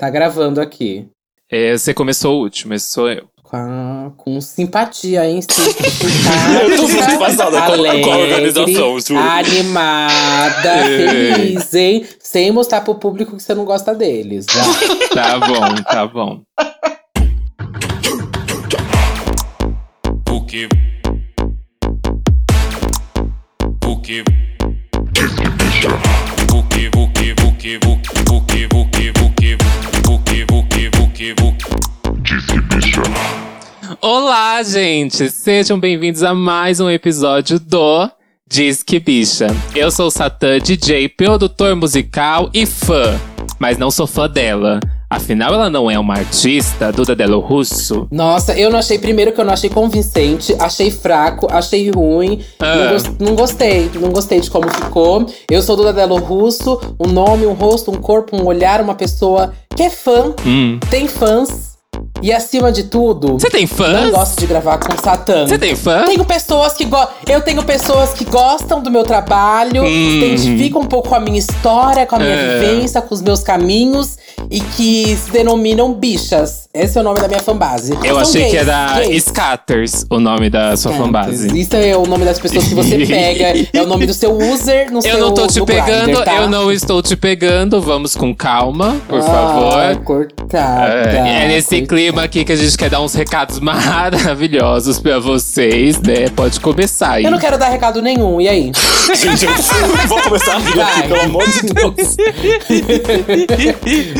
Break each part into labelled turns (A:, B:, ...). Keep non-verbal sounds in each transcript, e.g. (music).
A: Tá gravando aqui.
B: É, você começou o último, esse sou eu.
A: Com, com simpatia, hein? (laughs)
C: eu tô muito passada
A: alegre,
C: com a organização, juro.
A: Animada,
B: É.
A: feliz, hein? Sem mostrar pro público que você não gosta deles. (laughs)
B: Tá bom, tá bom.
C: O que? O que?
B: Olá, gente! Sejam bem-vindos a mais um episódio do Disque Bicha. Eu sou o Satã, DJ, produtor musical e fã. Mas não sou fã dela. Afinal, ela não é uma artista, Duda Delo Russo.
A: Nossa, eu não achei. Primeiro que eu não achei convincente, achei fraco, achei ruim.
B: Ah.
A: Não, gos- não gostei, não gostei de como ficou. Eu sou Duda Delo Russo, um nome, um rosto, um corpo, um olhar, uma pessoa que é fã,
B: Hum.
A: tem fãs. E acima de tudo,
B: Você tem
A: não
B: fãs?
A: gosto de gravar com Satã.
B: Você tem fã?
A: Tenho pessoas que go Eu tenho pessoas que gostam do meu trabalho,
B: Hum.
A: identificam um pouco com a minha história, com a minha
B: É.
A: vivência, com os meus caminhos e que se denominam bichas. Esse é o nome da minha fanbase.
B: Eu
A: São
B: achei
A: gays,
B: que era
A: gays.
B: Scatters o nome da sua fanbase.
A: Isso é o nome das pessoas que você pega, (laughs) é o nome do seu user no seu
B: Eu não tô te pegando,
A: Grindr, tá?
B: eu não estou te pegando. Vamos com calma, por
A: Ah,
B: favor.
A: cortada.
B: É, é nesse. Clima aqui que a gente quer dar uns recados (laughs) maravilhosos pra vocês, né? Pode começar aí.
A: Eu não quero dar recado nenhum, e aí?
C: Gente, eu (laughs) vou começar a rir
A: Vai.
C: aqui, pelo amor de Deus.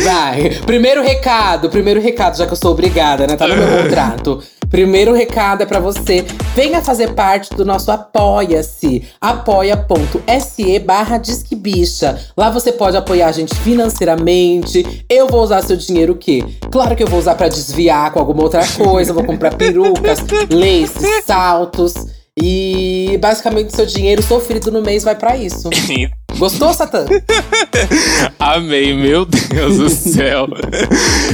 A: Vai. Primeiro recado, primeiro recado, já que eu sou obrigada, né? Tá no meu (laughs) contrato. Primeiro recado é pra você. Venha fazer parte do nosso Apoia-se. apoia.se barra Disque Bicha. Lá você pode apoiar a gente financeiramente. Eu vou usar seu dinheiro o quê? Claro que eu vou usar pra desviar com alguma outra coisa. Vou comprar perucas, (laughs) laces, saltos. E basicamente seu dinheiro sofrido no mês vai pra isso. Gostou, Satã? (laughs)
B: Amei, meu Deus do céu.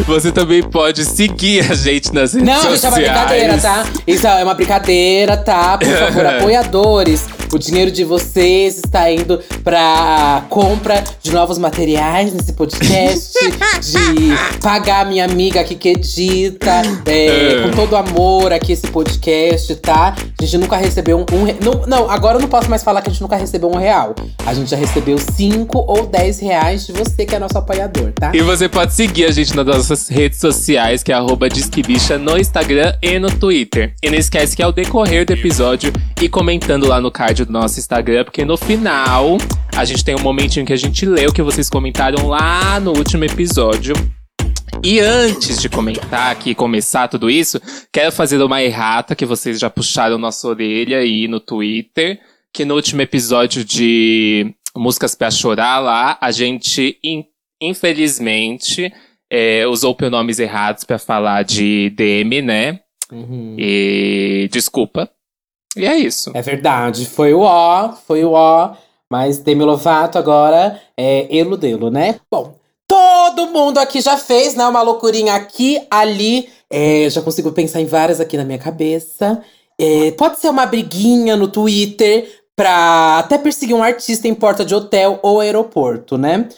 B: Você também pode seguir a gente nas redes
A: Não,
B: sociais.
A: isso é uma brincadeira, tá? Isso é uma brincadeira, tá? Por favor, (laughs) apoiadores. O dinheiro de vocês está indo pra compra de novos materiais nesse podcast, de pagar a minha amiga aqui que edita, é,
B: É.
A: com todo amor aqui esse podcast, tá? A gente nunca recebeu um. um re- não, não, agora eu não posso mais falar que a gente nunca recebeu um real. A gente já recebeu cinco ou dez reais de você que é nosso apoiador, tá?
B: E você pode seguir a gente nas nossas redes sociais, que é arroba Disquebicha, no Instagram e no Twitter. E não esquece que ao decorrer do episódio e comentando lá no card do nosso Instagram, porque no final a gente tem um momentinho que a gente lê o que vocês comentaram lá no último episódio. E antes de comentar aqui e começar tudo isso, quero fazer uma errata que vocês já puxaram nossa orelha aí no Twitter. Que no último episódio de Músicas pra Chorar lá, a gente, in- infelizmente, é, usou pronomes errados pra falar de DM, né?
A: Uhum.
B: E desculpa. E é isso.
A: É verdade, foi o ó, foi o ó. Mas Demi Lovato agora é eludê-lo, né? Bom, todo mundo aqui já fez, né? Uma loucurinha aqui, ali. É, já consigo pensar em várias aqui na minha cabeça. É, pode ser uma briguinha no Twitter pra até perseguir um artista em porta de hotel ou aeroporto, né?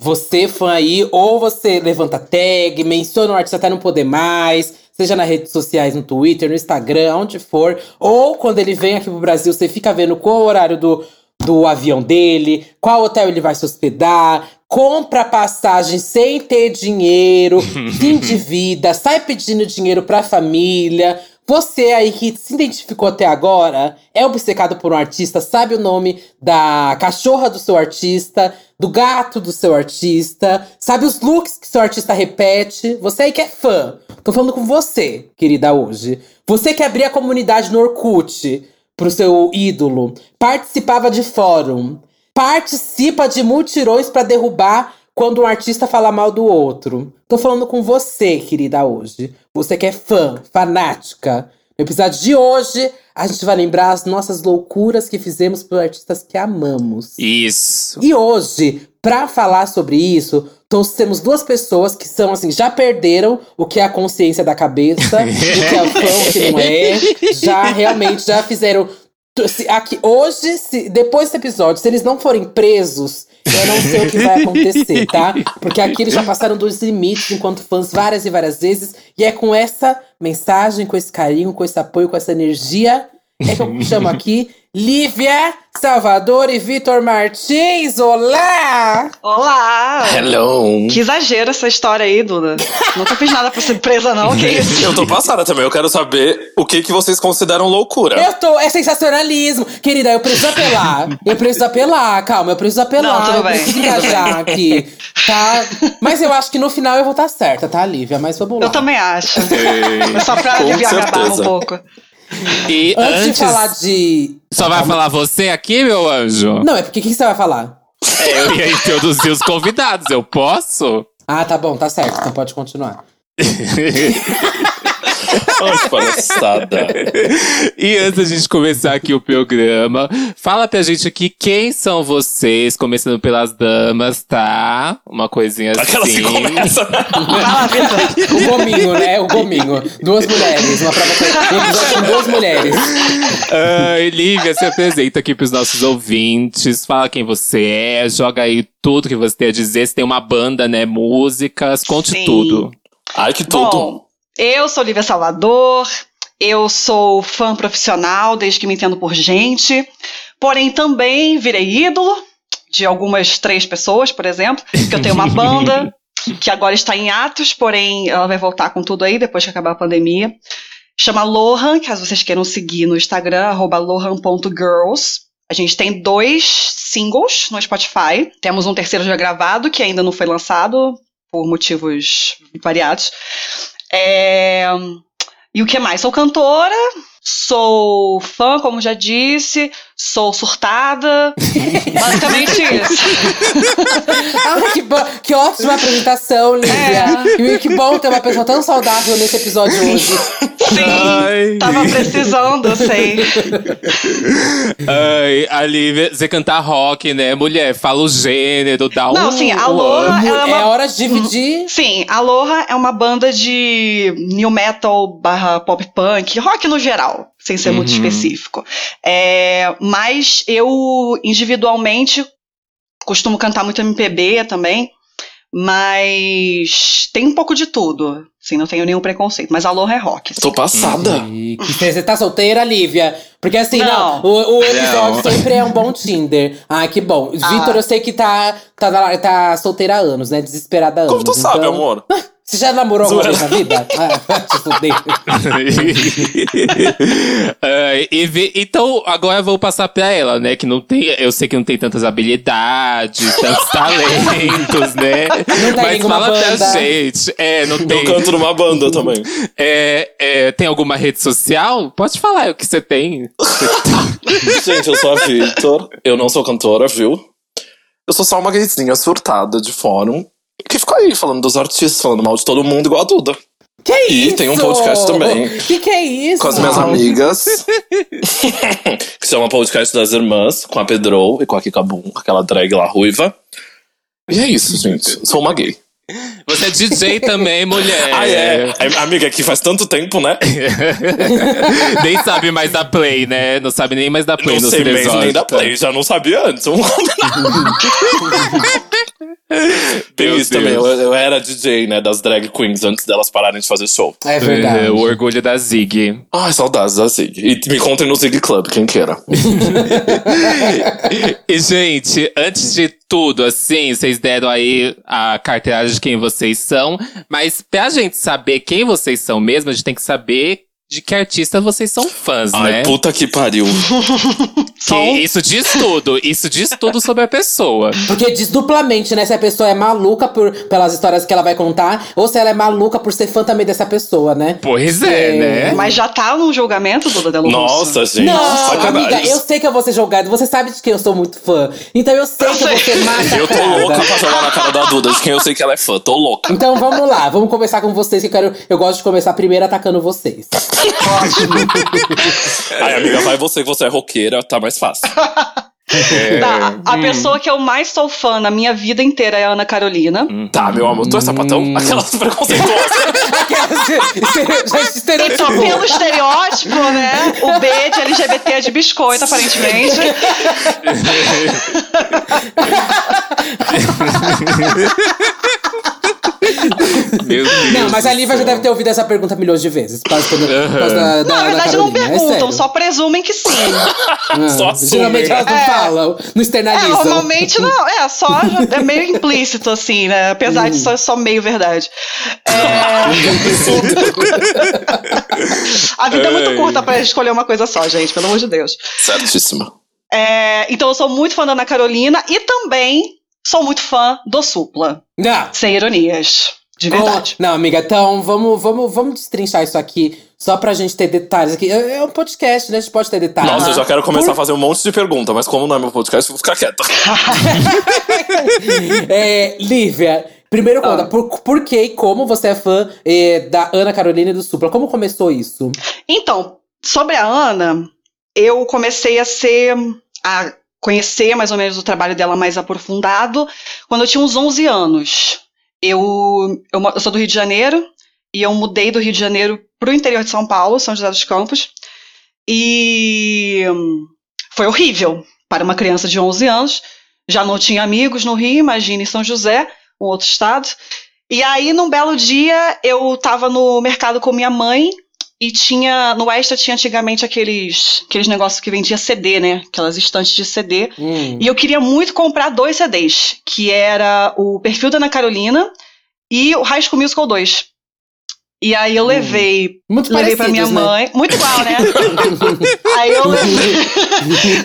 A: Você, fã aí, ou você levanta tag, menciona o artista até não poder mais, seja nas redes sociais, no Twitter, no Instagram, onde for. Ou quando ele vem aqui pro Brasil, você fica vendo qual o horário do, do avião dele, qual hotel ele vai se hospedar, compra passagem sem ter dinheiro, se endivida, (laughs) sai pedindo dinheiro pra família. Você aí que se identificou até agora, é obcecado por um artista, sabe o nome da cachorra do seu artista, do gato do seu artista, sabe os looks que seu artista repete. Você aí que é fã. Tô falando com você, querida, hoje. Você que abria a comunidade no Orkut pro seu ídolo, participava de fórum, participa de multirões pra derrubar quando um artista fala mal do outro. Tô falando com você, querida, hoje. Você que é fã, fanática. No episódio de hoje, a gente vai lembrar as nossas loucuras que fizemos por artistas que amamos.
B: Isso.
A: E hoje, pra falar sobre isso, trouxemos duas pessoas que são assim, já perderam o que é a consciência da cabeça, (laughs) o que é fã, o que não é. Já realmente já fizeram. Se- Aqui, hoje, se, depois desse episódio, se eles não forem presos eu não sei o que vai acontecer, tá? Porque aqui eles já passaram dos limites enquanto fãs várias e várias vezes. E é com essa mensagem, com esse carinho, com esse apoio, com essa energia, é que eu chamo aqui Lívia Salvador e Vitor Martins. Olá!
D: Olá!
E: Hello!
D: Que exagero essa história aí, Duda. Nunca fiz nada pra ser presa, não. Que (laughs) isso?
E: Eu tô passada também, eu quero saber o que, que vocês consideram loucura.
A: Eu tô, é sensacionalismo. Querida, eu preciso apelar. Eu preciso apelar, calma, eu preciso apelar.
D: Não, tudo
A: eu
D: bem.
A: preciso engajar aqui, tá? Mas eu acho que no final eu vou estar certa, tá, Lívia? Mas vamos lá.
D: Eu também acho. Só pra
E: com
D: aliviar minha barra um
E: certeza.
D: pouco.
B: E
A: Antes,
B: antes.
A: de falar de.
B: Só vai falar você aqui, meu anjo?
A: Não, é porque o que que você vai falar?
B: É, eu ia introduzir os convidados, eu posso?
A: Ah, tá bom, tá certo. Então pode continuar. (laughs)
E: Ai, que palhaçada.
B: e antes da gente começar aqui o programa, fala pra gente aqui quem são vocês, começando pelas damas, tá? Uma coisinha assim.
E: Aquela que começa.
D: Fala.
A: O gominho, né? O gominho. Duas mulheres. Uma prova com duas mulheres.
B: Ai, Lívia, se apresenta aqui pros nossos ouvintes. Fala quem você é, joga aí tudo que você tem a dizer. Se tem uma banda, né? Músicas, conte
D: Sim.
B: tudo.
E: Ai, que tudo.
D: Bom, eu sou Lívia Salvador. Eu sou fã profissional desde que me entendo por gente. Porém, também virei ídolo de algumas três pessoas, por exemplo. Que eu tenho uma banda (laughs) que agora está em atos, porém ela vai voltar com tudo aí depois que acabar a pandemia. Chama Lohan, caso vocês queiram seguir no Instagram, arroba lohan.girls. A gente tem dois singles no Spotify. Temos um terceiro já gravado, que ainda não foi lançado, por motivos variados. É, E o que mais? Sou cantora, sou fã, como já disse, sou surtada. (laughs) Basicamente isso. (laughs)
A: Ah, que, bo- que ótima apresentação, Lívia. E que bom ter uma pessoa tão saudável nesse episódio hoje.
D: Sim,
B: Ai.
D: tava precisando, eu sei.
B: Ai, a Lívia, você cantar rock, né? Mulher, fala o gênero, dá um.
D: Não, sim, a
B: um
D: Lohan,
B: up.
D: ela é
A: É
D: uma
A: hora de dividir.
D: Sim, a Aloha é uma banda de new metal barra pop punk, rock no geral, sem ser muito
B: Uhum.
D: específico. É, mas eu, individualmente, costumo cantar muito MPB também, mas tem um pouco de tudo. Sim, não tenho nenhum preconceito, mas a Aloha é rock. sim.
E: Tô passada.
A: E que Você tá solteira, Lívia? Porque assim, não,
D: Não.
A: o, o episódio
B: Não.
A: sempre é um bom Tinder. Ah, que bom.
D: Ah.
A: Vitor, eu sei que tá, tá, tá solteira há anos, né? Desesperada há anos.
E: Como tu sabe,
A: então-
E: amor? (laughs)
A: Você já namorou alguma vez na vida? Ah, (laughs) te fuder.
B: Ai, (laughs) e vi- então, agora eu vou passar pra ela, né? Que não tem. Eu sei que não tem tantas habilidades, tantos (laughs) talentos, né?
A: Não tem
B: Mas fala pra
A: banda.
B: gente. É, não
E: Eu
B: tem.
E: canto numa banda também.
B: É, é, tem alguma rede social? Pode falar o que você tem.
E: Gente, eu sou a Victor. Eu não sou cantora, viu? Eu sou só uma gayzinha surtada de fórum. Que fica aí falando dos artistas, falando mal de todo mundo, igual a Duda.
A: Que
E: E
A: isso?
E: tem um podcast também.
A: Que que é isso?
E: Com as minhas amigas. (laughs) que chama Podcast das Irmãs, com a Pedro e com a Kikabum, aquela drag lá ruiva. E é isso, gente. Sou uma gay.
B: Você é DJ também, mulher.
E: Ah, é. É, Amiga, que faz tanto tempo, né? (laughs)
B: nem sabe mais da Play, né? Não sabe nem mais da Play
E: não
B: no
E: sei mesmo nem da Play, já não sabia antes. (laughs) Tem isso também.
B: Deus.
E: Eu, eu era DJ, né, das drag queens antes delas pararem de fazer show.
A: É verdade.
B: É, o orgulho da Zig.
E: Ai, saudades da Zig. E me contem no Zig Club, quem queira. (laughs)
B: E, gente, antes de tudo, assim, vocês deram aí a carteirada de quem vocês são, mas pra gente saber quem vocês são mesmo, a gente tem que saber de que artista vocês são fãs,
E: Ai,
B: né?
E: puta que pariu. (laughs)
B: Que isso diz tudo, isso diz tudo sobre a pessoa.
A: Porque diz duplamente, né? Se a pessoa é maluca por, pelas histórias que ela vai contar, ou se ela é maluca por ser fã também dessa pessoa, né?
B: Pois é,
A: É.
B: né?
D: Mas já tá num julgamento, Duda Delo Russo?
E: Nossa, gente.
A: Não,
E: sacanagem.
A: amiga, eu sei que eu vou ser julgada. Você sabe de quem eu sou muito fã. Então eu sei
D: Eu
A: que eu vou
D: sei.
A: ser massacrada. (laughs)
E: Eu tô louca pra jogar na cara da Duda, de quem eu sei que ela é fã. Tô louca.
A: Então vamos lá, vamos começar com vocês, que eu quero. Eu gosto de começar primeiro atacando vocês. (laughs)
E: Ai, amiga, vai você que você é roqueira, tá mais fácil. (laughs)
B: É,
D: Tá, a
B: hum.
D: pessoa que eu mais sou fã na minha vida inteira é a Ana Carolina.
E: Tá, meu amor, tu é sapatão?
B: Hum.
E: Aquelas (laughs) preconceituosas.
A: Já
D: Então, pelo estereótipo, né? O B de LGBT é de biscoito, aparentemente.
B: Meu Deus
A: Não, mas a Lívia já deve ter ouvido essa pergunta milhões de vezes. Por causa, quando- por causa da, da
D: Não, na verdade, não
A: Carolina, é
D: perguntam,
A: sério.
D: só presumem que sim.
A: Ah,
E: Só
A: Geralmente elas não
D: É.
A: falam, não
D: É,
A: externalizam.
D: normalmente não, é só é meio implícito, assim, né? Apesar de ser só meio verdade. É, a vida é muito curta pra escolher uma coisa só, gente, pelo amor de Deus.
E: Certíssima.
D: É, então eu sou muito fã da Ana Carolina e também sou muito fã do Supla.
A: Não.
D: Sem ironias. De verdade.
A: Não, amiga, então vamos, vamos, vamos destrinchar isso aqui só pra gente ter detalhes aqui. É é um podcast, né? A gente pode ter detalhes.
E: Nossa, eu já quero começar
A: Por-
E: a fazer um monte de perguntas, mas como não é meu podcast, eu vou ficar quieta. (laughs)
A: é, Lívia, primeiro
D: Ah.
A: conta, por, por que e como você é fã é, da Ana Carolina e do Supla? Como começou isso?
D: Então, sobre a Ana, eu comecei a ser. a conhecer mais ou menos o trabalho dela mais aprofundado quando eu tinha uns 11 anos. Eu, eu, eu sou do Rio de Janeiro e eu mudei do Rio de Janeiro para o interior de São Paulo, São José dos Campos. E hum, foi horrível para uma criança de 11 anos. Já não tinha amigos no Rio, imagine em São José, um outro estado. E aí, num belo dia, eu estava no mercado com minha mãe e tinha. No Extra tinha antigamente aqueles, aqueles negócios que vendia CD, né? Aquelas estantes de CD.
A: Hum.
D: E eu queria muito comprar dois CDs, que era o Perfil da Ana Carolina e o High School Musical 2. E aí eu levei,
A: Muito
D: levei pra minha
A: né?
D: mãe. Muito igual, né? (laughs) aí eu levei,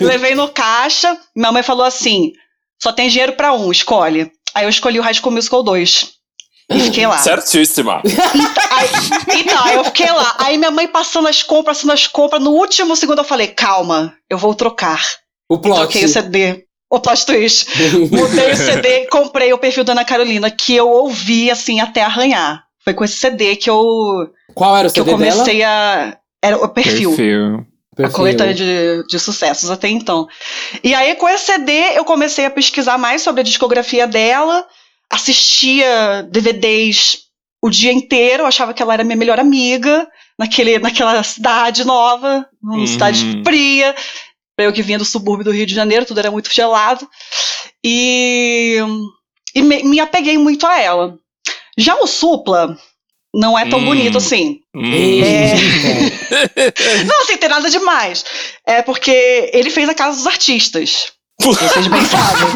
D: (laughs) levei no caixa, minha mãe falou assim: só tem dinheiro pra um, escolhe. Aí eu escolhi o High School Musical 2. E fiquei lá.
E: Certíssima. (laughs)
D: Aí, então, aí eu fiquei lá. Aí minha mãe passando as compras, passando as compras. No último segundo eu falei, calma, eu vou trocar.
A: O plot.
D: Troquei o CD. O plot twist. (laughs) Mudei o CD e comprei o perfil da Ana Carolina, que eu ouvi, assim, até arranhar. Foi com esse CD que eu,
A: Qual era o
D: que eu
A: CD dela?
D: comecei a... Era o perfil.
B: Perfil.
D: A coletânea de, de sucessos até então. E aí, com esse CD, eu comecei a pesquisar mais sobre a discografia dela, assistia DVDs o dia inteiro, achava que ela era minha melhor amiga naquele, naquela cidade nova, uma
B: Uhum.
D: cidade fria. Eu que vinha do subúrbio do Rio de Janeiro, tudo era muito gelado. E, e me, me apeguei muito a ela. Já o Supla não é tão
B: Hum.
D: bonito assim.
B: Hum.
A: Eita. (laughs)
D: Não, assim, tem nada demais. É porque ele fez a Casa dos Artistas. Vocês bem sabem.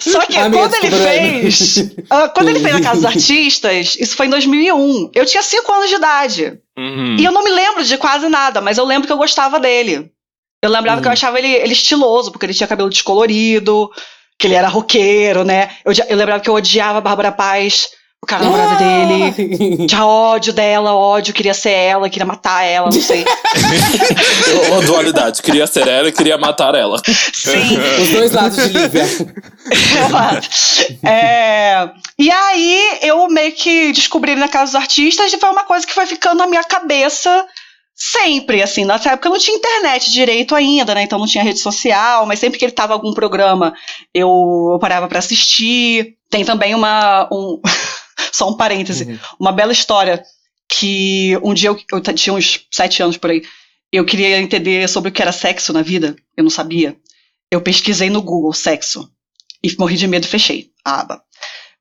D: Só que
A: Amiga,
D: quando ele fez. ah, quando ele fez a Casa dos Artistas, isso foi em 2001. Eu tinha 5 anos de idade.
B: Uhum.
D: E eu não me lembro de quase nada, mas eu lembro que eu gostava dele. Eu lembrava
A: Hum.
D: que eu achava ele, ele estiloso, porque ele tinha cabelo descolorido, que ele era roqueiro, né? Eu, eu lembrava que eu odiava a Bárbara Paz, o cara namorado dele. Tinha ódio dela, ódio, queria ser ela, queria matar ela, não sei. (laughs)
E: Uma dualidade. Queria ser ela e queria matar ela.
D: Sim.
A: Os dois lados de Lívia. (laughs)
D: É, e aí eu meio que descobri ele na Casa dos Artistas e foi uma coisa que foi ficando na minha cabeça sempre, assim, nessa época não tinha internet direito ainda, né, então não tinha rede social, mas sempre que ele tava em algum programa eu, eu parava pra assistir. Tem também uma, um, (laughs) só um parêntese, uma bela história que um dia eu, eu tinha uns sete anos por aí, eu queria entender sobre o que era sexo na vida, eu não sabia. Eu pesquisei no Google sexo e morri de medo e fechei a aba.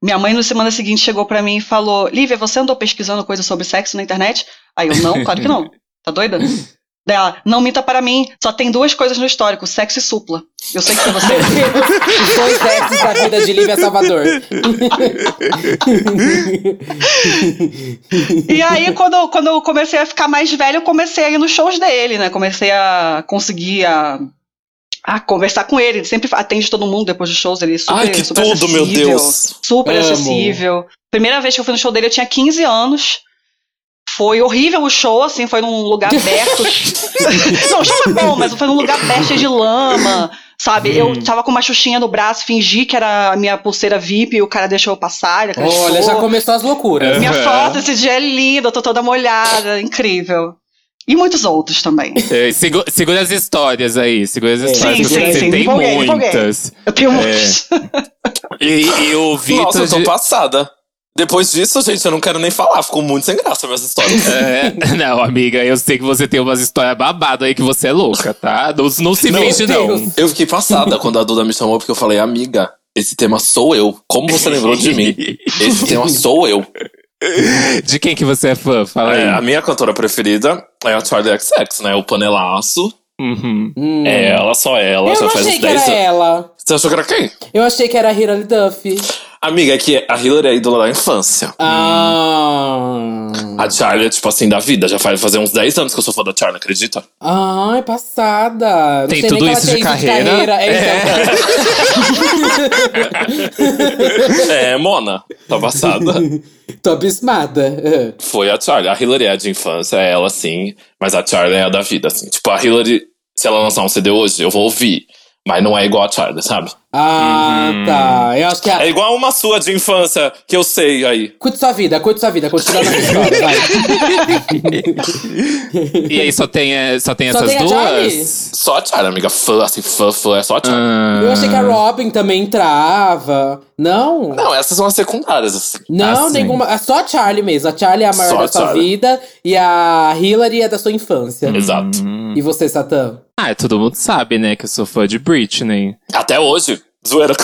D: Minha mãe, na semana seguinte, chegou pra mim e falou: Lívia, você andou pesquisando coisa sobre sexo na internet? Aí eu, não, claro que não. Tá doida? (laughs) Dela, não minta para mim, só tem duas coisas no histórico: sexo e supla. Eu sei que você.
A: Os (laughs) dois exes da vida de Lívia Salvador.
D: E aí, quando, eu- quando eu comecei a ficar mais velho, eu comecei a ir nos shows dele, né? Comecei a conseguir a, a conversar com ele. Ele sempre atende todo mundo depois dos shows. Ele é super,
E: Ai, que
D: super
E: tudo, meu
D: acessível.
E: Deus.
D: Super
A: Amo.
D: acessível. Primeira vez que eu fui no show dele, eu tinha 15 anos. Foi horrível o show, assim, foi num lugar aberto. (laughs) Não, o show foi bom, mas foi num lugar aberto cheio de lama, sabe? Eu tava com uma xuxinha no braço, fingi que era a minha pulseira VIP e o cara deixou eu passar. Ele acreditou.
A: Olha, já começou as loucuras.
D: Minha
B: Uhum.
D: foto esse dia é linda, eu tô toda molhada, incrível. E muitos outros também. (laughs)
B: É, segu- segura as histórias aí, segura as histórias.
D: Sim, sim,
B: você
D: sim,
B: tem
D: empolguei, empolguei.
B: muitas.
D: Eu tenho muitos.
B: E, e o Vitor.
E: Nossa, eu tô
B: de-
E: passada. Depois disso, gente, eu não quero nem falar. Ficou muito sem graça minhas histórias. (laughs)
B: É, não, amiga, eu sei que você tem umas histórias babadas aí que você é louca, tá? Não, não se
E: Não,
B: finge, não.
E: Eu fiquei passada quando a Duda me chamou, porque eu falei, amiga, esse tema sou eu. Como você lembrou de mim? Esse tema sou eu.
B: De quem que você é fã? Fala aí.
E: É, a minha cantora preferida é a Charlie XX, né? O panelaço.
B: Uhum.
A: Hum.
E: É ela, só ela.
A: Eu
E: já
A: não
E: faz
A: achei que era
E: 10 anos.
A: ela.
E: Você achou que era quem?
A: Eu achei que era a Hilary Duff.
E: Amiga, é que a Hillary é a ídola da infância.
A: Ah.
E: A Charlie é, tipo assim, da vida. Já faz fazer uns 10 anos que eu sou fã da Charlie, acredita?
A: Ai, passada. Não
B: Tem tudo isso de
A: tinha
B: carreira?
A: É, então.
E: É, (laughs) Mona. Tá passada. (laughs)
A: Tô abismada.
E: Foi a Charlie. A Hillary é a de infância, é ela sim. Mas a Charlie é a da vida, assim. Tipo, a Hillary, se ela lançar um CD hoje, eu vou ouvir. Mas não é igual a Charlie, sabe?
A: Ah, tá. Eu acho que a...
E: É igual uma sua de infância que eu sei aí.
A: Cuide sua vida, cuide sua vida. Continua na história, vai.
B: E aí só tem, é, só tem
A: Só
B: essas
A: tem Charlie?
B: duas?
E: Só a Charlie, amiga. Fã, assim, fã, fã, é só a Charlie.
B: Ah,
A: Eu achei que a Robin também entrava. Não?
E: Não, essas são as secundárias, assim.
A: Não,
B: Ah, sim.
A: nenhuma. É só a Charlie mesmo. A Charlie é a maior
E: Só
A: da
E: a
A: sua vida e a Hillary é da sua infância.
E: Exato.
A: E você, Satã?
B: Ah, todo mundo sabe, né, que eu sou fã de Britney.
E: Até hoje. Zoeira (laughs)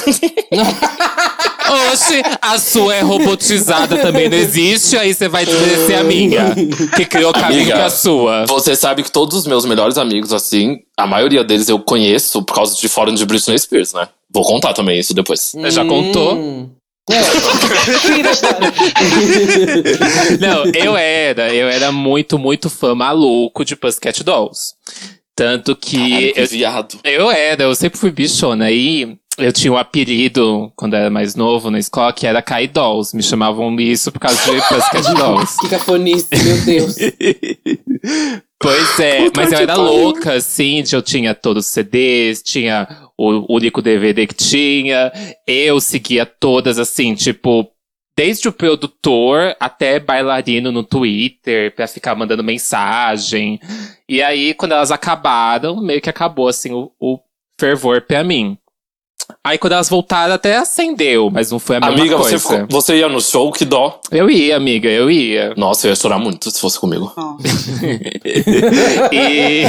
B: Oxe, a sua é robotizada também não existe, aí você vai desmerecer a minha, que criou caminho
E: Amiga,
B: com a sua.
E: Você sabe que todos os meus melhores amigos, assim, a maioria deles eu conheço por causa de fórum de Britney Spears, né? Vou contar também isso depois.
B: Já contou?
A: Hum.
B: Não, eu era, eu era muito, muito fã maluco de Pussycat Dolls. Tanto que
E: Caralho, que
B: eu,
E: viado.
B: eu era, eu sempre fui bichona. E eu tinha um apelido, quando era mais novo na escola, que era Kai Dolls. Me chamavam isso por causa de Pussycat (laughs) Dolls.
A: Que cafonice, meu Deus. (laughs)
B: Pois é,
E: Puta
B: mas eu era
E: pariu.
B: louca, assim, de eu tinha todos os CDs, tinha o único DVD que tinha, eu seguia todas, assim, tipo, desde o produtor até bailarino no Twitter, pra ficar mandando mensagem. E aí, quando elas acabaram, meio que acabou, assim, o, o fervor pra mim. Aí, quando elas voltaram, até acendeu, mas não foi a mesma
E: Amiga,
B: coisa.
E: você, ficou- você ia no show, que dó.
B: Eu ia, amiga, eu ia.
E: Nossa, eu ia chorar muito se fosse comigo. (laughs)
B: e,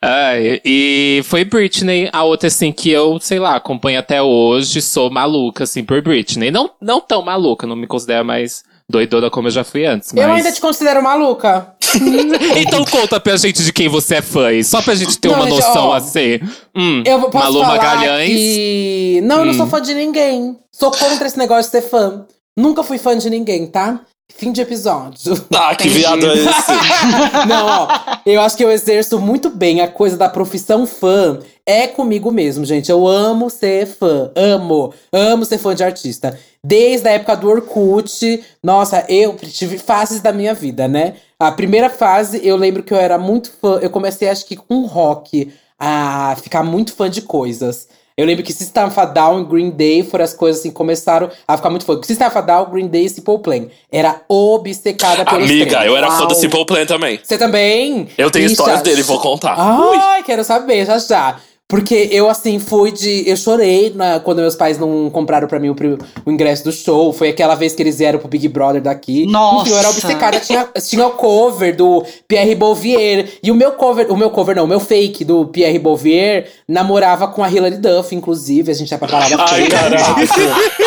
B: ai, e foi Britney, a outra assim que eu, sei lá, acompanho até hoje, sou maluca assim por Britney. Não, não tão maluca, não me considero mais doidona como eu já fui antes, mas
A: Eu ainda te considero maluca. (laughs)
B: Então conta pra gente de quem você é fã, só pra gente ter
A: Não,
B: uma
A: gente,
B: noção
A: ó,
B: assim. Hum,
A: Eu vou- posso
B: Malu
A: falar
B: Magalhães.
A: que... Não, eu não sou fã de ninguém. Sou contra esse negócio de ser fã. Nunca fui fã de ninguém, tá? Fim de episódio.
E: Ah, que viado é esse? (laughs)
A: Não, ó, eu acho que eu exerço muito bem a coisa da profissão fã. É comigo mesmo, gente. Eu amo ser fã. Amo. Amo ser fã de artista. Desde a época do Orkut. Nossa, eu tive fases da minha vida, né? A primeira fase, eu lembro que eu era muito fã. Eu comecei, acho que com rock, a ficar muito fã de coisas. Eu lembro que System of a Down e Green Day foram as coisas assim, começaram a ficar muito fã. System of a Down, Green Day e Simple Plan. Era obcecada pelos
E: Amiga,
A: três.
E: eu era fã do
A: Uau.
E: Simple Plan também.
A: Você também?
E: Eu tenho histórias dele, vou contar.
A: Ai, quero saber, já já. Porque eu, assim, fui de. Eu chorei na- quando meus pais não compraram pra mim o, o ingresso do show. Foi aquela vez que eles vieram pro Big Brother daqui.
D: Nossa.
A: Enfim, eu era obcecada. Tinha, tinha o cover do Pierre Bouvier. E o meu cover. O meu cover, não, o meu fake do Pierre Bouvier namorava com a Hilary Duff, inclusive. A gente ia pra balada
E: Ai,
A: um bafo.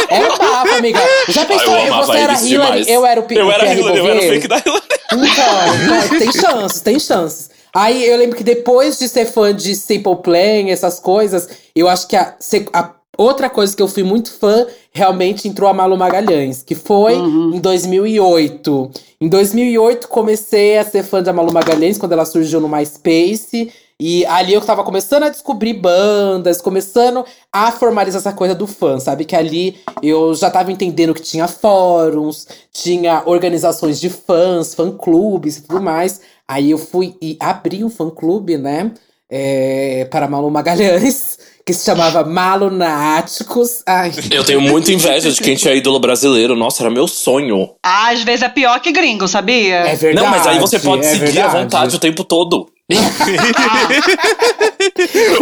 A: Era um bafo, amiga. Já
E: Ah,
A: pensou?
E: eu amava
A: você era
E: eles
A: Hilary, eu era o,
E: Eu
A: o
E: era
A: Pierre
E: Hillary, eu era o
A: Bouvier.
E: fake da Hillary.
A: Então, tem chances, tem chances. Aí eu lembro que depois de ser fã de Simple Plan, essas coisas, eu acho que a, a outra coisa que eu fui muito fã realmente entrou a Malu Magalhães, que foi em 2008. Em 2008 comecei a ser fã da Malu Magalhães quando ela surgiu no MySpace. E ali eu tava começando a descobrir bandas, começando a formalizar essa coisa do fã, sabe? Que ali eu já tava entendendo que tinha fóruns, tinha organizações de fãs, fã-clubes e tudo mais. Aí eu fui e abri um fã-clube, né? É, para Malu Magalhães. que se chamava Malunáticos. Ai.
E: Eu tenho muita inveja de quem tinha ídolo brasileiro. Nossa, era meu sonho.
D: Às vezes é pior que gringo, sabia?
A: É verdade.
E: Não, mas aí você pode
A: é
E: seguir
A: verdade.
E: à vontade o tempo todo. (laughs)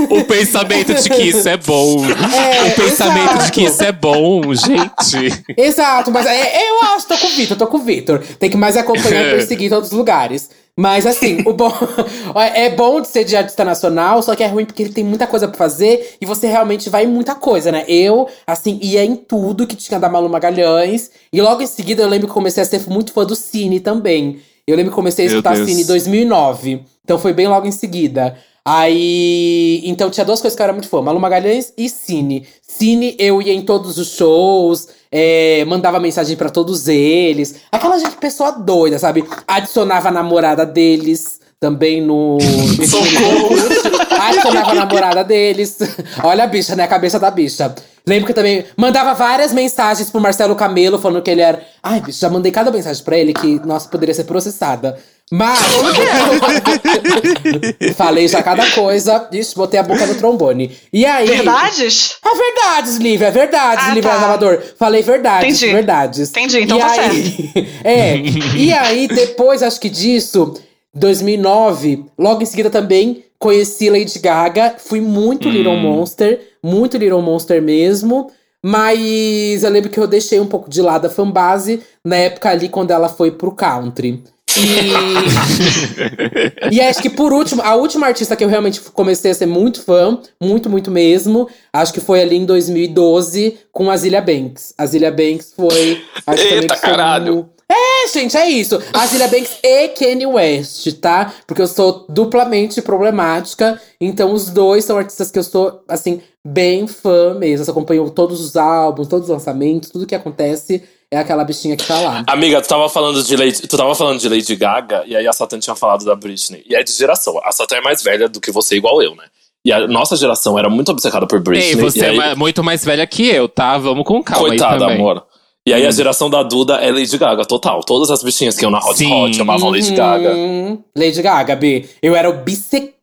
B: O pensamento de que isso é bom.
A: É,
B: o pensamento
A: exato.
B: de que isso é bom, gente.
A: Exato, mas é, eu acho, tô com o Vitor, tô com o Vitor. Tem que mais acompanhar e perseguir em todos os lugares. Mas assim, o bom (laughs) é bom de ser de artista nacional, só que é ruim porque ele tem muita coisa pra fazer e você realmente vai em muita coisa, né? Eu, assim, ia em tudo que tinha da Malu Magalhães. E logo em seguida eu lembro que comecei a ser muito fã do Cine também. Eu lembro que comecei a escutar. Cine em 2009. Então foi bem logo em seguida. Aí. Então tinha duas coisas que eu era muito fã: Malu Magalhães e Cine. Cine, eu ia em todos os shows, é, mandava mensagem pra todos eles. Aquela gente, pessoa doida, sabe? Adicionava a namorada deles também no. (laughs) Adicionava a namorada deles. Olha a bicha, né? A cabeça da bicha. Lembro que também mandava várias mensagens pro Marcelo Camelo falando que ele era. Ai, bicho, já mandei cada mensagem pra ele que, nossa, poderia ser processada. Mas. (laughs) Falei já cada coisa. Ixi, botei a boca no trombone. E aí.
D: Verdades?
A: É verdades, Lívia, é verdades,
D: Ah,
A: Lívia
D: tá.
A: Salvador. Falei verdades,
D: Entendi.
A: verdades.
D: Entendi, então
A: e
D: tá
A: aí, (laughs) É. E aí, depois, acho que disso, 2009, logo em seguida também, conheci Lady Gaga. Fui muito Little Monster, muito Little Monster mesmo. Mas eu lembro que eu deixei um pouco de lado a fanbase na época ali quando ela foi pro country. E, (laughs) e acho que por último, a última artista que eu realmente comecei a ser muito fã, muito, muito mesmo, acho que foi ali em 2012 com a Zilia Banks. A Zilia Banks foi. Acho
E: Eita,
A: foi
E: caralho.
A: um- É, gente, é isso. A Zilia Banks e Kanye West, tá? Porque eu sou duplamente problemática. Então os dois são artistas que eu sou, assim, bem fã mesmo. Eu acompanho todos os álbuns, todos os lançamentos, tudo que acontece. É aquela bichinha que tá lá.
E: Amiga, tu tava falando de Lady, tu tava falando de Lady Gaga e aí a Satan tinha falado da Britney. E é de geração. A Satan é mais velha do que você, igual eu, né? E a nossa geração era muito obcecada por Britney.
B: Ei, você
E: e aí,
B: é muito mais velha que eu, tá? Vamos com calma aí
E: Coitada,
B: também.
E: amor. E aí a geração da Duda é Lady Gaga, total. Todas as bichinhas que iam na Hot
B: Sim.
E: Hot amavam Lady Gaga.
A: Lady Gaga, B. Eu era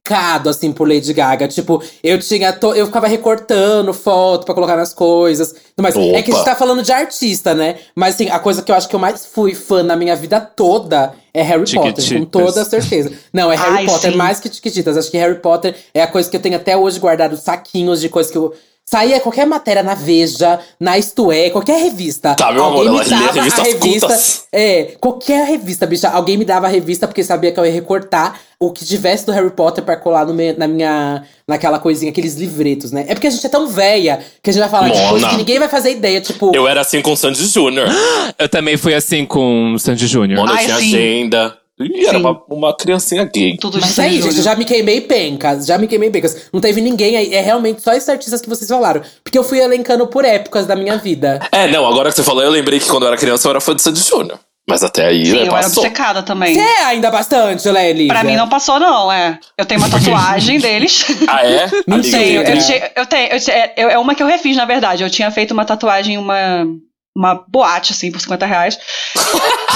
A: obcecado, assim, por Lady Gaga. Tipo, eu tinha. to- Eu ficava recortando foto pra colocar nas coisas. Mas é que a gente
E: Opa.
A: tá falando de artista, né? Mas assim, a coisa que eu acho que eu mais fui fã na minha vida toda é Harry Potter, com toda certeza. Não, é Harry
D: Ai,
A: Potter
D: sim.
A: mais que Tiquititas. Acho que Harry Potter é a coisa que eu tenho até hoje guardado, saquinhos de coisas que eu. Saía qualquer matéria na Veja, na Isto É, qualquer revista.
E: Tá, meu amor,
A: alguém
E: ela
A: me dava a revista.
E: cultas.
A: É, qualquer revista, bicha. Alguém me dava a revista porque sabia que eu ia recortar o que tivesse do Harry Potter pra colar no me- na minha. naquela coisinha, aqueles livretos, né? É porque a gente é tão velha que a gente vai falar de
E: Mona.
A: coisa que ninguém vai fazer ideia. Tipo,
E: Eu era assim com o Sandy Júnior. (gasps)
B: Eu também fui assim com o Sandy Júnior.
E: Mona, eu
D: Ai,
E: tinha
D: sim.
E: agenda. Ih, era uma, uma criancinha gay.
D: Tudo
A: Mas
D: Sandy
A: aí, gente, já me queimei pencas, já me queimei pencas. Não teve ninguém aí, é realmente só esses artistas que vocês falaram. Porque eu fui elencando por épocas da minha vida.
E: É, não, agora que você falou, eu lembrei que quando eu era criança eu era fã de Sandy Júnior. Mas até aí,
D: Sim,
E: né,
D: eu era
E: passou.
D: obcecada também.
A: Você é ainda bastante, né, Elisa?
D: Pra mim não passou, não, é. Eu tenho uma tatuagem deles. (laughs)
E: Ah, é?
A: Não sei,
E: eu
D: eu, eu tenho, eu é, é uma que eu refiz, na verdade. Eu tinha feito uma tatuagem, uma, uma boate, assim, por 50 reais.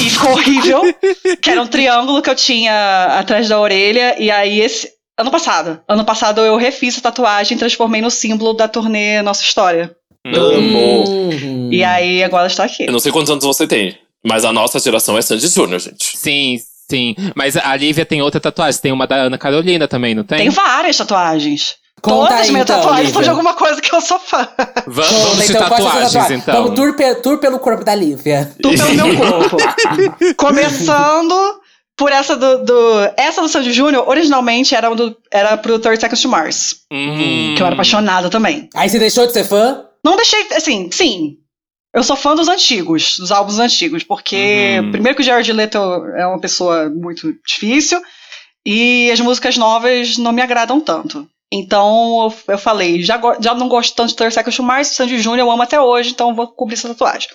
D: E ficou horrível. Que era um triângulo que eu tinha atrás da orelha. E aí, esse. Ano passado. Ano passado eu refiz a tatuagem e transformei no símbolo da turnê Nossa História.
E: Amo.
A: Uhum.
D: E aí agora está aqui.
E: Eu não sei quantos anos você tem, mas a nossa geração é Sandy Júnior, gente.
B: Sim, sim. Mas a Lívia tem outra tatuagem. Tem uma da Ana Carolina também, não tem?
D: Tem várias tatuagens.
A: Conta
D: Todas as
A: aí,
D: minhas
A: então,
D: tatuagens são de alguma coisa que eu sou fã.
B: Va-
A: Conta,
B: Vamos de
A: então,
B: tatuagens,
A: tatuagens?
B: então.
A: Vamos tour, pe- tour pelo corpo da Lívia.
D: tudo pelo meu corpo. (laughs) Começando por essa do, do- Essa do Sandy Júnior, originalmente era, do, era pro 30 Seconds to Mars.
B: Hum.
D: Que eu era apaixonada também.
A: Aí você deixou de ser fã?
D: Não deixei, assim, sim. Eu sou fã dos antigos, dos álbuns antigos, porque
B: Uhum.
D: primeiro que o Jared Leto é uma pessoa muito difícil e as músicas novas não me agradam tanto. Então eu, eu falei, já, já não gosto tanto de 30 Seconds to Mars, Sandy Júnior eu amo até hoje, então eu vou cobrir essa tatuagem.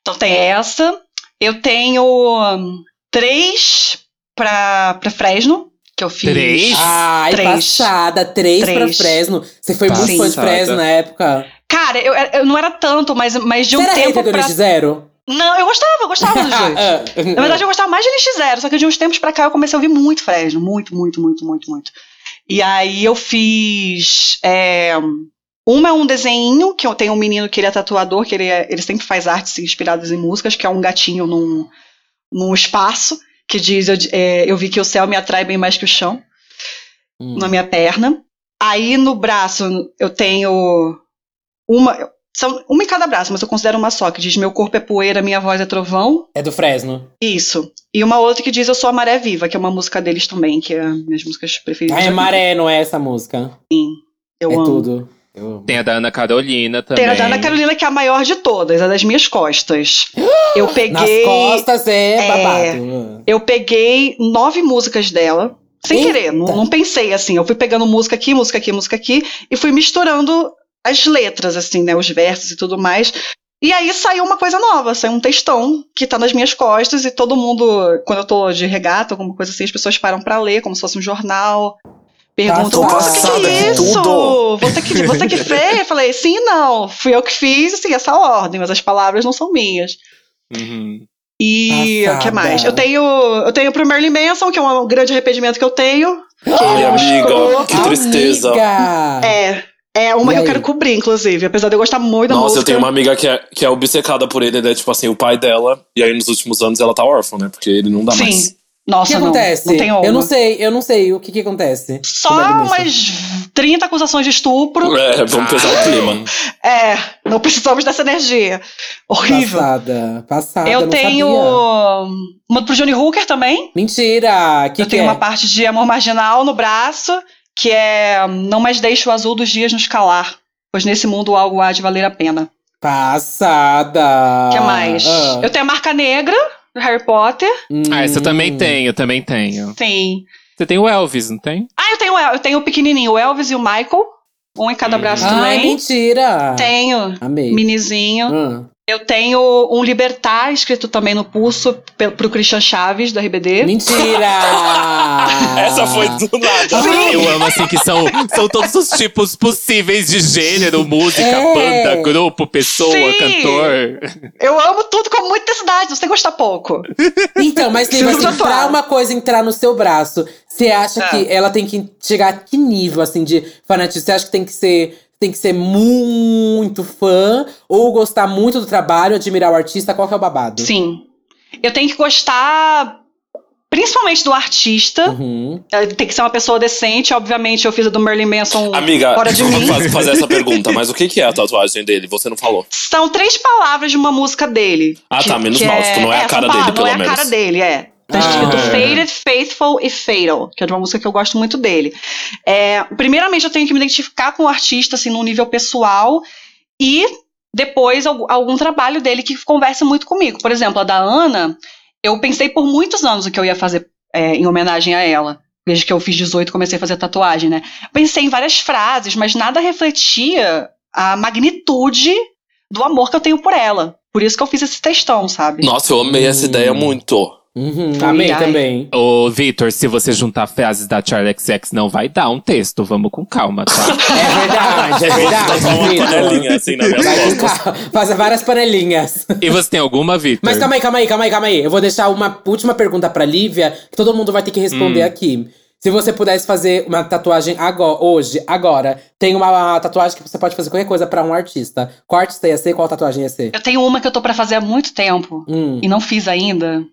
D: Então tem essa. Eu tenho hum, três pra, pra Fresno, que eu fiz.
B: Três?
A: Ai,
D: Três.
A: passada. Três, pra
D: Três.
A: Fresno. Você foi muito fã de
B: Passada.
A: Fresno na época.
D: Cara, eu, eu não era tanto, mas, mas de um
A: você era
D: tempo
A: do
D: pra.
A: NX Zero?
D: Não, eu gostava, eu gostava dos dois. (laughs)
A: Ah,
D: Na verdade, eu gostava mais de NX0, só que de uns tempos pra cá eu comecei a ouvir muito Fresno. Muito, muito, muito, muito, muito. E aí eu fiz. é, uma é um desenho, que eu tenho um menino que ele é tatuador, que ele, é- ele sempre faz artes inspiradas em músicas, que é um gatinho num, num espaço, que diz: eu, é, eu vi que o céu me atrai bem mais que o chão,
A: Hum.
D: na minha perna. Aí no braço eu tenho uma. São uma em cada braço, mas eu considero uma só, que diz: Meu corpo é poeira, minha voz é trovão.
A: É do Fresno.
D: Isso. E uma outra que diz Eu Sou a Maré Viva, que é uma música deles também, que é minhas músicas preferidas.
A: Ah, é. Maré, não é essa música.
D: Eu
A: é
D: amo.
A: tudo.
B: Tem a da Ana Carolina também.
D: Tem a da Ana Carolina, que é a maior de todas, a das minhas costas. (gasps) Eu
A: Nas
D: peguei.
A: costas é,
D: É.
A: babado.
D: Eu peguei nove músicas dela, sem
A: Eita.
D: querer, não, não pensei assim. Eu fui pegando música aqui, música aqui, música aqui, e fui misturando as letras, assim, né? Os versos e tudo mais. E aí saiu uma coisa nova, saiu um textão que tá nas minhas costas, e todo mundo, quando eu tô de regata, alguma coisa assim, as pessoas param pra ler, como se fosse um jornal. Perguntam,
A: Tô
D: o que que
E: passada
D: é isso?
E: tudo."
D: Você que, você que fez? Eu falei, sim, não. Fui eu que fiz, assim, essa ordem, mas as palavras não são minhas.
B: Uhum.
D: E o que mais? Eu tenho, eu tenho pro Merlin Manson, que é um grande arrependimento que eu tenho. Que um
E: amiga, que tristeza.
A: Amiga.
D: É, é uma
A: E
D: que eu
A: aí?
D: quero cobrir, inclusive, apesar de eu gostar muito da
E: Nossa,
D: música.
E: eu tenho uma amiga que é, que é obcecada por ele, ele é tipo assim, o pai dela, e aí nos últimos anos ela tá órfã, né? Porque ele não dá
D: Sim.
E: mais.
A: O que
D: Nossa, não,
A: acontece?
D: não tem
A: eu não sei, eu não sei o que que acontece.
D: Só umas 30 acusações de estupro.
E: É, vamos pesar o clima.
D: É, não precisamos dessa energia. Horrível.
A: Passada, passada,
D: eu
A: não
D: tenho
A: sabia.
D: uma pro Johnny Hooker também.
A: Mentira! Que
D: eu
A: que
D: tenho
A: é?
D: uma parte de amor marginal no braço, que é Não mais deixe o azul dos dias nos calar, pois nesse mundo algo há de valer a pena.
A: Passada!
D: O que mais?
A: Ah.
D: Eu tenho a marca negra do Harry Potter.
B: Ah, essa eu também
A: Hum.
B: tenho, eu também tenho.
D: Tem.
B: Você tem o Elvis, não tem?
D: Ah, eu tenho, eu tenho o pequenininho, o Elvis e o Michael. Um em cada
B: Hum.
D: braço
A: Ai,
D: também.
A: mentira!
D: Tenho.
A: Amei.
D: Minizinho.
A: Ah.
D: Eu tenho um Libertar escrito também no pulso pro Christian Chaves, da RBD.
A: Mentira! (laughs)
E: Essa foi do nada.
B: Eu amo, assim, que são, são todos os tipos possíveis de gênero, música,
A: É.
B: banda, grupo, pessoa,
D: Sim.
B: cantor.
D: Eu amo tudo com muita intensidade, você gostar pouco.
A: Então, mas
D: Preciso
A: assim, pra uma coisa entrar no seu braço, você acha
D: É.
A: que ela tem que chegar a que nível, assim, de fanatismo? Você acha que tem que ser. Tem que ser muito fã ou gostar muito do trabalho, admirar o artista? Qual que é o babado?
D: Sim. Eu tenho que gostar principalmente do artista.
A: Uhum.
D: Ela Tem que ser uma pessoa decente. Obviamente, eu fiz a do Merlin Manson
E: Amiga,
D: fora de mim.
E: fazer essa pergunta, mas o que que é a (laughs) tatuagem dele? Você não falou.
D: São três palavras de uma música dele.
E: Ah, tá, menos mal, tipo, não é a
D: são
E: cara
D: palavras,
E: dele, pelo
D: Não é
E: menos.
D: a cara dele, é. Tá escrito
A: Ah.
D: Faded, Faithful e Fatal, que é de uma música que eu gosto muito dele. É, primeiramente, eu tenho que me identificar com o artista, assim, num nível pessoal, e depois algum, algum trabalho dele que converse muito comigo. Por exemplo, a da Ana, eu pensei por muitos anos o que eu ia fazer é, em homenagem a ela. Desde que eu fiz 18 comecei a fazer tatuagem, né? Pensei em várias frases, mas nada refletia a magnitude do amor que eu tenho por ela. Por isso que eu fiz esse textão, sabe?
E: Nossa, eu amei essa
A: Hum.
E: ideia muito.
A: Uhum, amei
D: ai.
A: também.
B: Ô, Vitor, se você juntar frases da Charlie XX, não vai dar um texto. Vamos com calma, tá? (laughs)
A: É verdade, é verdade.
E: tatuar uma panelinha assim
A: Vai com calma. Fazer várias panelinhas.
B: e você tem alguma, Vitor?
A: Mas calma aí, calma aí, calma aí, calma aí. Eu vou deixar uma última pergunta pra Lívia, que todo mundo vai ter que responder
B: Hum.
A: aqui. Se você pudesse fazer uma tatuagem agora, hoje, agora, tem uma tatuagem que você pode fazer qualquer coisa pra um artista. Qual artista ia ser? Qual tatuagem ia ser?
D: Eu tenho uma que eu tô pra fazer há muito tempo
A: Hum.
D: e não fiz ainda,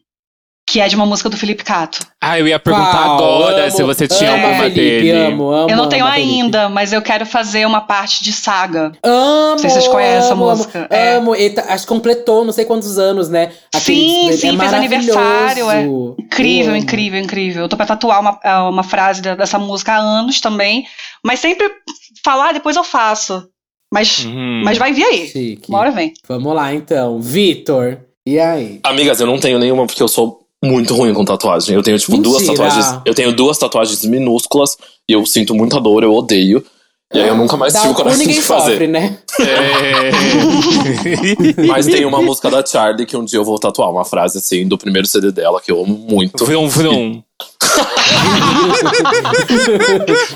D: que é de uma música do Felipe Cato.
B: Ah, eu ia perguntar
A: Qual?
B: agora
A: Amo,
B: se você tinha
A: amo
B: alguma
A: Felipe,
B: dele.
A: Amo, amo,
D: eu não tenho
A: amo Felipe.
D: ainda, mas eu quero fazer uma parte de saga.
A: Amo!
D: Não sei se vocês conhecem essa música,
A: Amo,
D: é.
A: amo. Tá- acho que completou não sei quantos anos, né?
D: Sim,
A: é
D: sim, fez
A: maravilhoso.
D: aniversário, é.
A: Eu
D: Incrível,
A: amo.
D: incrível, incrível. Eu tô pra tatuar uma, é, uma frase dessa música há anos também, mas sempre falar, depois eu faço. Mas,
B: Uhum.
D: mas vai vir aí.
A: Chique.
D: Uma hora vem.
A: Vamos lá, então. Vitor, e aí?
E: Amigas, eu não tenho nenhuma porque eu sou muito ruim com tatuagem. Eu tenho, tipo, duas
A: Mentira.
E: tatuagens. Eu tenho duas tatuagens minúsculas e eu sinto muita dor, eu odeio. E aí eu nunca mais tive
A: o
E: coragem
A: ninguém
E: de fazer.
A: sofre, né?
B: É...
E: Mas tem uma música da Charlie que um dia eu vou tatuar uma frase assim do primeiro CD dela que eu amo muito.
B: vrum, vrum.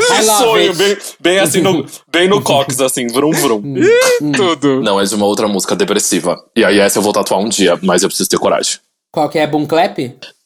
A: Love
E: Sonho, bem, bem assim, no, bem no cox, assim, vrum vrum. (laughs)
B: Tudo.
E: Não, é de uma outra música depressiva. E aí essa eu vou tatuar um dia, mas eu preciso ter coragem.
A: Qual que é? Boom Clap?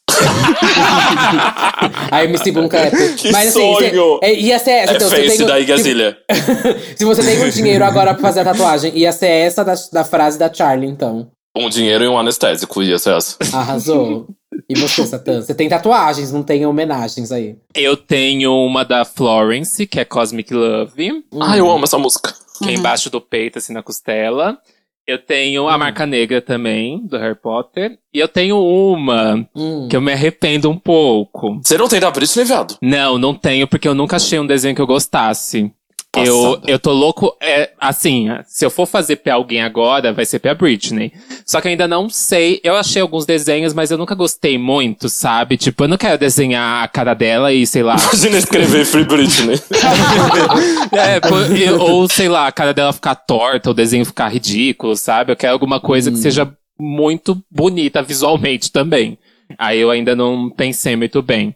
A: (laughs) A MC Boom Clap.
E: Que
A: Mas assim,
E: sonho!
A: cê- é, ia ser essa.
E: É
A: então,
E: face
A: tem,
E: da
A: se,
E: Igazilha. (laughs)
A: se você tem um dinheiro agora pra fazer a tatuagem, ia ser essa da, da frase da Charlie, então.
E: Um dinheiro e um anestésico, ia ser essa.
A: Arrasou. E você, Satã? Você tem tatuagens, não tem homenagens aí.
B: Eu tenho uma da Florence, que é Cosmic Love,
E: Ah, eu amo essa música.
B: que é embaixo do peito, assim, na costela. Eu tenho a marca negra também, do Harry Potter. E eu tenho uma
A: Hum.
B: que eu me arrependo um pouco.
E: Você não tem da Britney, viado?
B: Não, não tenho, porque eu nunca achei um desenho que eu gostasse. Eu,
E: Passada.
B: eu tô louco. É, assim, se eu for fazer pra alguém agora, vai ser pra Britney. Só que eu ainda não sei. Eu achei alguns desenhos, mas eu nunca gostei muito, sabe? Tipo, eu não quero desenhar a cara dela e sei lá.
E: Imagina escrever Free Britney. (laughs)
B: é, e- ou sei lá, a cara dela ficar torta, o desenho ficar ridículo, sabe? Eu quero alguma coisa que seja muito bonita visualmente também. Aí eu ainda não pensei muito bem.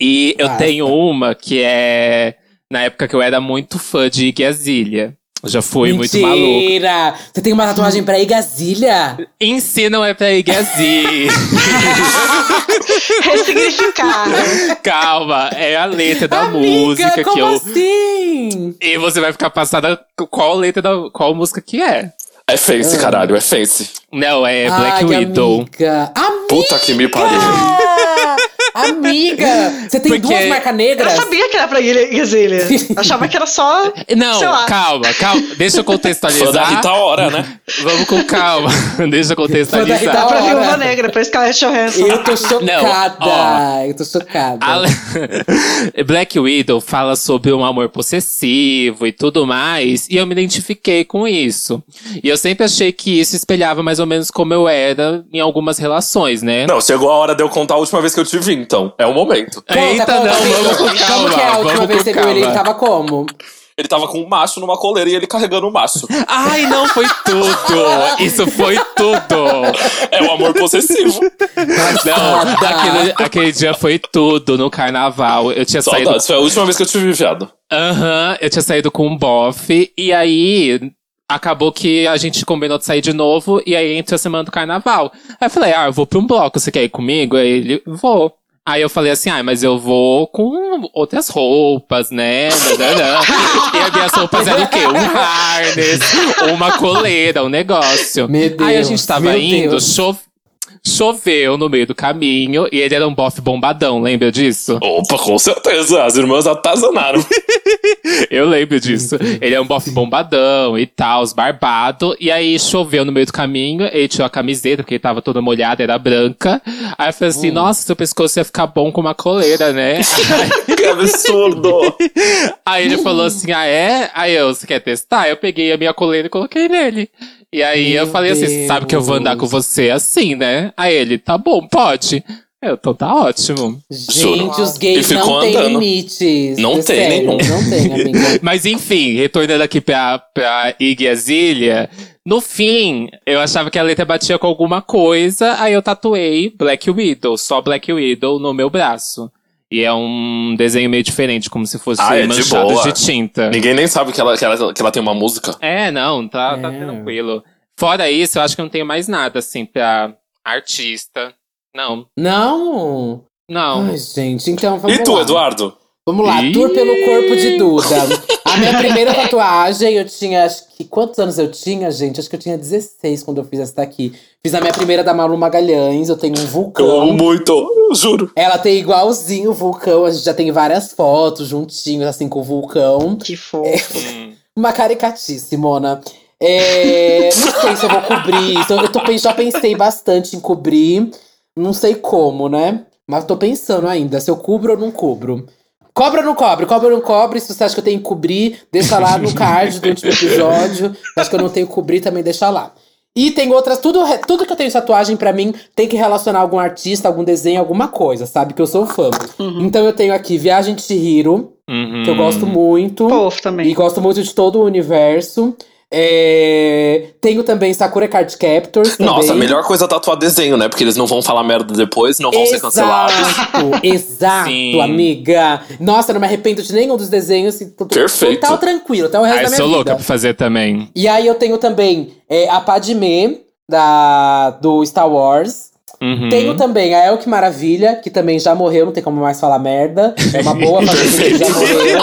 B: E eu
A: Basta.
B: tenho uma que é na época que eu era muito fã de. Eu já fui muito maluco.
A: Mentira! Você tem uma tatuagem pra Igazilha?
B: Em si não é pra Iggy Azalea. (laughs)
D: Ressignificar.
B: Calma, é a letra da
A: Amiga,
B: música que eu.
A: assim?
B: E você vai ficar passada qual letra da. qual música que é.
E: É face, caralho, é face.
B: Não, é Black
A: Ai,
B: Widow.
A: Amiga. Amiga!
E: Puta que me pariu. (laughs)
A: Amiga! Você tem
B: Porque-
A: duas marcas
D: Eu
A: negras?
D: sabia que era pra Igazilha. (laughs) Achava que era só.
B: Não,
D: Sei lá.
B: calma, calma. Deixa eu
E: Fã da
B: contextualizar.
E: Rita Ora, né?
B: Vamos com calma. (laughs) Deixa eu
A: Fã da Rita
B: contextualizar.
D: Pra. Viúva Negra, pra Scarlett Johansson.
A: Eu tô chocada.
B: ó.
A: eu tô chocada.
B: A- (laughs) Black Widow fala sobre um amor possessivo e tudo mais, e eu me identifiquei com isso. E eu sempre achei que isso espelhava mais ou menos como eu era em algumas relações, né?
E: Não, chegou a hora de eu contar a última vez que eu te vi, então. É o momento.
A: Conta,
B: Eita,
A: conta,
B: não, vamos com calma.
A: Como que é a última
B: vamos
A: vez que você viu ele? Ele tava como?
E: Ele tava com um macho numa coleira e ele carregando o macho.
B: Ai, não, foi tudo! Isso foi tudo!
E: É o amor possessivo.
B: Não, aquele, aquele dia foi tudo no carnaval. Eu tinha saído
E: Saudades. Foi a última vez que eu te vi, viado.
B: Aham, eu tinha saído com um bofe, e aí acabou que a gente combinou de sair de novo, e aí entre a semana do carnaval. Aí eu falei, ah, eu vou pra um bloco, você quer ir comigo? Aí ele, vou. Aí eu falei assim, ah, mas eu vou com outras roupas, né? E as minhas roupas eram o quê? Um harness, uma coleira, um negócio.
A: Meu
B: aí a
A: Deus,
B: gente tava indo,
A: Deus.
B: Chove- choveu no meio do caminho, e ele era um bofe bombadão, lembra disso?
E: Opa, com certeza. As irmãs atazanaram. (laughs)
B: Eu lembro disso. Ele é um bofe bombadão e tal, barbado. E aí choveu no meio do caminho, ele tirou a camiseta, porque ele tava toda molhada, era branca. Aí eu falei assim: nossa, seu pescoço ia ficar bom com uma coleira, né? (laughs)
E: que absurdo.
B: aí ele falou assim: ah, é? Aí eu, você quer testar? Eu peguei a minha coleira e coloquei nele. E aí eu
A: Meu
B: falei assim: "Você sabe que eu vou andar com você assim, né? Aí ele, tá bom, pode. Eu, então tá ótimo.
A: Gente, os gays não têm limites.
E: Não tem
A: sério,
E: nenhum.
A: Não tem, amiga. (laughs)
B: Mas enfim, retornando aqui pra, pra Iggy Azalea, no fim, eu achava que a letra batia com alguma coisa, aí eu tatuei Black Widow, só Black Widow no meu braço. E é um desenho meio diferente, como se fosse
E: Ah, é de
B: manchado
E: boa.
B: de tinta.
E: Ninguém nem sabe que ela, que ela, que ela tem uma música.
B: É, não, tá, tá
A: É.
B: tranquilo. Fora isso, eu acho que eu não tenho mais nada, assim, pra artista. Não,
A: Não?
B: não.
A: Ai, gente, então vamos
E: e tu,
A: lá.
E: Eduardo?
A: Vamos lá,
B: Ih.
A: tour pelo corpo de Duda. (laughs) A minha primeira tatuagem, eu tinha, acho que. Quantos anos eu tinha, gente? Acho que eu tinha 16 quando eu fiz essa daqui. Fiz a minha primeira da Malu Magalhães, eu tenho um
E: Eu amo
A: vulcão.
E: muito, eu juro.
A: Ela tem igualzinho o vulcão, a gente já tem várias fotos juntinhos, assim, com o vulcão.
D: Que fofo.
B: Hum. (laughs)
A: Uma caricatice, Mona. É, não sei se eu vou cobrir isso. Eu tô, já pensei bastante em cobrir. Não sei como, né? Mas tô pensando ainda se eu cubro ou não cubro. Cobra ou não cobre? Cobra ou não cobre? Se você acha que eu tenho que cobrir, deixa lá no card do último episódio. Acho que eu não tenho que cobrir, também deixa lá. E tem outras, tudo, tudo que eu tenho em tatuagem pra mim tem que relacionar algum artista, algum desenho, alguma coisa, sabe? Que eu sou fã. Então eu tenho aqui Viagem de Chihiro,
B: Uhum.
A: que eu gosto muito.
D: Fofo
A: E
D: também.
A: gosto muito de todo o universo. É, Tenho também Sakura Card Captors. Também.
E: Nossa, a melhor coisa é tatuar desenho, né? Porque eles não vão falar merda depois, não vão ser cancelados.
A: Exato, exato,
B: Sim.
A: amiga. Nossa, eu não me arrependo de nenhum dos desenhos. e
E: Perfeito.
A: Total tranquilo, até o resto
B: Ah,
A: da
B: eu
A: minha
B: sou
A: vida.
B: louca pra fazer também.
A: E aí eu tenho também é, a Padmé, da, do Star Wars.
B: Uhum.
A: Tenho também a Elke Maravilha, que também já morreu, não tem como mais falar merda. É uma boa (laughs) que já morreu.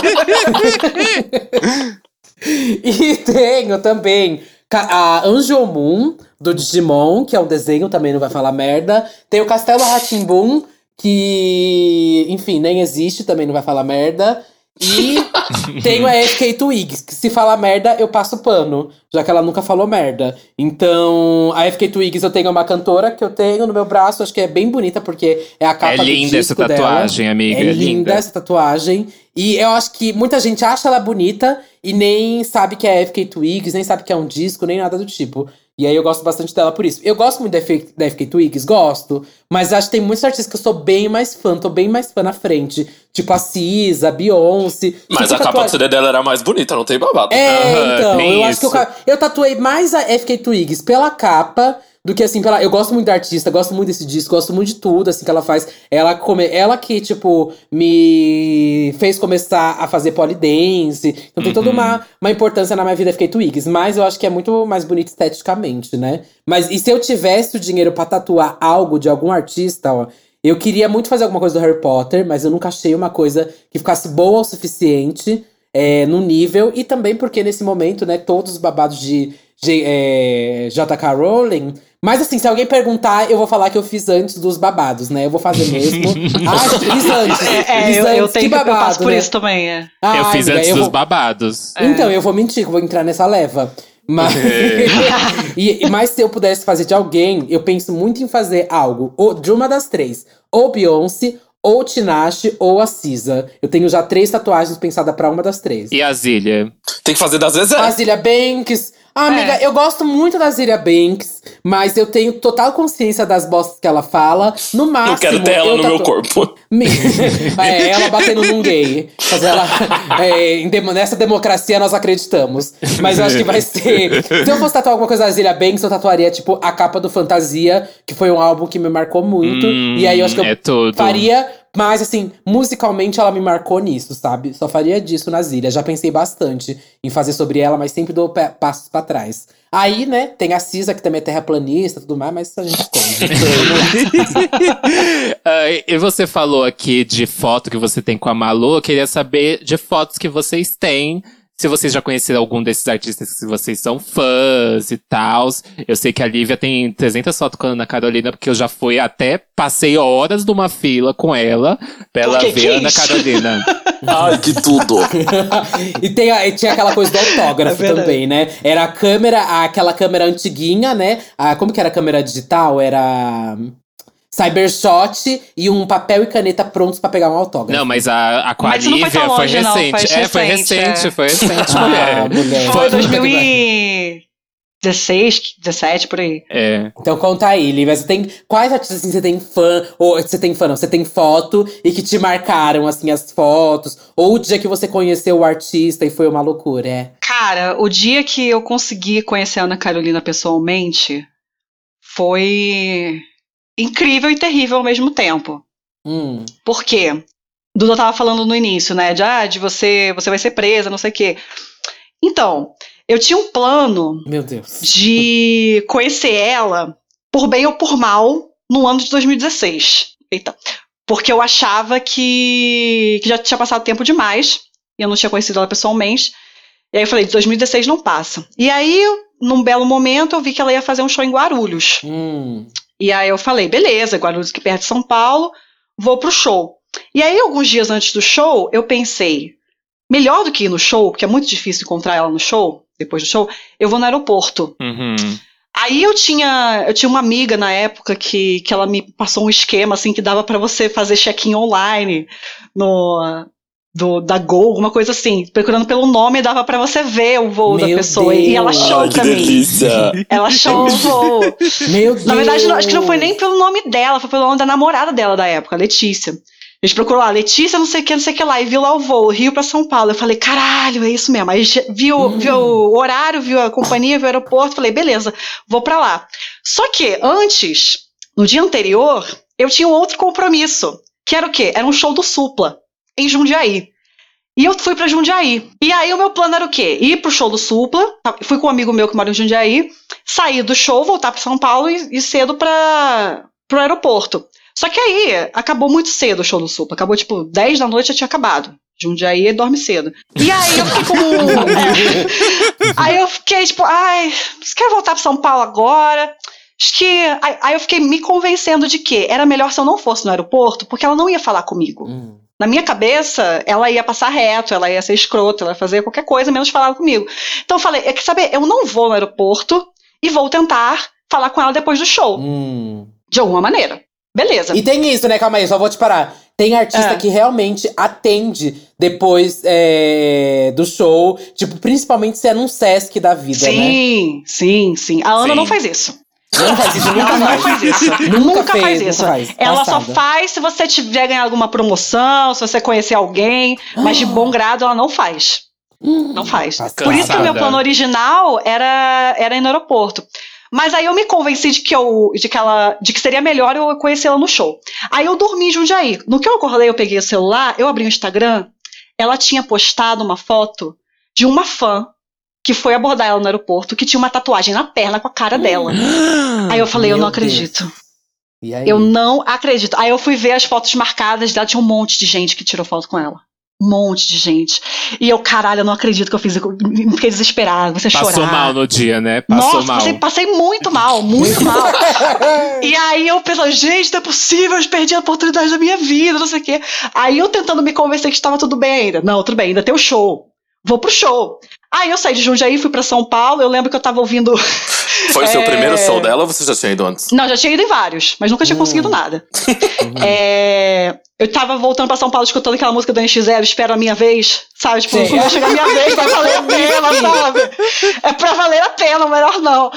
A: (laughs) (laughs) e tenho também a Anjomon, do Digimon, que é um desenho, também não vai falar merda. Tem o Castelo Ratimbun, que, enfim, nem existe, também não vai falar merda. E (laughs) tenho a FK Twigs, que se falar merda, eu passo pano, já que ela nunca falou merda. Então, a FK Twigs eu tenho uma cantora que eu tenho no meu braço, acho que é bem bonita, porque é a capa
B: É
A: do
B: linda essa
A: disco dela.
B: tatuagem, amiga.
A: É linda
B: linda.
A: essa tatuagem. E eu acho que muita gente acha ela bonita e nem sabe que é FK Twigs, nem sabe que é um disco, nem nada do tipo. E aí eu gosto bastante dela por isso. Eu gosto muito da FK, da FK Twigs, gosto. Mas acho que tem muitos artistas que eu sou bem mais fã, tô bem mais fã na frente. Tipo a Cisa, a Beyoncé.
E: Mas
A: Tipo,
E: a capa do CD dela era mais bonita, não tem babado.
A: é, (laughs) então, eu acho que eu,
B: isso.
A: eu tatuei mais a FK Twigs pela capa do que assim, pela. Eu gosto muito da artista, gosto muito desse disco, gosto muito de tudo, assim, que ela faz. Ela, come, ela que, tipo, me fez começar a fazer polidense. Então tem toda
B: Uhum.
A: uma, uma importância na minha vida FK Twigs. Mas eu acho que é muito mais bonito esteticamente, né? Mas e se eu tivesse o dinheiro pra tatuar algo de algum artista, ó. Eu queria muito fazer alguma coisa do Harry Potter, mas eu nunca achei uma coisa que ficasse boa o suficiente é, no nível. E também porque nesse momento, né, todos os babados de, de é, J.K. Rowling. Mas assim, se alguém perguntar, eu vou falar que eu fiz antes dos babados, né? Eu vou fazer mesmo. (laughs) ah, fiz antes.
D: É,
A: fiz
D: eu, eu
A: antes,
D: tenho
A: que
D: que eu
A: babado,
D: passo por
A: né?
D: isso também, é.
A: Ah,
B: eu fiz
A: amiga,
B: antes
A: eu
B: dos
A: vou-
B: babados.
A: então, eu vou mentir, que eu vou entrar nessa leva. Mas, (laughs) e, e- mas se eu pudesse fazer de alguém, eu penso muito em fazer algo ou de uma das três. Ou Beyoncé, ou Tinashe, ou a Cisa. Eu tenho já três tatuagens pensadas pra uma das três.
B: E a Zília?
E: Tem que fazer das vezes.
A: A Zilia Banks. Ah, amiga,
D: É.
A: eu gosto muito da Zilia Banks, mas eu tenho total consciência das bostas que ela fala. No máximo.
E: Não quero ter ela
A: eu
E: no meu corpo. (laughs)
A: É, ela batendo num gay. Fazer ela, é, nessa democracia nós acreditamos. Mas eu acho que vai ser. Se eu fosse tatuar alguma coisa da Zilia Banks, eu tatuaria, tipo, a capa do Fantasia, que foi um álbum que me marcou muito.
B: Hum,
A: e aí eu acho que eu
B: é
A: faria. Mas, assim, musicalmente ela me marcou nisso, sabe? Só faria disso na Zilia. Já pensei bastante em fazer sobre ela, mas sempre dou passos pra trás. Aí, né, tem a Cisa, que também é terraplanista e tudo mais, mas a gente esconde. (laughs)
B: Ah, e você falou aqui de foto que você tem com a Malu. Eu queria saber de fotos que vocês têm. Se vocês já conheceram algum desses artistas, se vocês são fãs e tal. Eu sei que a Lívia tem 300 fotos com a Ana Carolina, porque eu já fui até, passei horas numa fila com ela pra ela
D: que
B: ver
D: que
B: a
D: é
B: Ana
D: isso?
B: Carolina. (laughs)
E: Ai, que tudo. (laughs)
A: e, tem a- e tinha aquela coisa do autógrafo
D: É
A: também, né? Era a câmera, aquela câmera antiguinha, né? A, como que era a câmera digital? Era. Cybershot e um papel e caneta prontos pra pegar um autógrafo.
B: Não, mas a, a com
D: Mas foi
B: foi
D: não,
B: recente. é, foi
D: recente, é.
B: foi recente,
A: Ah,
B: mulher.
A: mulher.
D: Foi
A: Puta que pariu.
D: 2016, 17, por aí.
B: É.
A: Então conta aí, Lívia. Você tem. Quais artistas assim, você tem fã? Ou você tem fã, não? Você tem foto e que te marcaram, assim, as fotos? Ou o dia que você conheceu o artista e foi uma loucura, é?
D: Cara, o dia que eu consegui conhecer a Ana Carolina pessoalmente foi incrível e terrível ao mesmo tempo.
A: Hum.
D: Por quê? Duda tava falando no início, né? De, ah, de você, você vai ser presa, não sei o quê. Então, eu tinha um plano
A: Meu Deus.
D: de conhecer ela, por bem ou por mal, no ano de 2016. Eita. Porque eu achava que, que já tinha passado tempo demais, e eu não tinha conhecido ela pessoalmente. E aí eu falei, de 2016 não passa. E aí, num belo momento, eu vi que ela ia fazer um show em Guarulhos.
A: Hum.
D: E aí eu falei, beleza, Guarulhos aqui perto de São Paulo, vou pro show. E aí, alguns dias antes do show, eu pensei, melhor do que ir no show, porque é muito difícil encontrar ela no show, depois do show, eu vou no aeroporto.
B: Uhum.
D: Aí eu tinha, eu tinha uma amiga na época que, que ela me passou um esquema assim que dava pra você fazer check-in online no do, da Gol, alguma coisa assim. Procurando pelo nome dava pra você ver o voo da
A: Meu
D: pessoa. E ela
A: Deus.
D: achou
E: que
D: pra mim.
E: delícia.
D: Ela achou o voo.
A: Meu Deus.
D: Na verdade, não- acho que não foi nem pelo nome dela, foi pelo nome da namorada dela da época, Letícia. A gente procurou lá, Letícia, não sei o que, não sei o que lá, e viu lá o voo, Rio pra São Paulo. Eu falei, caralho, é isso mesmo. Aí viu,
A: Hum.
D: viu o horário, viu a companhia, viu o aeroporto, falei, beleza, vou pra lá. Só que antes, no dia anterior, eu tinha um outro compromisso, que era o quê? Era um show do Supla, em Jundiaí. E eu fui pra Jundiaí. E aí o meu plano era o quê? Ir pro show do Supla, tá, fui com um amigo meu que mora em Jundiaí, sair do show, voltar pra São Paulo e, e cedo pra, pro aeroporto. Só que aí, acabou muito cedo o show do Supla. Acabou, tipo, 10 da noite já tinha acabado. Jundiaí dorme cedo. E aí eu fiquei como. é. (laughs) Aí eu fiquei, tipo, ai, você quer voltar pra São Paulo agora? Acho que. Aí, aí eu fiquei me convencendo de que era melhor se eu não fosse no aeroporto, porque ela não ia falar comigo.
A: Hum.
D: Na minha cabeça, ela ia passar reto, ela ia ser escrota, ela ia fazer qualquer coisa, menos falar comigo. Então eu falei, é que saber, eu não vou no aeroporto e vou tentar falar com ela depois do show.
A: Hum.
D: De alguma maneira. Beleza.
A: E tem isso, né? Calma aí, só vou te parar. Tem artista
D: É.
A: que realmente atende depois é, do show. Tipo, principalmente se é num Sesc da vida, né?
D: sim, sim, sim. A Ana
B: Sim.
D: não faz isso.
A: Não faz isso, nunca
D: Ela não
A: faz.
D: faz isso.
A: Nunca
D: nunca
A: fez,
D: faz
A: nunca
D: isso.
A: faz.
D: Ela só faz se você tiver ganhado alguma promoção, se você conhecer alguém, mas de bom grado ela não faz. Não faz.
A: Passada.
D: Por isso que o meu plano original era, era ir no aeroporto. Mas aí eu me convenci de que, eu, de que, ela, de que seria melhor eu conhecê-la no show. Aí eu dormi em Jundiaí. No que eu acordei, eu peguei o celular, eu abri o Instagram, ela tinha postado uma foto de uma fã que foi abordar ela no aeroporto, que tinha uma tatuagem na perna com a cara dela. (gasps) Aí eu falei, eu
A: Meu
D: não acredito.
A: E aí?
D: Eu não acredito. Aí eu fui ver as fotos marcadas dela, tinha um monte de gente que tirou foto com ela. Um monte de gente. E eu, caralho, eu não acredito que eu fiz isso. Eu Fiquei desesperada, você chorar.
B: Passou mal no dia, né? Passou
D: Nossa,
B: mal.
D: Passei, passei muito mal, muito mal. (laughs) E aí eu pensando, gente, não é possível, eu perdi a oportunidade da minha vida, não sei o quê. Aí eu tentando me convencer que estava tudo bem ainda. Não, tudo bem, ainda tem o show. Vou pro show. Aí eu saí de Jundiaí, fui pra São Paulo, eu lembro que eu tava ouvindo. (laughs)
E: Foi o seu
D: É.
E: primeiro show dela ou você já tinha ido antes?
D: Não, já tinha ido em vários, mas nunca tinha
A: Hum.
D: conseguido nada. (laughs) É, Eu tava voltando pra São Paulo escutando aquela música da NX0, Espero a Minha Vez, sabe? Tipo,
A: Sim.
D: quando vai chegar a minha vez, vai valer a pena, (laughs) sabe? É pra valer a pena, melhor não.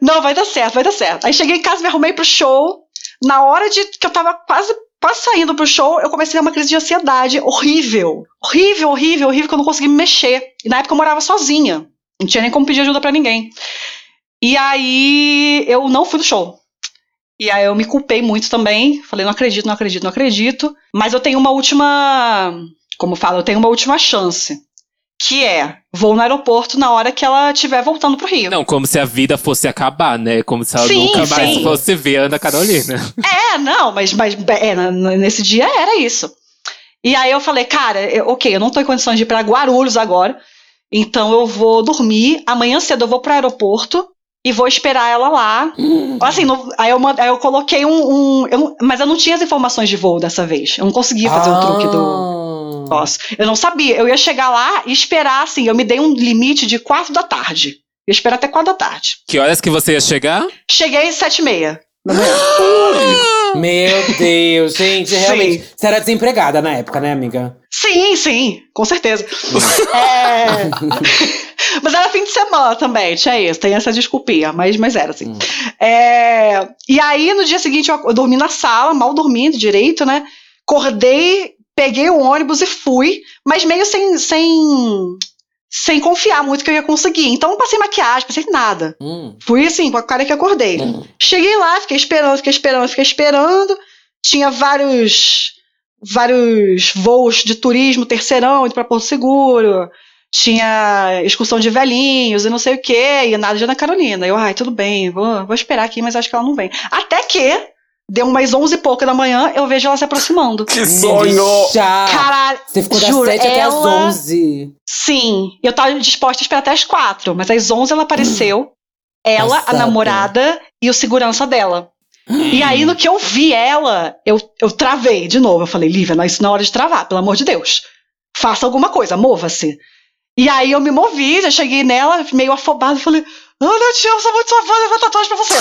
D: Não, vai dar certo, vai dar certo. Aí cheguei em casa, me arrumei pro show. Na hora de que eu tava quase, quase saindo pro show, eu comecei a ter uma crise de ansiedade horrível. Horrível, horrível, horrível, que eu não conseguia me mexer. E na época eu morava sozinha. Não tinha nem como pedir ajuda pra ninguém. E aí eu não fui no show. E aí eu me culpei muito também. Falei, não acredito, não acredito, não acredito. Mas eu tenho uma última. Como fala, eu tenho uma última chance. Que é, vou no aeroporto na hora que ela estiver voltando pro Rio.
B: Não, como se a vida fosse acabar, né? Como se ela
D: Sim,
B: nunca mais
D: sim.
B: fosse ver a Ana Carolina.
D: É, não, mas, mas é, nesse dia era isso. E aí eu falei, cara, eu- ok, eu não tô em condições de ir pra Guarulhos agora. Então eu vou dormir. Amanhã cedo eu vou pro aeroporto e vou esperar ela lá. Assim, no- aí, eu, aí eu coloquei um. um- eu mas eu não tinha as informações de voo dessa vez. Eu não conseguia fazer o truque do. Nossa, eu não sabia. Eu ia chegar lá e esperar, assim. Eu me dei um limite de quatro da tarde. Eu ia esperar até quatro da tarde.
B: Que horas que você ia chegar?
D: Cheguei às sete e meia.
A: Meu Deus, gente,
D: Sim.
A: realmente. Você era desempregada na época, né, amiga?
D: Sim, sim, com certeza. É, (laughs) Mas era fim de semana também, tinha isso, tem essa desculpinha, mas, mas era assim.
A: Hum.
D: É, E aí, no dia seguinte, eu eu dormi na sala, mal dormindo direito, né? Acordei, peguei o ônibus e fui, mas meio sem, sem, sem confiar muito que eu ia conseguir. Então, não passei maquiagem, passei nada.
A: Hum.
D: Fui assim, com a cara que acordei.
A: Hum.
D: Cheguei lá, fiquei esperando, fiquei esperando, fiquei esperando. Tinha vários vários voos de turismo terceirão indo para Porto Seguro. Tinha excursão de velhinhos e não sei o quê, e nada de Ana Carolina. Eu, ai, tudo bem, vou, vou esperar aqui, mas acho que ela não vem. Até que, deu umas onze e pouca da manhã, eu vejo ela se aproximando.
E: Que sonho!
D: Caralho,
A: Você ficou das
D: juro,
A: 7 até as
D: ela-
A: 11.
D: Sim, eu tava disposta a esperar até as quatro, mas às onze ela apareceu. Ela, a
A: Passada.
D: namorada e o segurança dela. E aí, no que eu vi ela, eu, eu travei de novo. Eu falei, Lívia, não, isso não é hora de travar, pelo amor de Deus. Faça alguma coisa, mova-se. E aí eu me movi, já cheguei nela, meio afobada, e falei, Ana, eu te amo, sou muito sua fã, eu vou tatuagem pra você.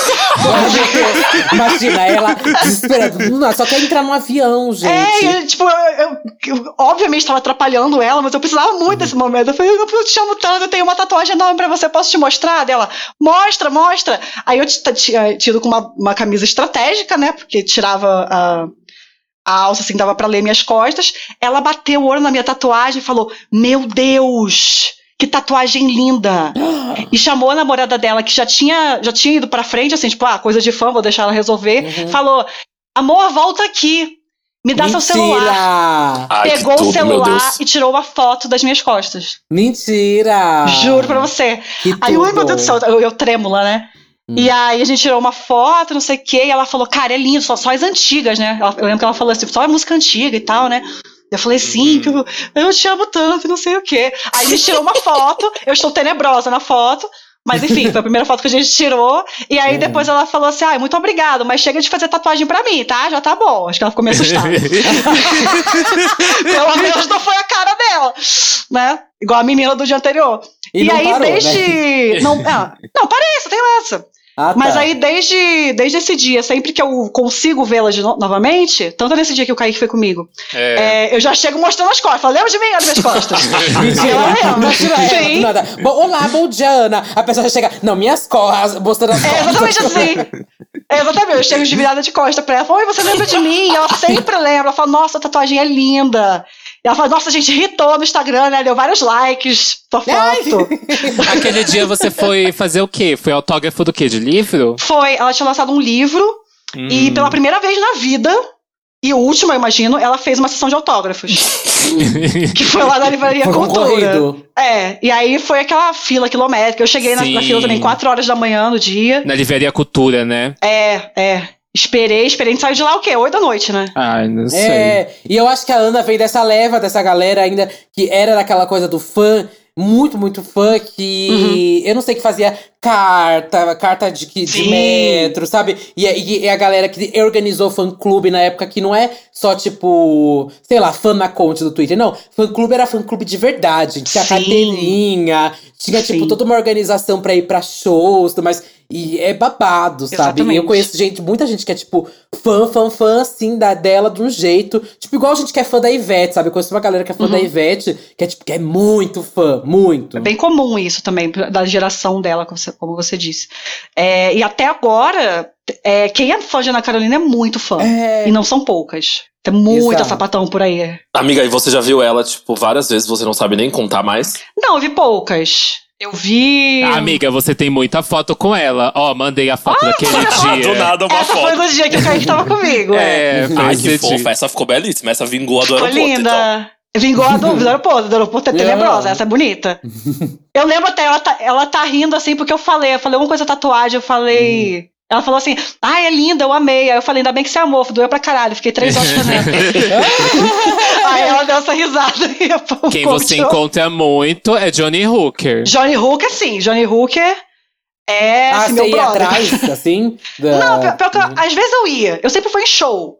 A: Imagina, ela desesperada. Não, só quer entrar no avião, gente.
D: É, e, tipo, eu, eu- obviamente estava atrapalhando ela, mas eu precisava muito desse momento. Eu falei, eu, te amo tanto, eu tenho uma tatuagem enorme pra você, posso te mostrar? Dela, mostra, mostra. Aí eu t- t- tinha tido com uma, uma camisa estratégica, né? Porque tirava a, a alça, assim, dava pra ler minhas costas. Ela bateu o olho na minha tatuagem e falou: Meu Deus! Que tatuagem linda! (gasps) E chamou a namorada dela, que já tinha, já tinha ido pra frente, assim, tipo, ah, coisa de fã, vou deixar ela resolver.
A: Uhum.
D: Falou: Amor, volta aqui. Me dá seu celular.
A: Mentira!
E: Ai,
D: Pegou
E: tudo,
D: o celular e tirou uma foto das minhas costas.
A: Mentira!
D: Juro pra você.
A: Que
D: Aí, ai meu. Deus do céu, eu, eu trêmula, né? E aí a gente tirou uma foto, não sei o quê, e ela falou, cara, é lindo, só, só as antigas, né? Ela- eu lembro que ela falou assim, só a música antiga e tal, né? Eu falei, sim, que eu, eu te amo tanto, não sei o quê. Aí a gente tirou uma foto, eu estou tenebrosa na foto, mas enfim, foi a primeira foto que a gente tirou. E aí depois ela falou assim: ai, muito obrigado, mas chega de fazer tatuagem pra mim, tá? Já tá bom. Acho que ela ficou meio assustada. (laughs) Pelo menos não foi a cara dela, né? Igual a menina do dia anterior.
A: E
D: E,
A: não
D: aí,
A: parou,
D: desde.
A: né? (laughs)
D: Não, ah, não, pareça, tem essa.
A: Ah,
D: Mas
A: tá.
D: aí, desde, desde esse dia, sempre que eu consigo vê-la no- novamente, tanto nesse dia que o Kaique foi comigo,
B: É.
D: é, eu já chego mostrando as costas. Falo, lembra de mim? Olha minhas costas. (laughs)
A: Mentira,
D: Ela lembra.
A: mentira, é,
D: Sim.
A: do nada. Bom, olá, bom dia, Ana. A pessoa já chega, não, minhas costas, mostrando as
D: É
A: costas.
D: exatamente assim. É exatamente. Eu chego de virada de costa pra ela. Falo, Oi, você lembra de mim? E ela sempre lembra. Ela fala, nossa, a tatuagem é linda. E ela fala, nossa, a gente irritou no Instagram, né? Deu vários likes, tua
A: Ai.
D: foto. (laughs)
B: Aquele dia você foi fazer o quê? Foi autógrafo do quê? De livro?
D: Foi, ela tinha lançado um livro
B: Hum.
D: e pela primeira vez na vida, e o último, eu imagino, ela fez uma sessão de autógrafos. (laughs) que foi lá na Livraria
A: Foi
D: Cultura.
A: concorrido.
D: É, e aí foi aquela fila quilométrica. Eu cheguei na, na fila também 4 horas da manhã no dia.
B: Na livraria Cultura, né?
D: É, é. Esperei, esperei. A gente saiu de lá o quê? 8 da noite, né?
B: Ai, não sei.
A: É, e eu acho que a Ana veio dessa leva, dessa galera ainda, que era daquela coisa do fã, muito, muito fã, que eu não sei que fazia carta, carta de, de
D: Sim.
A: metro, sabe? E, a- e a galera que organizou fã clube na época que não é só tipo, sei lá, fã na conta do Twitter. Não, fã clube era fã clube de verdade. Tinha
D: Sim.
A: carteirinha, tinha tipo
D: Sim.
A: toda uma organização pra ir pra shows, tudo mais. E é babado, sabe? E eu conheço gente, muita gente que é tipo fã, fã, fã, assim, da, dela de um jeito. Tipo, igual a gente que é fã da Ivete, sabe? Eu conheço uma galera que é fã da Ivete, que é tipo, que é muito fã, muito.
D: É bem comum isso também, da geração dela, você, como você disse. É, e até agora, é, quem é fã de Ana Carolina é muito fã.
A: É.
D: E não são poucas. Tem muita
A: Exato.
D: sapatão por aí.
E: Amiga, e você já viu ela, tipo, várias vezes, você não sabe nem contar mais?
D: Não, eu vi poucas. Eu vi.
B: Amiga, você tem muita foto com ela. Ó, mandei a foto daquele
E: Ah,
B: dia.
E: do nada uma
D: Essa foi
E: foto.
D: no dia que o Kaique tava comigo. é.
B: É, foi
E: Ai, que
B: dia.
E: fofa. Essa ficou belíssima. Essa vingou a do
D: Ficou
E: aeroporto, então.
D: linda. Vingou a do, aeroporto. Do aeroporto é tenebrosa, essa é bonita. Eu lembro até, ela tá, ela tá rindo assim, porque eu falei, eu falei uma coisa tatuagem, eu falei. Ela falou assim, ah, é linda, eu amei. Aí eu falei, ainda bem que você amou, doeu pra caralho, fiquei três horas (laughs) fazendo. (laughs) Aí ela deu essa risada (laughs) e eu
B: Quem você encontra muito é Johnny Hooker.
D: Johnny Hooker, sim, Johnny Hooker é
A: Ah,
D: assim,
A: você
D: meu
A: ia
D: brother.
A: atrás, assim? da-
D: Não, pior, pior que eu- às vezes eu ia. Eu sempre fui em show.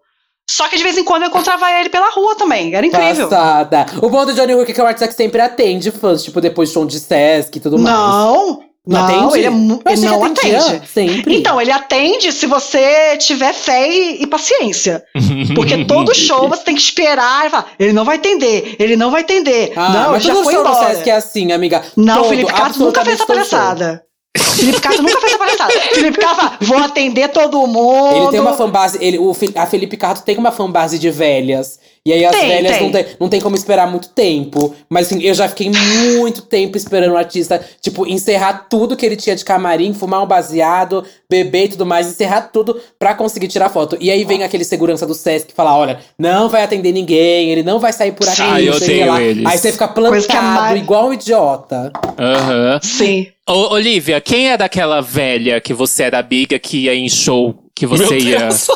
D: Só que de vez em quando eu encontrava ele pela rua também. Era incrível.
A: Passada. O bom do Johnny Hooker é que é um artista que sempre atende fãs, tipo, depois de show de Sesc e tudo mais.
D: Não, não,
A: atende?
D: ele, é ele não
A: atendia
D: atende.
A: Sempre.
D: Então, ele atende se você tiver fé e, e paciência. (laughs) Porque todo show você tem que esperar e falar, ele não vai atender, ele não vai atender.
A: Ah,
D: não,
A: mas
D: já
A: todo
D: foi
A: show do
D: embora.
A: Sesc é assim, amiga.
D: Não,
A: Todo,
D: Felipe Cato nunca fez essa palhaçada. Felipe Cato nunca fez palhaçada. Felipe fala, vou atender todo mundo.
A: Ele tem uma fanbase, ele, o, a Felipe Carto tem uma fanbase de velhas. E aí as
D: Tem,
A: velhas
D: tem.
A: Não, tem, não tem como esperar muito tempo. Mas assim, eu já fiquei muito tempo esperando o artista, tipo, encerrar tudo que ele tinha de camarim, fumar um baseado, beber e tudo mais, encerrar tudo pra conseguir tirar foto. E aí vem aquele segurança do Sesc que fala: olha, não vai atender ninguém, ele não vai sair por aqui. Não
B: eu
A: sei o que
B: odeio
A: lá.
B: eles.
A: Aí você fica plantado, igual um idiota.
B: Aham.
D: Sim.
B: Ô, Olivia, quem é daquela velha que você era amiga que ia em show que
E: Meu
B: você ia?
E: Deus. (laughs)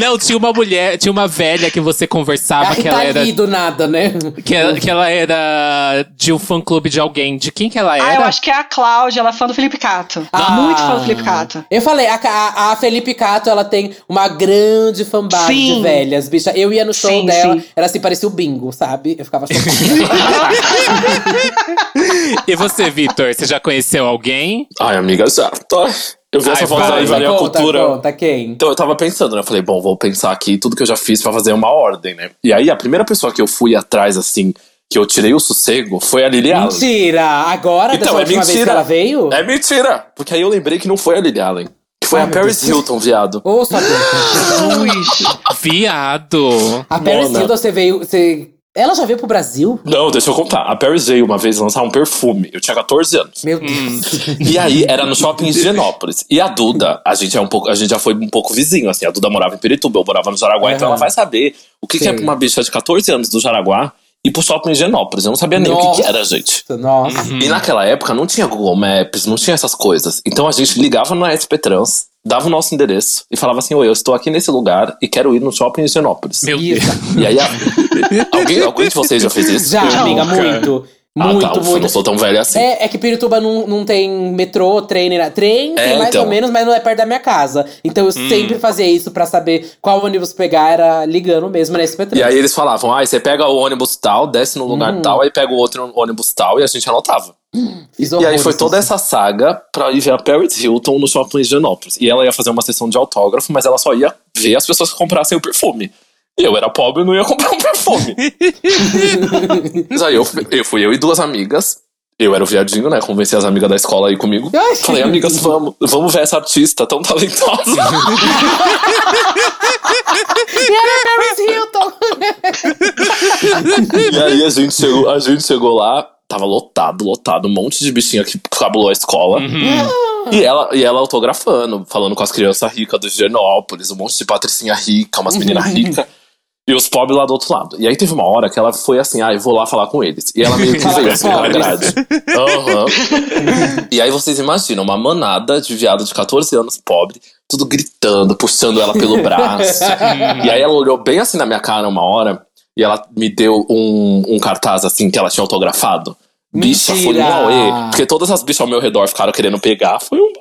B: Não, tinha uma mulher, tinha uma velha que você conversava que
A: tá
B: ela era
A: ali do nada, né?
B: que ela, que ela era de um fã clube de alguém. De quem que ela era?
D: Ah, eu acho que é a Cláudia, ela é fã do Felipe Cato.
A: Ah.
D: Muito fã do Felipe Cato.
A: Eu falei, a, a, a Felipe Cato, ela tem uma grande fanbase
D: Sim.
A: de velhas, bicha. Eu ia no show
D: Sim,
A: dela,
D: sim.
A: era assim, parecia o bingo, sabe? Eu ficava chocada. (laughs) (laughs) (laughs)
B: E você, Vitor, você já conheceu alguém?
E: Ai, amiga, já. Tô- Eu vi
B: Ai,
E: essa foto da Livraria
A: conta,
E: Cultura.
A: conta, quem?
E: Então eu tava pensando, né? Eu falei, bom, vou pensar aqui tudo que eu já fiz pra fazer uma ordem, né? E aí a primeira pessoa que eu fui atrás, assim, que eu tirei o sossego, foi a Lily Allen.
A: Mentira! Agora,
E: Então,
A: dessa
E: é
A: última vez que
E: mentira.
A: ela veio?
E: É mentira! Porque aí eu lembrei que não foi a Lily Allen. Que foi
A: Ai,
E: a Paris
A: Deus.
E: Hilton, viado.
A: Ô, sua boca. (laughs)
B: Viado.
A: A Paris
E: Mona.
A: Hilton, você veio. Você... Ela já veio pro Brasil?
E: Não, deixa eu contar. A Paris veio uma vez lançar um perfume. Eu tinha 14 anos.
A: Meu Deus.
E: E aí era no shopping Genópolis. E a Duda, a gente é um pouco, a gente já foi um pouco vizinho, assim. A Duda morava em Perituba, eu morava no Jaraguá, então
A: Aham.
E: ela vai saber o que, que é pra uma bicha de 14 anos do Jaraguá ir pro shopping em Genópolis. Eu não sabia nem o que, que era, gente.
A: Nossa.
E: E naquela época não tinha Google Maps, não tinha essas coisas. Então a gente ligava no SP Trans, dava o nosso endereço e falava assim: Oi, eu estou aqui nesse lugar e quero ir no shopping em Genópolis.
B: Meu
A: Isso.
E: E aí, (laughs) alguém, alguém de vocês já fez isso?
A: Já, amiga,
B: cara.
A: Muito.
E: Ah, tá,
A: muito.
E: não sou tão velho assim.
A: É, é que Pirituba não, não tem metrô, trem. Trem tem
E: É,
A: mais
E: então.
A: ou menos, mas não é perto da minha casa. Então eu sempre fazia isso pra saber qual ônibus pegar, era ligando mesmo nesse metrô.
E: E aí eles falavam, ah, você pega o ônibus tal, desce no lugar tal, aí pega o outro ônibus tal, e a gente anotava. (clears throat)
A: Fiz
E: E aí foi toda
A: disso.
E: essa saga pra ir ver a Paris Hilton no shopping de Genópolis. E ela ia fazer uma sessão de autógrafo, mas ela só ia ver as pessoas que comprassem o perfume. E eu era pobre e não ia (laughs) comprar um perfume. mas aí eu, fui- eu fui eu e duas amigas. Eu era o viadinho, né? Convenci as amigas da escola aí comigo.
A: Ai,
E: Falei, amigas, vamos, vamos ver essa artista tão talentosa. (laughs)
A: E era Paris Hilton!
E: E aí a gente chegou, a gente chegou lá, tava lotado, lotado, um monte de bichinha que cabulou a escola. E ela, e ela autografando, falando com as crianças ricas do Genópolis, um monte de patricinha rica, umas meninas ricas. E os pobres lá do outro lado. E aí teve uma hora que ela foi assim, ah, eu vou lá falar com eles. E ela meio que veio assim na grade. Aham. E aí vocês imaginam, uma manada de viado de 14 anos pobre, tudo gritando, puxando ela pelo braço. e aí ela olhou bem assim na minha cara uma hora, e ela me deu um, um cartaz assim que ela tinha autografado. Bicha, foi um auê. Porque todas as bichas ao meu redor ficaram querendo pegar. Foi um,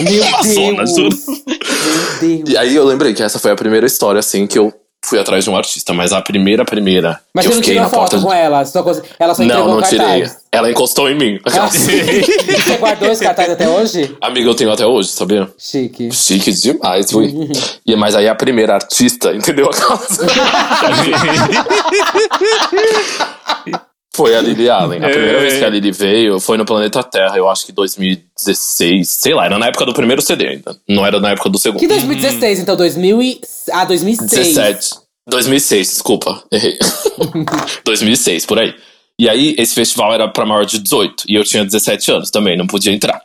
A: Meu (laughs)
E: uma zona,
A: Deus!
E: juro.
A: Meu Deus!
E: E aí eu lembrei que essa foi a primeira história, assim, que eu fui atrás de um artista. Mas a primeira, primeira,
A: Mas
E: que eu
A: você não
E: fiquei
A: tirou
E: na
A: foto
E: porta.
A: com ela? Só, cons- ela só
E: Não,
A: entregou
E: não
A: o
E: tirei.
A: cartaz.
E: Ela encostou em mim.
A: Ah, (laughs) você guardou esse cartaz até hoje?
E: Amiga, eu tenho até hoje, sabia?
A: Chique.
E: Chique demais, fui. (laughs) e, mas aí a primeira artista, (laughs) entendeu? Foi a Lily Allen. A primeira
B: É.
E: vez que a Lily veio foi no Planeta Terra, eu acho que 2016. Sei lá, era na época do primeiro CD ainda. Não era na época do segundo.
A: Que 2016, então? 2000 e... Ah, 2006.
E: 17. 2006, desculpa. Errei. (laughs) 2006, por aí. E aí, esse festival era pra maior de 18. E eu tinha 17 anos também, não podia entrar.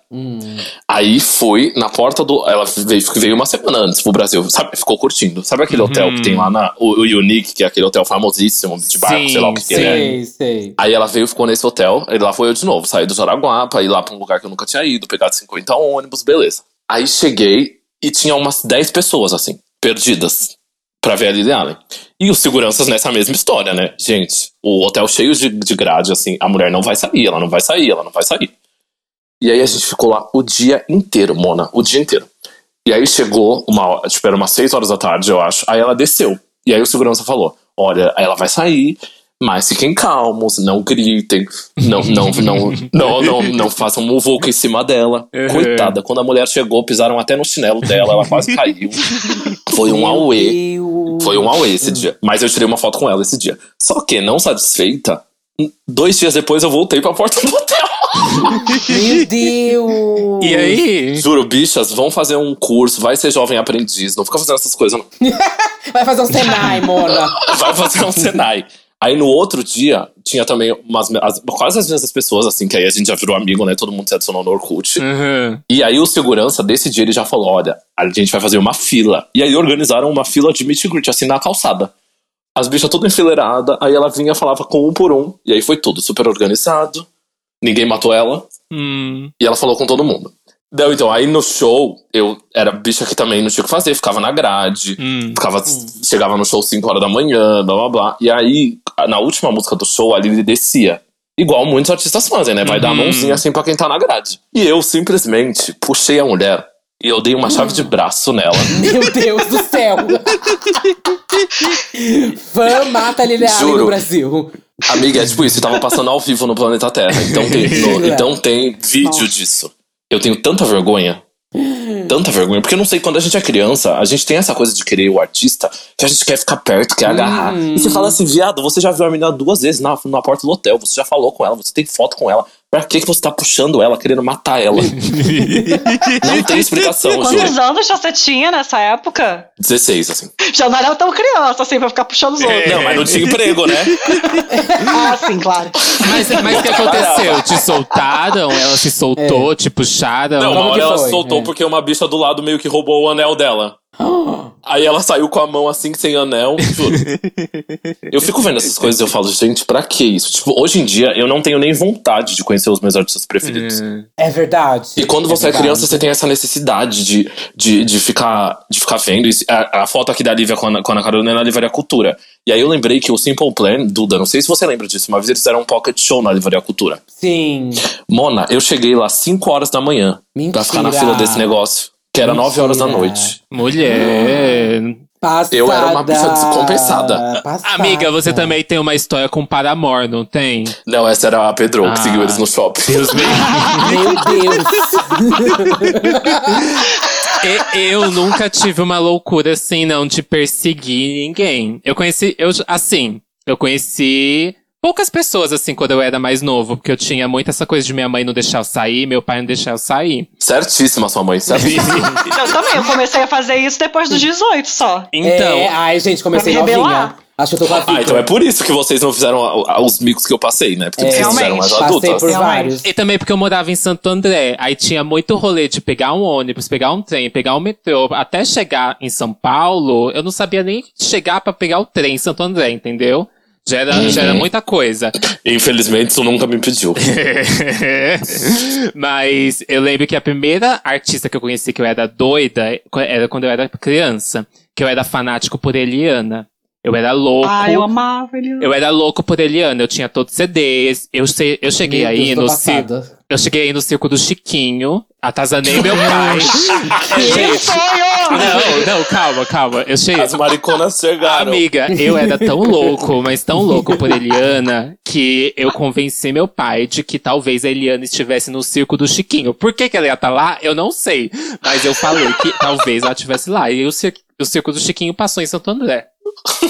E: Aí fui na porta do. Ela veio, veio uma semana antes pro Brasil, sabe? Ficou curtindo. Sabe aquele hotel que tem lá na. O, o Unique, que é aquele hotel famosíssimo de barco,
B: Sim,
E: sei lá o que, que ele é.
A: Sei, sei.
E: Aí ela veio, ficou nesse hotel, e lá foi eu de novo. Saí do Jaraguá pra ir lá pra um lugar que eu nunca tinha ido, pegar 50 ônibus, beleza. Aí cheguei e tinha umas 10 pessoas, assim, perdidas, pra ver a Lily Allen. E os seguranças nessa mesma história, né? Gente, o hotel cheio de, de grade, assim, a mulher não vai sair, ela não vai sair, ela não vai sair. E aí a gente ficou lá o dia inteiro, Mona, o dia inteiro. E aí chegou uma tipo, era umas 6 horas da tarde, eu acho. Aí ela desceu. E aí o segurança falou: Olha, ela vai sair, mas fiquem calmos, não gritem, não, não, não, (laughs) não, não, não façam muvuca em cima dela.
B: Uhum.
E: Coitada, quando a mulher chegou, pisaram até no chinelo dela, ela quase (laughs) caiu. Foi um auê. Foi um auê esse dia. Mas eu tirei uma foto com ela esse dia. Só que, não satisfeita, dois dias depois eu voltei pra porta do hotel.
A: Meu Deus!
B: E aí?
E: Juro, bichas, vão fazer um curso, vai ser jovem aprendiz, não fica fazendo essas coisas, não. (laughs)
A: Vai fazer um Senai, Mona.
E: vai fazer um Senai. Aí no outro dia, tinha também umas, as- quase as mesmas pessoas, assim, que aí a gente já virou amigo, né? Todo mundo se adicionou no Orkut.
B: Uhum.
E: E aí o segurança desse dia ele já falou: olha, a gente vai fazer uma fila. E aí organizaram uma fila de meet and greet, assim, na calçada. As bichas tudo enfileirada, aí ela vinha falava com um por um. E aí foi tudo super organizado. Ninguém matou ela.
B: Hum.
E: E ela falou com todo mundo. Deu, então, aí no show, eu era bicha que também não tinha o que fazer, ficava na grade,
B: Hum.
E: ficava, chegava no show 5 horas da manhã, blá blá blá. E aí, na última música do show, a Lily descia. Igual muitos artistas fazem, né? Vai dar a
B: Uhum.
E: mãozinha assim pra quem tá na grade. E eu simplesmente puxei a mulher e eu dei uma chave de braço nela. (laughs)
A: Meu Deus do céu! Fã mata Allen
E: Juro.
A: no Brasil.
E: Amiga, é tipo isso, tava passando ao vivo no Planeta Terra. Então tem, (laughs) no-
A: Jura?
E: então tem vídeo
A: Nossa.
E: disso. Eu tenho tanta vergonha. Tanta vergonha. Porque eu não sei, quando a gente é criança, a gente tem essa coisa de querer o artista, que a gente quer ficar perto, quer agarrar. E você fala assim, viado, você já viu a menina duas vezes na, na porta do hotel, você já falou com ela, você tem foto com ela. Pra que, que você tá puxando ela, querendo matar ela? (laughs) não tem explicação, juro.
D: Quantos anos você tinha nessa época?
E: 16, assim.
D: Já não era tão criança assim pra ficar puxando os outros.
E: Não, mas não tinha emprego, né? (laughs)
D: Ah, sim, claro.
B: Mas, mas o que aconteceu? Te soltaram? Ela se soltou? Te puxaram?
E: Não, uma hora ela
A: foi?
E: soltou
A: É.
E: porque uma bicha do lado meio que roubou o anel dela. Aí ela saiu com a mão assim, sem anel, juro. (laughs) eu fico vendo essas coisas e eu falo, gente, pra que isso? Tipo, hoje em dia eu não tenho nem vontade de conhecer os meus artistas preferidos.
B: Hum.
A: É verdade.
E: E quando você é, criança, você tem essa necessidade de, de, de, ficar, de ficar vendo. isso. A, a foto aqui da Lívia com a, com a Ana Carolina é na Livraria Cultura. E aí eu lembrei que o Simple Plan, Duda, não sei se você lembra disso, uma vez eles fizeram um pocket show na Livraria Cultura.
A: Sim.
E: Mona, eu cheguei lá 5 horas da manhã pra ficar na
A: Mentira.
E: fila desse negócio. Que era 9 horas da noite.
B: Mulher.
A: Passada.
E: Eu era uma bicha descompensada.
A: Passada.
B: Amiga, você também tem uma história com Paramore, não tem?
E: Não, essa era a Pedro,
B: Ah.
E: que seguiu eles no shopping.
B: Deus me
A: Meu Deus.
B: E- Eu nunca tive uma loucura assim, não, de perseguir ninguém. Eu conheci, eu, assim, eu conheci poucas pessoas assim quando eu era mais novo, porque eu tinha muito essa coisa de minha mãe não deixar eu sair, meu pai não deixar eu sair.
E: Certíssima sua mãe, certíssima. (laughs)
D: Eu também, eu comecei a fazer isso depois dos 18 só.
B: Então,
A: É, ai, gente, comecei novinha. Acho que eu tô com a
E: Ah, então é por isso que vocês não fizeram a- a- os micos que eu passei, né? Porque
A: É,
E: vocês fizeram
D: realmente.
E: mais
A: Passei
E: adultas.
A: por
D: Realmente.
A: vários.
B: E também porque eu morava em Santo André. Aí tinha muito rolê de pegar um ônibus, pegar um trem, pegar um metrô. Até chegar em São Paulo, eu não sabia nem chegar pra pegar o trem em Santo André, entendeu? Já era, já era muita coisa.
E: Infelizmente, isso nunca me pediu. (laughs)
B: Mas eu lembro que a primeira artista que eu conheci que eu era doida era quando eu era criança. Que eu era fanático por Eliana. Eu era louco.
D: Ah, eu amava ele.
B: Eu era louco por Eliana, eu tinha todos os CDs. Eu, sei, eu cheguei
A: Meu
B: aí
A: Deus,
B: no
A: passada.
B: Circo. Eu cheguei aí no circo do Chiquinho, atazanei meu pai. (laughs) Gente, não, não, calma, calma. Eu cheguei.
E: As mariconas chegaram.
B: Amiga, eu era tão louco, mas tão louco por Eliana, que eu convenci meu pai de que talvez a Eliana estivesse no circo do Chiquinho. Por que, que ela ia estar lá? Eu não sei. Mas eu falei que talvez ela estivesse lá. E o, cir o circo do Chiquinho passou em Santo André.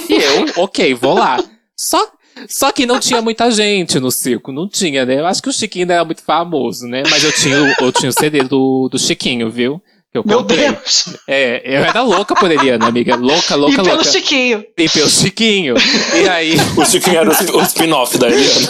B: E eu, ok, vou lá. Só, só que não tinha muita gente no circo, não tinha, né? Eu acho que o Chiquinho não era muito famoso, né? Mas eu tinha, o- eu tinha o CD do, do Chiquinho, viu? Que eu
D: Meu
B: comprei.
D: Deus.
B: É, eu era louca por Eliana, amiga. Louca,
D: E
B: louca,
D: pelo
B: louca.
D: Chiquinho.
B: E pelo Chiquinho. E aí,
E: O Chiquinho era o, o spin-off da Eliana.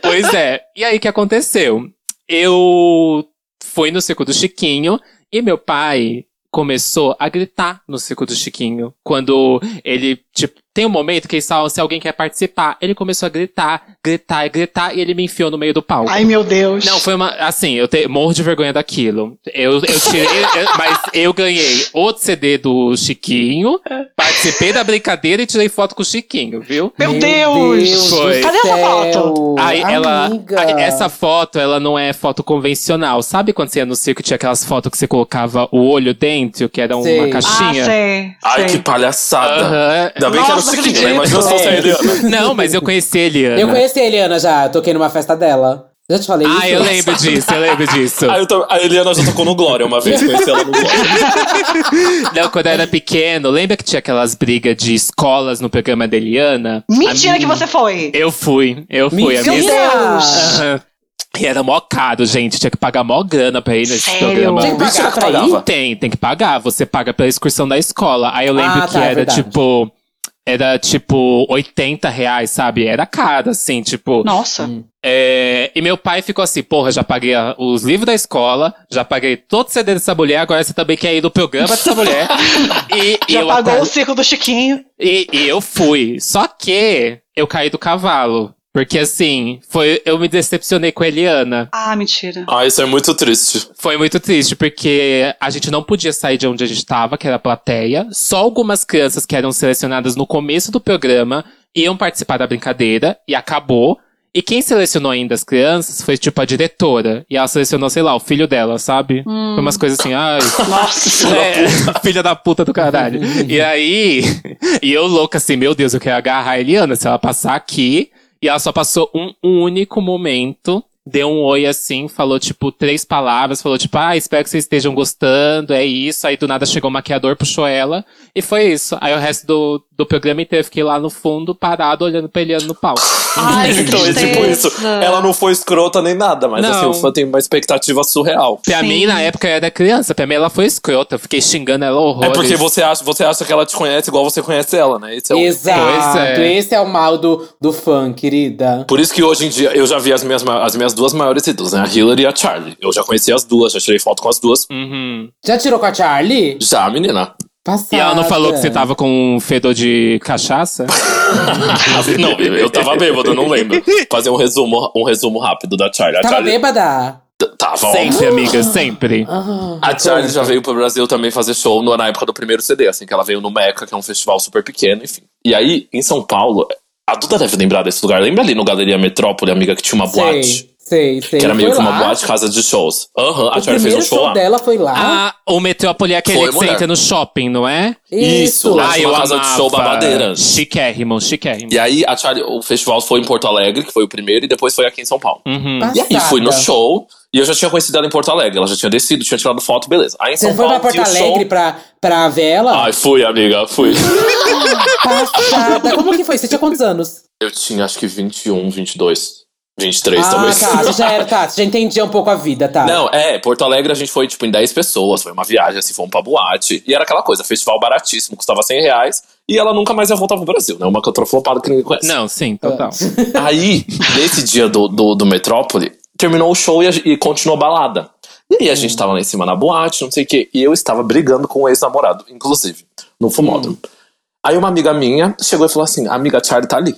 B: pois é. E aí, o que aconteceu? Eu fui no circo do Chiquinho e meu pai começou a gritar no circo do Chiquinho. Quando ele, tipo, tem um momento que eles falam se alguém quer participar. Ele começou a gritar, gritar e gritar e ele me enfiou no meio do palco.
D: Ai, meu Deus.
B: Não, foi uma. Assim, eu te, morro de vergonha daquilo. Eu, eu tirei. eu- mas eu ganhei outro CD do Chiquinho, participei da brincadeira e tirei foto com o Chiquinho, viu?
D: Meu Deus.
B: Foi.
D: Cadê essa foto?
B: Aí ela.
A: Amiga.
B: Essa foto, ela não é foto convencional. Sabe quando você ia no circo e tinha aquelas fotos que você colocava o olho dentro, que era uma
A: Sei.
D: Ah,
B: caixinha?
D: sei.
E: Ai,
D: sei.
E: que palhaçada. Ainda bem que era
D: Nossa,
E: né?
D: acredito.
E: Imagina se fosse a
A: É.
E: Eliana.
B: Não, mas eu conheci a Eliana.
A: Eu conheci a Eliana já, toquei numa festa dela. Já te falei isso?
B: Ah, eu lembro disso, eu lembro disso.
E: Ah, eu tô- a Eliana já tocou no Glória uma vez, conheci ela no Glória. (laughs)
B: Não, quando eu era pequeno, lembra que tinha aquelas brigas de escolas no programa da Eliana?
D: Mentira
B: A
D: que
B: minha-
D: você foi.
B: Eu fui, eu fui. Minha...
D: Deus.
B: Aham. E era mó caro, gente. Tinha que pagar mó grana pra ir nesse
D: Sério?
B: programa.
A: Tem que pagar
E: Mentira que
A: pra ir?
B: Tem, tem que pagar. Você paga pela excursão da escola. Aí eu lembro
A: Ah,
B: que
A: tá, é
B: era
A: verdade.
B: tipo. Era tipo 80 reais, sabe? Era caro, assim, tipo.
D: Nossa.
B: É, e meu pai ficou assim, porra, já paguei os livros da escola, já paguei todo o CD dessa mulher, agora você também quer ir no programa dessa mulher. (laughs) e, e
D: Já
B: eu
D: pagou o circo do Chiquinho.
B: e, e eu fui. Só que eu caí do cavalo. Porque assim, foi, eu me decepcionei com a Eliana.
D: Ah, mentira.
E: Ah, isso é muito triste.
B: Foi muito triste, porque a gente não podia sair de onde a gente tava, que era a plateia. Só algumas crianças que eram selecionadas no começo do programa iam participar da brincadeira, e acabou. E quem selecionou ainda as crianças foi, tipo, a diretora. E ela selecionou, sei lá, o filho dela, sabe? Foi umas coisas assim, ai. (laughs)
D: Nossa. (laughs)
B: É, (laughs) filha da puta do caralho. e aí, e eu louca assim, meu Deus, eu quero agarrar a Eliana. Se ela passar aqui, e ela só passou um único momento, deu um oi assim, falou tipo três palavras, falou tipo, ah, espero que vocês estejam gostando, é isso. Aí do nada chegou o maquiador, puxou ela, e foi isso. Aí o resto do, do programa inteiro eu fiquei lá no fundo, parado, olhando pra Eliana no palco.
D: Ai,
E: então, é tipo isso. Ela não foi escrota nem nada, mas
B: Não.
E: assim, o fã tem uma expectativa surreal.
B: Pra
D: Sim.
B: mim, na época, eu era criança, pra mim ela foi escrota, eu fiquei xingando ela
E: É
B: horrores.
E: porque você acha, você acha que ela te conhece igual você conhece ela, né? Esse é o-
A: Exato,
B: é.
A: esse é o mal do, do fã, querida.
E: Por isso que hoje em dia eu já vi as minhas, as minhas duas maiores ídolos, né? A Hillary e a Charlie. Eu já conheci as duas, já tirei foto com as duas.
B: Uhum.
A: Já tirou com a Charlie?
E: Já, menina.
A: Passada.
B: E ela não falou que você tava com um fedor de cachaça? (laughs)
E: não, eu, tava bêbado, eu não lembro. Fazer um resumo, um resumo rápido da Charlie. A
A: Tava
E: Charlie
A: bêbada?
E: tava
B: sempre, amiga, sempre.
A: Ah,
E: A Charlie já veio pro Brasil também fazer show no- na época do primeiro CD, assim, que ela veio no Meca, que é um festival super pequeno, enfim. E aí, em São Paulo, a Duda deve lembrar desse lugar. Lembra ali no Galeria Metrópole, amiga, que tinha uma boate?
A: Sei, sei, sei.
E: Que era meio
A: Foi
E: que uma
A: lá?
E: boate casa de shows. Aham, a
A: O
E: Charlie fez um show,
A: show
E: lá.
A: dela foi lá.
B: Ah, o Metrópole é aquele
E: Foi,
B: que você
E: mulher.
B: entra no shopping, não é?
E: Isso, lá
B: Ah,
E: uma casa de show
B: amava.
E: babadeira.
B: Chiquérrimo, chiquérrimo.
E: E aí, a Charlie, o festival foi em Porto Alegre, que foi o primeiro, e depois foi aqui em São Paulo.
B: Uhum.
E: E aí, fui no show, e eu já tinha conhecido ela em Porto Alegre. Ela já tinha descido, tinha tirado foto, beleza. Aí em
A: Você
E: São
A: foi
E: Paulo,
A: pra Porto
E: vi o show.
A: Alegre pra, pra ver ela?
E: Ai, fui, amiga, fui. (laughs)
A: Passada. Como que foi? Você tinha quantos anos?
E: eu tinha acho que 21, 22, 23
A: ah,
E: talvez.
A: tá. Você já era, tá. Você já entendia um pouco a vida, tá.
E: Não, é, Porto Alegre a gente foi tipo em 10 pessoas, foi uma viagem, assim, fomos pra boate. E era aquela coisa, festival baratíssimo, custava 100 reais. E ela nunca mais ia voltar pro Brasil, né? Uma cantora flopada que ninguém conhece.
B: Não, sim, total.
E: Aí, nesse dia do, do, do Metrópole, terminou o show e, e continuou a balada. E aí a gente tava lá em cima na boate, não sei o quê. E eu estava brigando com o ex-namorado, inclusive, no fumódromo. Aí uma amiga minha chegou e falou assim: a amiga Charlie tá ali.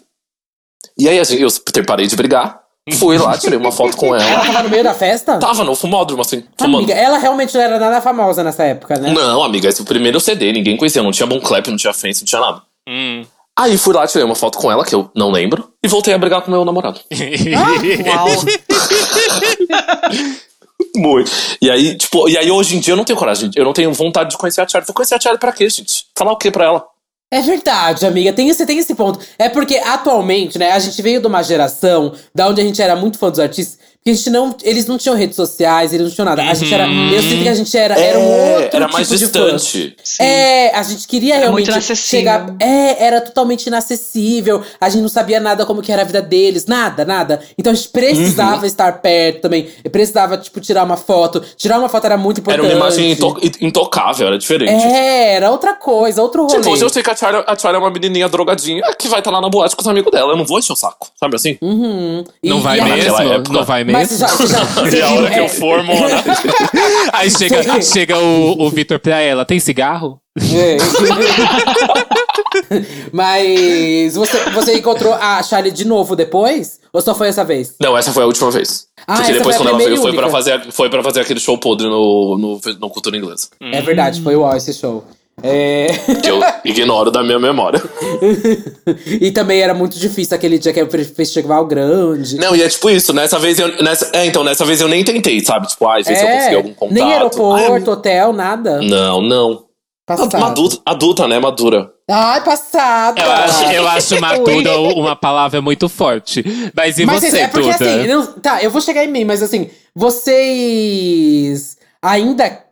E: E aí a gente, eu parei de brigar, fui lá, tirei uma foto com
A: Ela (laughs)
E: ela.
A: tava no meio da festa?
E: Tava no fumódromo, assim, fumando.
A: Amiga, ela realmente não era nada famosa nessa época, né?
E: Não, amiga, esse é o primeiro CD, ninguém conhecia, não tinha bom clap, não tinha fence, não tinha nada.
B: Hum.
E: Aí fui lá, tirei uma foto com ela, que eu não lembro, e voltei a brigar com meu namorado. (laughs)
D: Uau. (laughs)
E: Muito. E aí, tipo, e aí hoje em dia eu não tenho coragem, eu não tenho vontade de conhecer a Charlie. Vou conhecer a Charlie pra quê, gente? Falar o quê pra ela?
A: É verdade, amiga. Tem, você tem esse ponto. É porque atualmente, né, a gente veio de uma geração da onde a gente era muito fã dos artistas. Porque a gente não. Eles não tinham redes sociais, eles não tinham nada. A gente era. Eu sinto que a gente era, era um
E: É,
A: outro
E: era
A: tipo
E: mais
A: de fã.
E: distante.
A: É, a gente queria
D: Era muito
A: realmente chegar. É, era totalmente inacessível. A gente não sabia nada como que era a vida deles, nada, nada. Então a gente precisava
E: Uhum.
A: estar perto também. Precisava, tipo, tirar uma foto. Tirar uma foto era muito
E: Era
A: importante.
E: uma imagem into- intocável, era diferente.
A: É, era outra coisa, outro rolê.
E: Tipo, hoje eu sei que a Charlie, a Charlie é uma menininha drogadinha que vai estar lá na boate com os amigos dela. Eu não vou encher o saco, sabe assim?
A: Uhum. E-
B: Não vai
A: e a-
B: mesmo? Não vai mesmo?
A: Mas já, já,
E: E (laughs) a hora que
A: é,
E: eu for, mona. (laughs)
B: Aí chega, chega o, o Vitor pra ela, tem cigarro?
A: é. Mas você, você encontrou a Charlie de novo depois? Ou só foi essa vez?
E: Não, essa foi a última vez.
A: Ah,
E: Porque depois, quando ela veio, foi pra, fazer, foi pra fazer aquele show podre no, no, no Cultura Inglesa.
A: É verdade, foi o esse show. É... (laughs)
E: Que eu ignoro da minha memória. (laughs)
A: e também era muito difícil aquele dia que era o festival grande.
E: Não, e é tipo isso, nessa vez eu. Nessa, é, então, nessa vez eu nem tentei, sabe? Tipo, ai, ver se eu consegui algum contato.
A: É, nem aeroporto,
E: Ai,
A: hotel, nada.
E: não, não.
A: Passado.
E: Adulta, adulta, né? Madura.
A: Ai, passada.
B: Eu acho, eu acho madura uma palavra muito forte. Mas e
A: mas
B: você,
A: é porque
B: Duda?
A: assim, não- tá, eu vou chegar em mim, mas assim, vocês ainda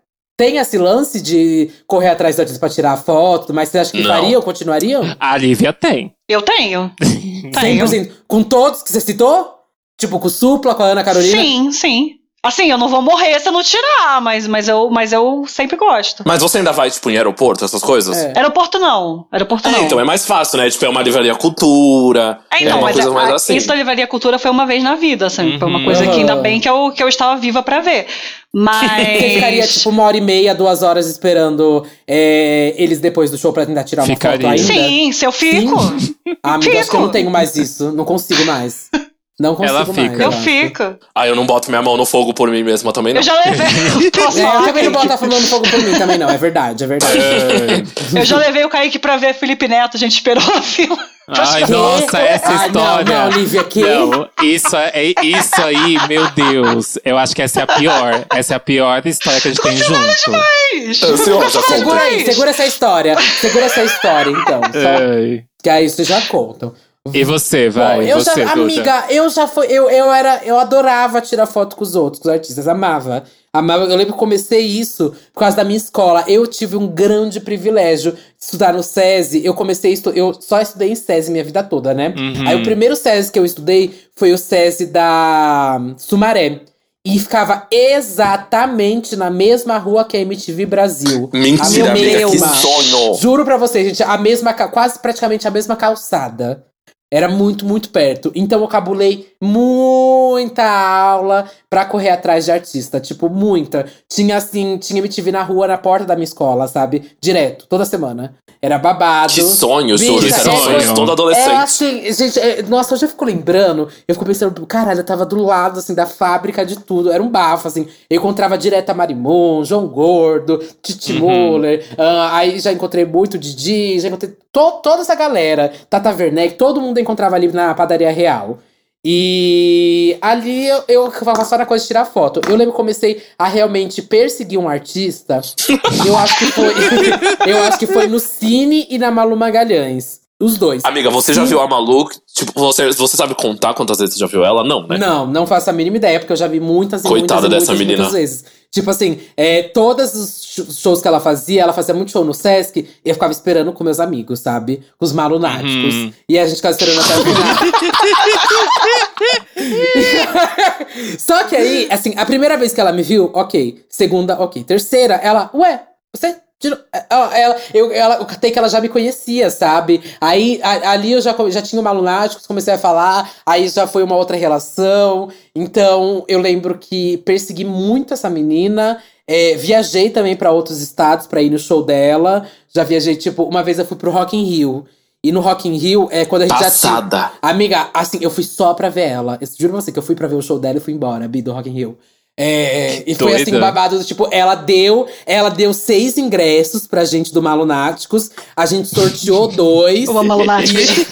A: têm esse lance de correr atrás do artista pra tirar foto, mas você acha que
E: Não.
A: fariam, continuariam?
B: A Lívia tem.
D: Eu tenho. (laughs) Tenho.
A: 100%. Com todos que você citou? Tipo, com o Supla, com a Ana Carolina?
D: Sim, sim. Assim, eu não vou morrer se eu não tirar, mas, mas, eu, mas eu sempre gosto.
E: Mas você ainda vai, tipo, em aeroporto, essas coisas?
A: É.
D: Aeroporto não. Aeroporto
E: É,
D: não.
E: então é mais fácil, né? Tipo, é uma livraria cultura.
D: É,
E: é
D: então,
E: uma
D: mas
E: coisa
D: a-
E: mais assim.
D: isso da Livraria Cultura foi uma vez na vida, assim. Foi uma
B: Uhum.
D: coisa que ainda bem que eu, que eu estava viva pra ver. Mas. (laughs)
A: Você ficaria, tipo, uma hora e meia, duas horas esperando é, eles depois do show pra tentar tirar uma
B: Ficaria.
A: foto ainda?
D: Sim, se eu fico.
A: Ah, amiga, acho que eu não
D: Fico.
A: tenho mais isso. Não consigo mais. Não consigo
B: Ela
A: mais.
B: fica.
D: Eu
A: acho.
D: fico.
E: Ah, eu não boto minha mão no fogo por mim mesma também, não.
D: Eu já levei. (laughs) Posso
A: É, eu também não boto a fumando fogo por mim também, não. É verdade, é verdade.
D: Eu já levei o Kaique pra ver Felipe Neto, a gente esperou a fila. (laughs)
B: Ai,
A: Que?
B: nossa, essa
A: Ai,
B: história.
A: Não, não, Lívia, que?
B: Não, isso, é, isso aí, meu Deus. Eu acho que essa é a pior. Essa é a pior história que a gente tem junto.
E: Ansiosa,
A: Segura
E: conta.
A: aí, segura essa história. Segura essa história, então. Só, que aí vocês já contam.
B: E você, vai?
A: Bom, eu
B: você,
A: já, amiga, eu já fui. Eu, eu era. Eu adorava tirar foto com os outros, com os artistas. Amava. Amava. Eu lembro que comecei isso por causa da minha escola. Eu tive um grande privilégio de estudar no SESI. Eu comecei estu- Eu só estudei em SESI minha vida toda, né?
B: Uhum.
A: Aí o primeiro SESI que eu estudei foi o SESI da Sumaré. E ficava exatamente na mesma rua que a MTV Brasil.
E: Mentira,
A: A
E: amiga, que sonho.
A: Juro pra vocês, gente, a mesma, quase praticamente a mesma calçada. Era muito, muito perto. Então eu cabulei muita aula pra correr atrás de artista. Tipo, muita. Tinha assim, tinha MTV na rua, na porta da minha escola, sabe? Direto, toda semana. Era babado.
E: Que sonho, juro. Isso era um
B: é-
E: sonho todo
A: É
E: adolescente.
A: assim, gente, é, nossa, hoje eu fico lembrando, eu fico pensando, caralho, eu tava do lado, assim, da fábrica de tudo, era um bafo, assim. Eu encontrava direto a Marimon, João Gordo, Titi Muller, ah, aí já encontrei muito Didi, já encontrei to- toda essa galera, Tata Werneck, todo mundo encontrava ali na padaria real. E ali eu, eu ficava só na coisa de tirar foto. Eu lembro que comecei a realmente perseguir um artista. (laughs) eu acho que foi. (laughs) eu acho que foi no Cine e na Malu Magalhães. Os dois.
E: Amiga, você já
A: Sim.
E: viu a Malu? Tipo, você, você sabe contar quantas vezes você já viu ela? Não, né?
A: Não, não faço a mínima ideia, porque eu já vi muitas e
E: Coitada
A: muitas,
E: dessa
A: muitas,
E: menina.
A: muitas vezes. Tipo assim, é, todos os sh- shows que ela fazia, ela fazia muito show no Sesc, e eu ficava esperando com meus amigos, sabe? Com os malunáticos.
B: Uhum.
A: E a gente ficava esperando até o final. (laughs) Só que aí, assim, a primeira vez que ela me viu, ok. Segunda, ok. Terceira, ela, ué, você. Ela, ela, eu, ela, eu catei que ela já me conhecia, sabe? Aí a- ali eu já, já tinha uma lunáticos, comecei a falar, aí já foi uma outra relação. Então eu lembro que persegui muito essa menina. é, viajei também pra outros estados pra ir no show dela. Já viajei, tipo, uma vez eu fui pro Rock in Rio. E no Rock in Rio, é quando a gente já tinha.
E: Passada.
A: Amiga, assim, eu fui só pra ver ela. Eu juro pra você que eu fui pra ver o show dela e fui embora, Bi, do Rock in Rio. É, e foi assim, babado, do tipo, ela deu, ela deu seis ingressos pra gente do Malunáticos. A gente sorteou (laughs) dois.
D: Eu amo Lunáticos. (laughs)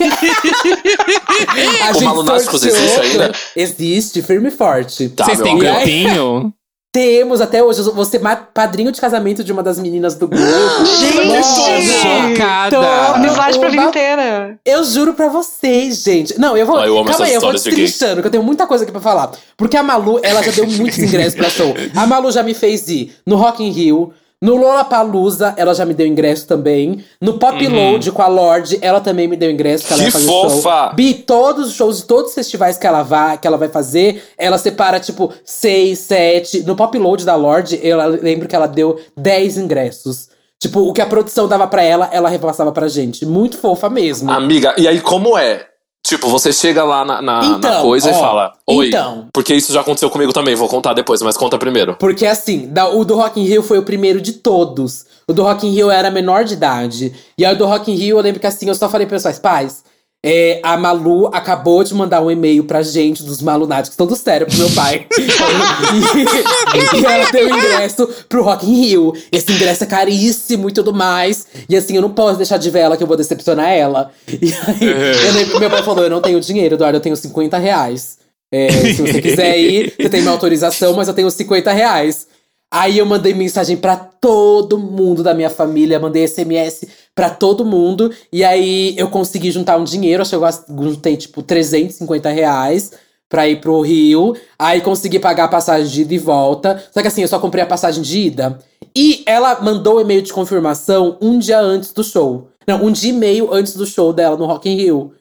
A: A
E: O
A: gente
E: Malunáticos
A: sorteou
E: existe ainda?
A: Existe, firme e forte.
E: Tá,
B: Vocês têm
E: amor. (laughs)
A: Temos até hoje, ma- padrinho de casamento de uma das meninas do grupo. (gasps)
D: Gente!
B: Chocada!
A: Tô-
D: Amizade pra vida
A: Uma-
D: inteira.
A: Eu juro pra vocês, gente. Não, eu vou.
E: Ah, eu amo
A: calma aí, eu vou destrinchando, que eu tenho muita coisa aqui pra falar. Porque a Malu, ela já deu muitos ingressos pra show. A Malu já me fez ir no Rock in Rio. No Lollapalooza, ela já me deu ingresso também. No Pop Load com a Lorde, ela também me deu ingresso. Que, ela
E: Que fofa!
A: Show. Bi, todos os shows de todos os festivais que ela, vai, que ela vai fazer, ela separa, tipo, seis, sete. No Pop Load da Lorde, eu lembro que ela deu 10 ingressos. Tipo, o que a produção dava pra ela, ela repassava pra gente. Muito fofa mesmo.
E: Amiga, e aí como é? Tipo, você chega lá na, na- na
A: Então,
E: coisa e
A: ó,
E: fala, oi.
A: então.
E: Porque isso já aconteceu comigo também, vou contar depois, mas conta primeiro.
A: Porque assim, da- o do Rock in Rio foi o primeiro de todos. O do Rock in Rio era menor de idade. E aí o do Rock in Rio, eu lembro que assim, eu só falei pros meus pais, é, a Malu acabou de mandar um e-mail pra gente dos malunáticos, todo sério pro meu pai. e, (laughs) (laughs) e ela deu ingresso pro Rock in Rio. Esse ingresso é caríssimo e tudo mais. E assim, eu não posso deixar de ver ela que eu vou decepcionar ela. E aí, eu lembro que meu pai falou: eu não tenho dinheiro, Eduardo, eu tenho 50 reais. É, se você quiser ir, você tem minha autorização, mas eu tenho 50 reais. Aí eu mandei mensagem pra todo mundo da minha família, mandei SMS pra todo mundo. E aí eu consegui juntar um dinheiro, acho que eu juntei tipo 350 reais pra ir pro Rio. Aí consegui pagar a passagem de ida e volta. Só que assim, eu só comprei a passagem de ida. E ela mandou o e-mail de confirmação um dia antes do show. Não, um dia e meio antes do show dela no Rock in Rio.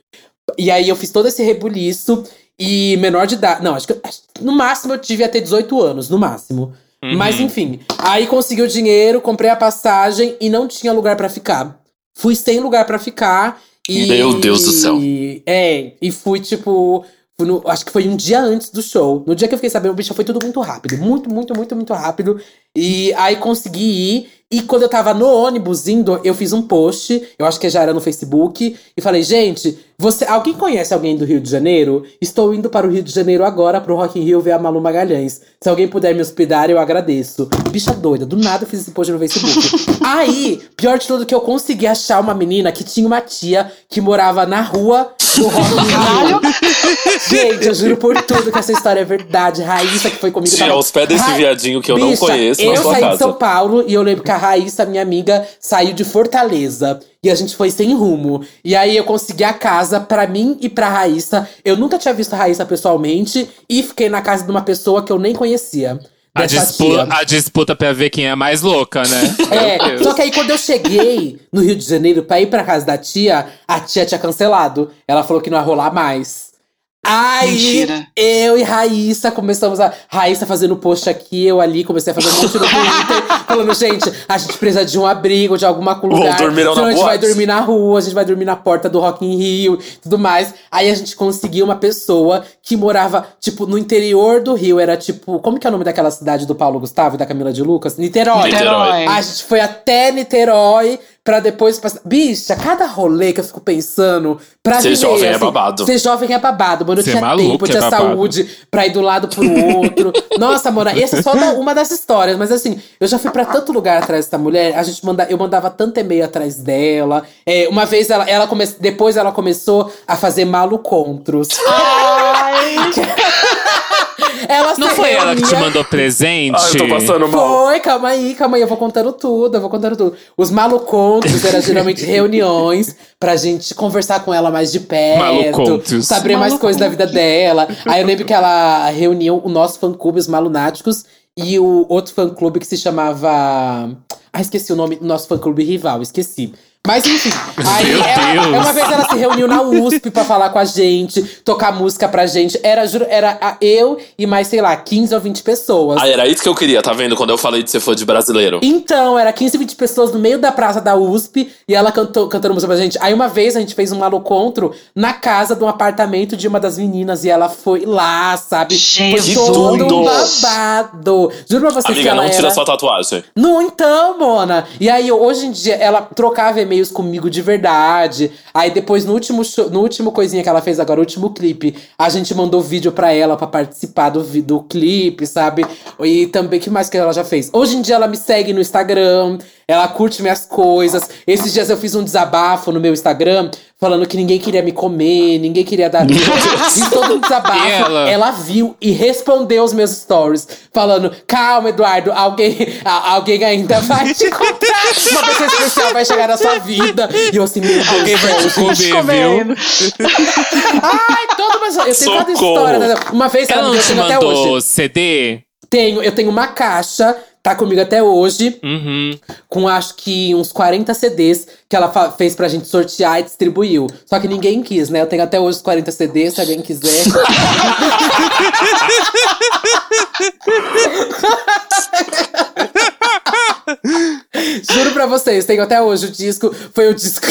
A: E aí eu fiz todo esse rebuliço. E menor de idade. Não, acho que no máximo eu devia ter 18 anos, no máximo. Mas enfim. Aí consegui o dinheiro, comprei a passagem e não tinha lugar pra ficar. Fui sem lugar pra ficar. E,
E: Meu Deus do céu.
A: É, e fui tipo. no- acho que foi um dia antes do show. No dia que eu fiquei sabendo, bicho, foi tudo muito rápido. Muito, muito, muito, muito rápido. E aí consegui ir. E quando eu tava no ônibus indo, eu fiz um post, eu acho que já era no Facebook, e falei, gente, você, alguém conhece alguém do Rio de Janeiro? Estou indo para o Rio de Janeiro agora pro Rock in Rio ver a Malu Magalhães. Se alguém puder me hospedar, eu agradeço. Bicha doida, do nada eu fiz esse post no Facebook. (laughs) Aí, pior de tudo que eu consegui achar uma menina que tinha uma tia que morava na rua do Rock in Rio. Gente, eu juro por tudo que essa história é verdade. Raíssa que foi comigo.
E: Tia,
A: tava-
E: pés desse
A: Ra-
E: viadinho que eu não
A: Bicha,
E: conheço na
A: eu
E: sua
A: saí
E: casa.
A: de São Paulo e eu lembro que a Raíssa, minha amiga, saiu de Fortaleza. E a gente foi sem rumo. E aí eu consegui a casa pra mim e pra Raíssa. Eu nunca tinha visto a Raíssa pessoalmente e fiquei na casa de uma pessoa que eu nem conhecia.
B: A, disputa,
A: tia.
B: a disputa pra ver quem é mais louca, né? (laughs)
A: É, só que aí quando eu cheguei no Rio de Janeiro pra ir pra casa da tia, a tia tinha cancelado. Ela falou que não ia rolar mais. Aí,
D: Mentira.
A: eu e Raíssa começamos a. Raíssa fazendo post aqui, eu ali, comecei a fazer um monte no Twitter, (laughs) falando, gente, a gente precisa de um abrigo, de alguma lugar. senão
E: na
A: a gente vai dormir na rua, a gente vai dormir na porta do Rock in Rio tudo mais. Aí a gente conseguiu uma pessoa que morava, tipo, no interior do Rio. Era tipo. Como que é o nome daquela cidade do Paulo Gustavo e da Camila de Lucas? Niterói.
E: Niterói.
A: A gente foi até Niterói pra depois passar. Bicha, cada rolê que eu fico pensando pra
E: Ser
A: viver,
E: jovem é
A: assim,
E: babado.
A: Ser jovem é babado, mano. Eu
B: Ser
A: tinha
B: maluco
A: tempo, eu
B: é
A: tinha
B: babado.
A: saúde pra ir do lado pro outro. (laughs) Nossa, mano, essa é só uma das histórias. Mas assim, eu já fui pra tanto lugar atrás dessa mulher. A gente manda, eu mandava tanto e-mail atrás dela. É, uma vez ela, ela come, depois ela começou a fazer malucontros. (laughs) ela
B: Não foi ela que te mandou presente?
E: Ah, eu tô passando mal.
A: foi, calma aí, calma aí, eu vou contando tudo, eu vou contando tudo. Os malucontos eram geralmente (laughs) reuniões pra gente conversar com ela mais de perto,
B: Malucontos.
A: saber mais coisas da vida dela. Aí eu lembro que ela reuniu o nosso fã-clube, os Malunáticos, e o outro fã-clube que se chamava. Ah, esqueci o nome nosso fã-clube rival, esqueci. Mas enfim, aí
B: Meu
A: ela,
B: Deus.
A: uma vez ela se reuniu na USP pra falar com a gente, tocar música pra gente. Era, juro, era eu e mais, sei lá, 15 ou 20 pessoas.
E: Ah, era isso que eu queria, tá vendo? Quando eu falei de ser fã de brasileiro.
A: Então, era 15, 20 pessoas no meio da praça da USP e ela cantou, cantando música pra gente. Aí uma vez a gente fez um malucontro na casa de um apartamento de uma das meninas e ela foi lá, sabe?
D: Jesus.
A: Foi todo
E: Que tudo!
A: um babado. Juro pra vocês que
E: Amiga,
A: ela
E: não tira
A: era...
E: sua tatuagem.
A: Não, então, Mona. E aí, hoje em dia, ela trocava e-mails comigo de verdade. Aí depois, no último show, no último coisinha que ela fez agora, o último clipe, a gente mandou vídeo pra ela pra participar do, do clipe, sabe? E também, que mais que ela já fez? Hoje em dia, ela me segue no Instagram. Ela curte minhas coisas. Esses dias eu fiz um desabafo no meu Instagram, falando que ninguém queria me comer, ninguém queria dar. (laughs) Fiz todo um desabafo.
B: E ela?
A: ela viu e respondeu os meus stories, falando: Calma, Eduardo, alguém, a- alguém ainda vai te (laughs) encontrar. Uma pessoa especial vai chegar na sua vida. E eu assim, meu
B: Alguém vai te comer, viu? (laughs)
A: Ai, todo mas Eu tenho cada
E: Socorro.
A: história. né? Uma vez ela,
B: Ela
A: me tenho até
B: mandou
A: hoje.
B: CD?
A: Tenho, eu tenho uma caixa, tá comigo até hoje,
B: Uhum.
A: com acho que uns 40 CDs que ela fez pra gente sortear e distribuiu. Só que ninguém quis, né? Eu tenho até hoje os 40 CDs, se alguém quiser. (laughs) Juro pra vocês, tenho até hoje o disco. Foi o disco.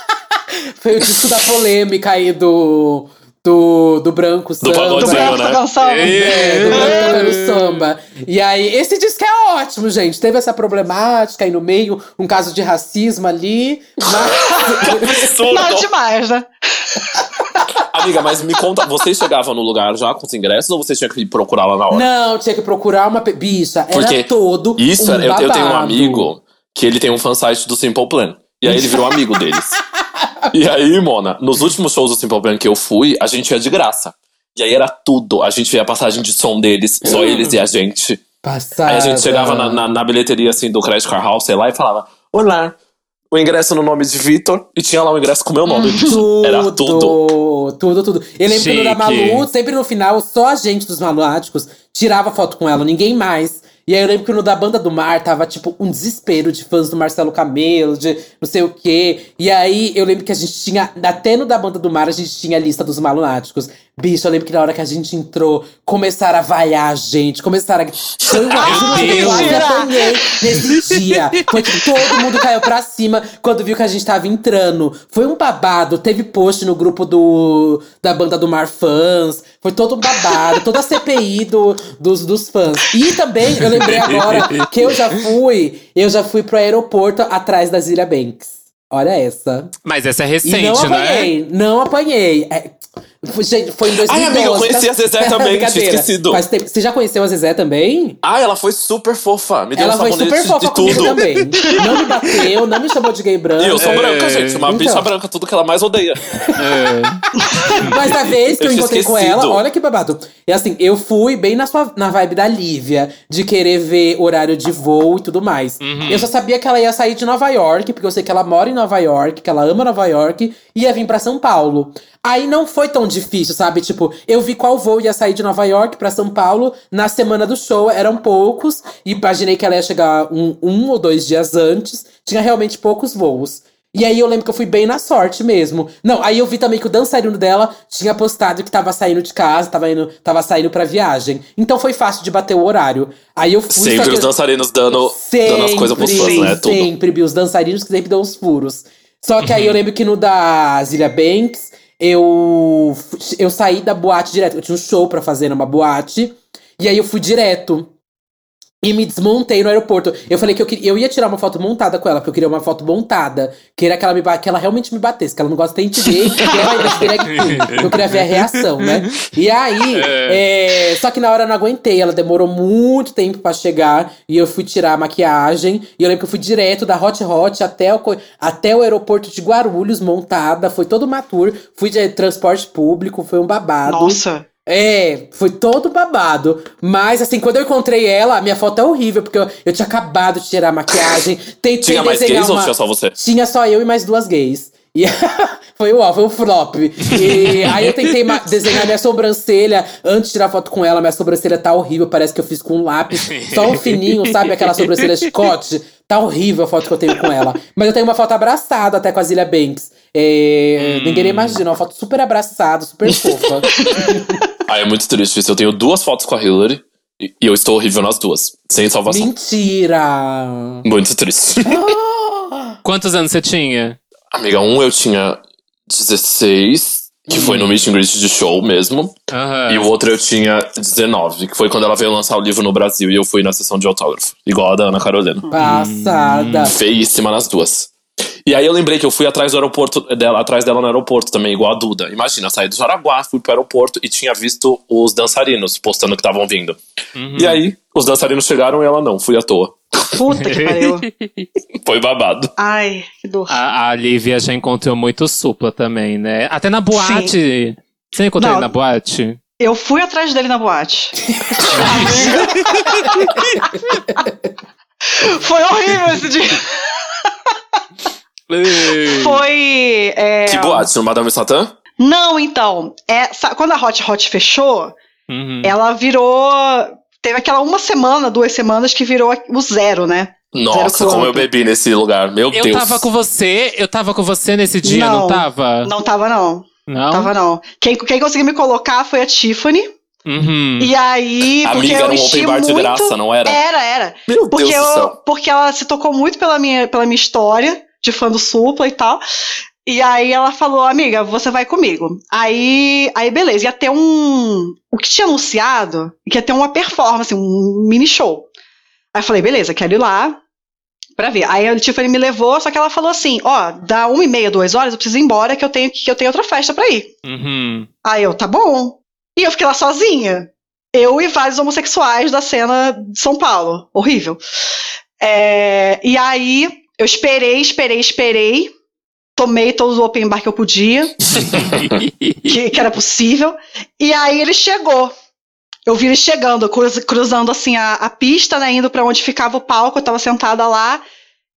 A: (laughs) foi o disco da polêmica aí do. Do, do Branco Samba.
D: Do branco
E: né?
D: dançando.
A: É, do Branco tocando samba. E aí, esse disco é ótimo, gente. Teve essa problemática aí no meio, um caso de racismo ali. Mas... (laughs)
E: Absurdo.
D: Nada demais, né?
E: Amiga, mas me conta, você chegava no lugar já com os ingressos ou você tinha que procurar lá na hora?
A: Não, tinha que procurar uma. Bicha, era
E: Porque
A: todo.
E: Isso,
A: um
E: era- eu, eu tenho um amigo que ele tem um fansite do Simple Plan. E aí ele virou amigo deles. (laughs) E aí, Mona, nos últimos shows do Simple Plan que eu fui, a gente ia de graça. E aí era tudo. A gente via a passagem de som deles, só
A: Hum.
E: eles e a gente.
A: Passada.
E: Aí a gente chegava na, na, na bilheteria assim do Credit Car House, sei lá, e falava: Olá, o ingresso no nome de Vitor. E tinha lá o ingresso com o meu nome.
A: Tudo,
E: Era tudo.
A: Tudo, tudo. Eu lembro que no da
B: Chique.
A: Malu, sempre no final, só a gente dos Maluáticos tirava foto com ela, ninguém mais. E aí eu lembro que no da Banda do Mar tava, tipo, um desespero de fãs do Marcelo Camelo, de não sei o quê. E aí eu lembro que a gente tinha, até no da Banda do Mar, a gente tinha a lista dos Malunáticos. Bicho, eu lembro que na hora que a gente entrou, começaram a vaiar a gente, começaram a. Que eu quase apanhei nesse (laughs) dia. Foi tipo, todo mundo caiu pra cima quando viu que a gente tava entrando. Foi um babado. Teve post no grupo do da banda do Mar Fãs. Foi todo um babado. Toda a CPI do, dos, dos fãs. E também, eu lembrei agora que eu já fui. Eu já fui pro aeroporto atrás da Zilia Banks. Olha essa.
B: Mas essa é
A: E
B: recente,
A: não
B: né?
A: apanhei. Não apanhei. É, foi, gente, foi em 2012.
E: Ai, amiga, eu conheci
A: tá?
E: a Zezé (laughs) também, tinha esquecido.
A: Faz tempo- Você já conheceu a Zezé também?
E: Ah, ela foi super fofa. Me deu
A: Ela
E: um
A: foi super fofa
E: de
A: comigo
E: tudo.
A: também. Não me bateu, não me chamou de gay branco.
E: E eu sou
B: É.
E: branca, gente. Uma
A: Então.
E: bicha branca, tudo que ela mais odeia.
B: É.
A: Mas da vez que eu,
E: Eu
A: encontrei com
E: esquecido.
A: ela, olha que babado. E assim, eu fui bem na, sua, na vibe da Lívia, de querer ver horário de voo e tudo mais. Eu só sabia que ela ia sair de Nova York, porque eu sei que ela mora em Nova York, que ela ama Nova York, e ia vir pra São Paulo. Aí não foi tão difícil, sabe? Tipo, eu vi qual voo ia sair de Nova York pra São Paulo na semana do show, eram poucos, e imaginei que ela ia chegar um, um ou dois dias antes. Tinha realmente poucos voos. E aí eu lembro que eu fui bem na sorte mesmo. Não, aí eu vi também que o dançarino dela tinha postado que tava saindo de casa, tava, indo, tava saindo pra viagem. Então foi fácil de bater o horário. Aí eu fui.
E: Sempre os dançarinos dando, dando as coisas pros fãs, né? Tudo.
A: Sempre, Bi, os dançarinos que sempre dão os furos. Só que aí eu lembro que no da Zilia Banks, eu, eu saí da boate direto. Eu tinha um show pra fazer numa boate. E aí eu fui direto. E me desmontei no aeroporto. Eu falei que eu, queria, eu ia tirar uma foto montada com ela, porque eu queria uma foto montada. Queria que ela, me, que ela realmente me batesse, que ela não gosta nem de ver. (laughs) que. Eu queria ver a reação, né? E aí, é, só que na hora eu não aguentei. Ela demorou muito tempo pra chegar. E eu fui tirar a maquiagem. E eu lembro que eu fui direto da Hot Hot até o, até o aeroporto de Guarulhos, montada. Foi todo uma tour. Fui de transporte público, foi um babado.
D: Nossa.
A: É, foi todo babado. Mas, assim, quando eu encontrei ela, a minha foto é horrível, porque eu, eu tinha acabado de tirar a maquiagem. Tentei
E: Tinha mais gays ou
A: uma-
E: tinha só você?
A: Tinha só eu e mais duas gays. E (laughs) foi o foi um flop. E aí eu tentei desenhar minha sobrancelha. Antes de tirar foto com ela, minha sobrancelha tá horrível. Parece que eu fiz com um lápis. Só um fininho, sabe? Aquela sobrancelha chicote. Tá horrível a foto que eu tenho com ela. Mas eu tenho uma foto abraçada até com a Zilia Banks. É, Ninguém nem imagina, uma foto super abraçada, super fofa. (laughs)
E: Ah, é muito triste isso. Eu tenho duas fotos com a Hillary e e eu estou horrível nas duas. Sem salvação.
A: Mentira!
E: Muito triste. (laughs)
B: Quantos anos você tinha?
E: Amiga, um eu tinha 16, que foi no meet and greet de show mesmo.
B: Aham.
E: E o outro eu tinha 19, que foi quando ela veio lançar o livro no Brasil e eu fui na sessão de autógrafo. Igual a da Ana Carolina.
A: Passada.
E: Feíssima nas duas. E aí eu lembrei que eu fui atrás do aeroporto dela, atrás dela no aeroporto também, igual a Duda. Imagina, eu saí do Jaraguá, fui pro aeroporto e tinha visto os dançarinos postando que estavam vindo. E aí, os dançarinos chegaram e ela não, fui à toa.
D: Puta que pariu. (laughs)
E: Foi babado.
D: Ai, que dor.
B: A, a Lívia já encontrou muito supla também, né? Até na boate. Você encontrou
D: Não.
B: ele na boate?
D: Eu fui atrás dele na boate. (laughs) Foi horrível esse dia. (laughs) Foi. é,
E: Que boate? No Madame Satã?
D: Não, então. É, quando a Hot Hot fechou,
B: Uhum.
D: ela virou. Teve aquela uma semana, duas semanas que virou o zero, né?
E: Nossa,
D: Zero
E: como eu bebi nesse lugar. Meu
B: Eu
E: Deus.
B: tava com você, eu tava com você nesse dia, não,
D: Não.
B: tava?
D: Não tava, não.
B: Não?
D: Tava, não. Quem, quem conseguiu me colocar foi a Tiffany.
B: Uhum.
D: E aí. porque
E: Amiga,
D: eu
E: era um open bar de
D: muito...
E: graça, não era?
D: Era, era.
E: Meu
D: Porque,
E: Deus do
D: eu,
E: céu.
D: porque ela se tocou muito pela minha, pela minha história de fã do Supla e tal. E aí ela falou, amiga, você vai comigo. Aí, aí beleza, ia ter um. O que tinha anunciado, que ia ter uma performance, um mini show. Aí eu falei, beleza, quero ir lá pra ver. Aí a Tiffany me levou, só que ela falou assim: ó, dá uma e meia, duas horas, eu preciso ir embora, que eu tenho, que eu tenho outra festa pra ir.
B: Uhum.
D: Aí eu, tá bom. E eu fiquei lá sozinha. Eu e vários homossexuais da cena de São Paulo. Horrível. É, e aí, eu esperei, esperei, esperei. Tomei todos os open bar que eu podia, (laughs) que, que era possível. E aí ele chegou. Eu vi ele chegando, cruz- cruzando assim a, a pista, né? Indo pra onde ficava o palco, eu tava sentada lá.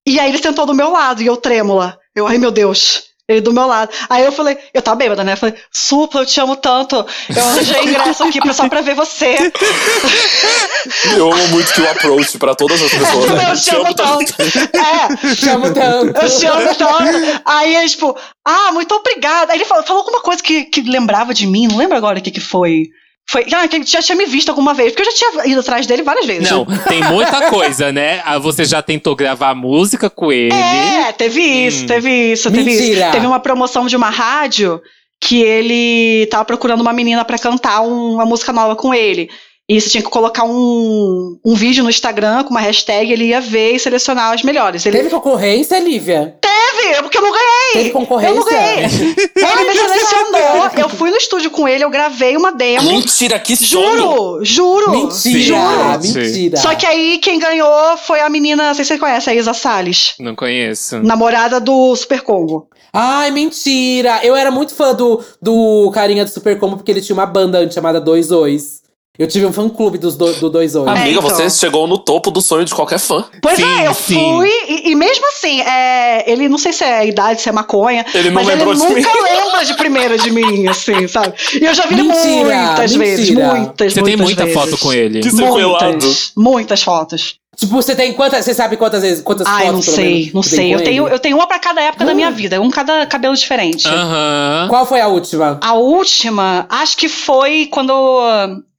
D: E aí ele sentou do meu lado, e eu trêmula. Eu, ai meu Deus. Ele do meu lado. Aí eu falei, eu tava bêbada, né? Eu falei, Supla, eu te amo tanto. Eu arranjei ingresso aqui só pra ver você. (laughs)
E: Eu amo muito que o approach pra todas as pessoas. né?
D: Eu te amo tanto. É,
A: Chamo tanto.
D: eu te amo tanto. Aí ele, tipo, ah, muito obrigada. Aí ele falou, falou alguma coisa que, que lembrava de mim, não lembro agora o que que foi. Foi, ah, que ele já tinha me visto alguma vez, porque eu já tinha ido atrás dele várias vezes.
B: Não, tem muita coisa, né? Ah, Você já tentou gravar música com ele.
D: É, teve isso,
B: Hum.
D: teve isso, teve
A: Mentira.
D: isso. Teve uma promoção de uma rádio que ele tava procurando uma menina pra cantar um- uma música nova com ele. E você tinha que colocar um, um vídeo no Instagram com uma hashtag, ele ia ver e selecionar as melhores. Ele
A: Teve concorrência, Lívia?
D: teve, porque eu não ganhei.
A: Teve concorrência?
D: Eu não ganhei. Ele me selecionou, eu fui no estúdio com ele, eu gravei uma demo.
E: Mentira, que!
D: Juro, juro.
A: Mentira,
D: Juro.
A: mentira.
D: Só que aí quem ganhou foi a menina, não sei se você conhece, a Isa Salles,
B: Não conheço.
D: namorada do Super Combo.
A: Ai, mentira! Eu era muito fã do, do carinha do Super Combo porque ele tinha uma banda antes chamada Dois Ois. Eu tive um fã-clube dos do, do Dois Ois.
E: Amiga,
D: É, então.
E: você chegou no topo do sonho de qualquer fã.
D: Pois
B: Sim,
D: é, eu
B: sim.
D: fui, e, e mesmo assim, é, ele não sei se é idade, se é maconha,
E: Ele não
D: mas ele
E: lembrou de
D: nunca
E: mim.
D: lembra de primeira de mim, assim, sabe? E eu já vi ele
A: Mentira,
D: muitas vezes,
A: mentira.
D: muitas,
B: Você tem
D: muitas
B: muita
D: vezes.
B: foto com ele.
E: Que.
D: Muitas, muitas fotos.
A: Tipo, você tem quantas. Você sabe quantas vezes. Quantas
D: Ai,
A: fotos,
D: não sei,
A: menos,
D: não
A: tem
D: sei. Eu tenho,
A: ele?
D: eu tenho uma pra cada época da minha vida, um cada cabelo diferente.
B: Aham.
A: Qual foi a última?
D: A última, acho que foi quando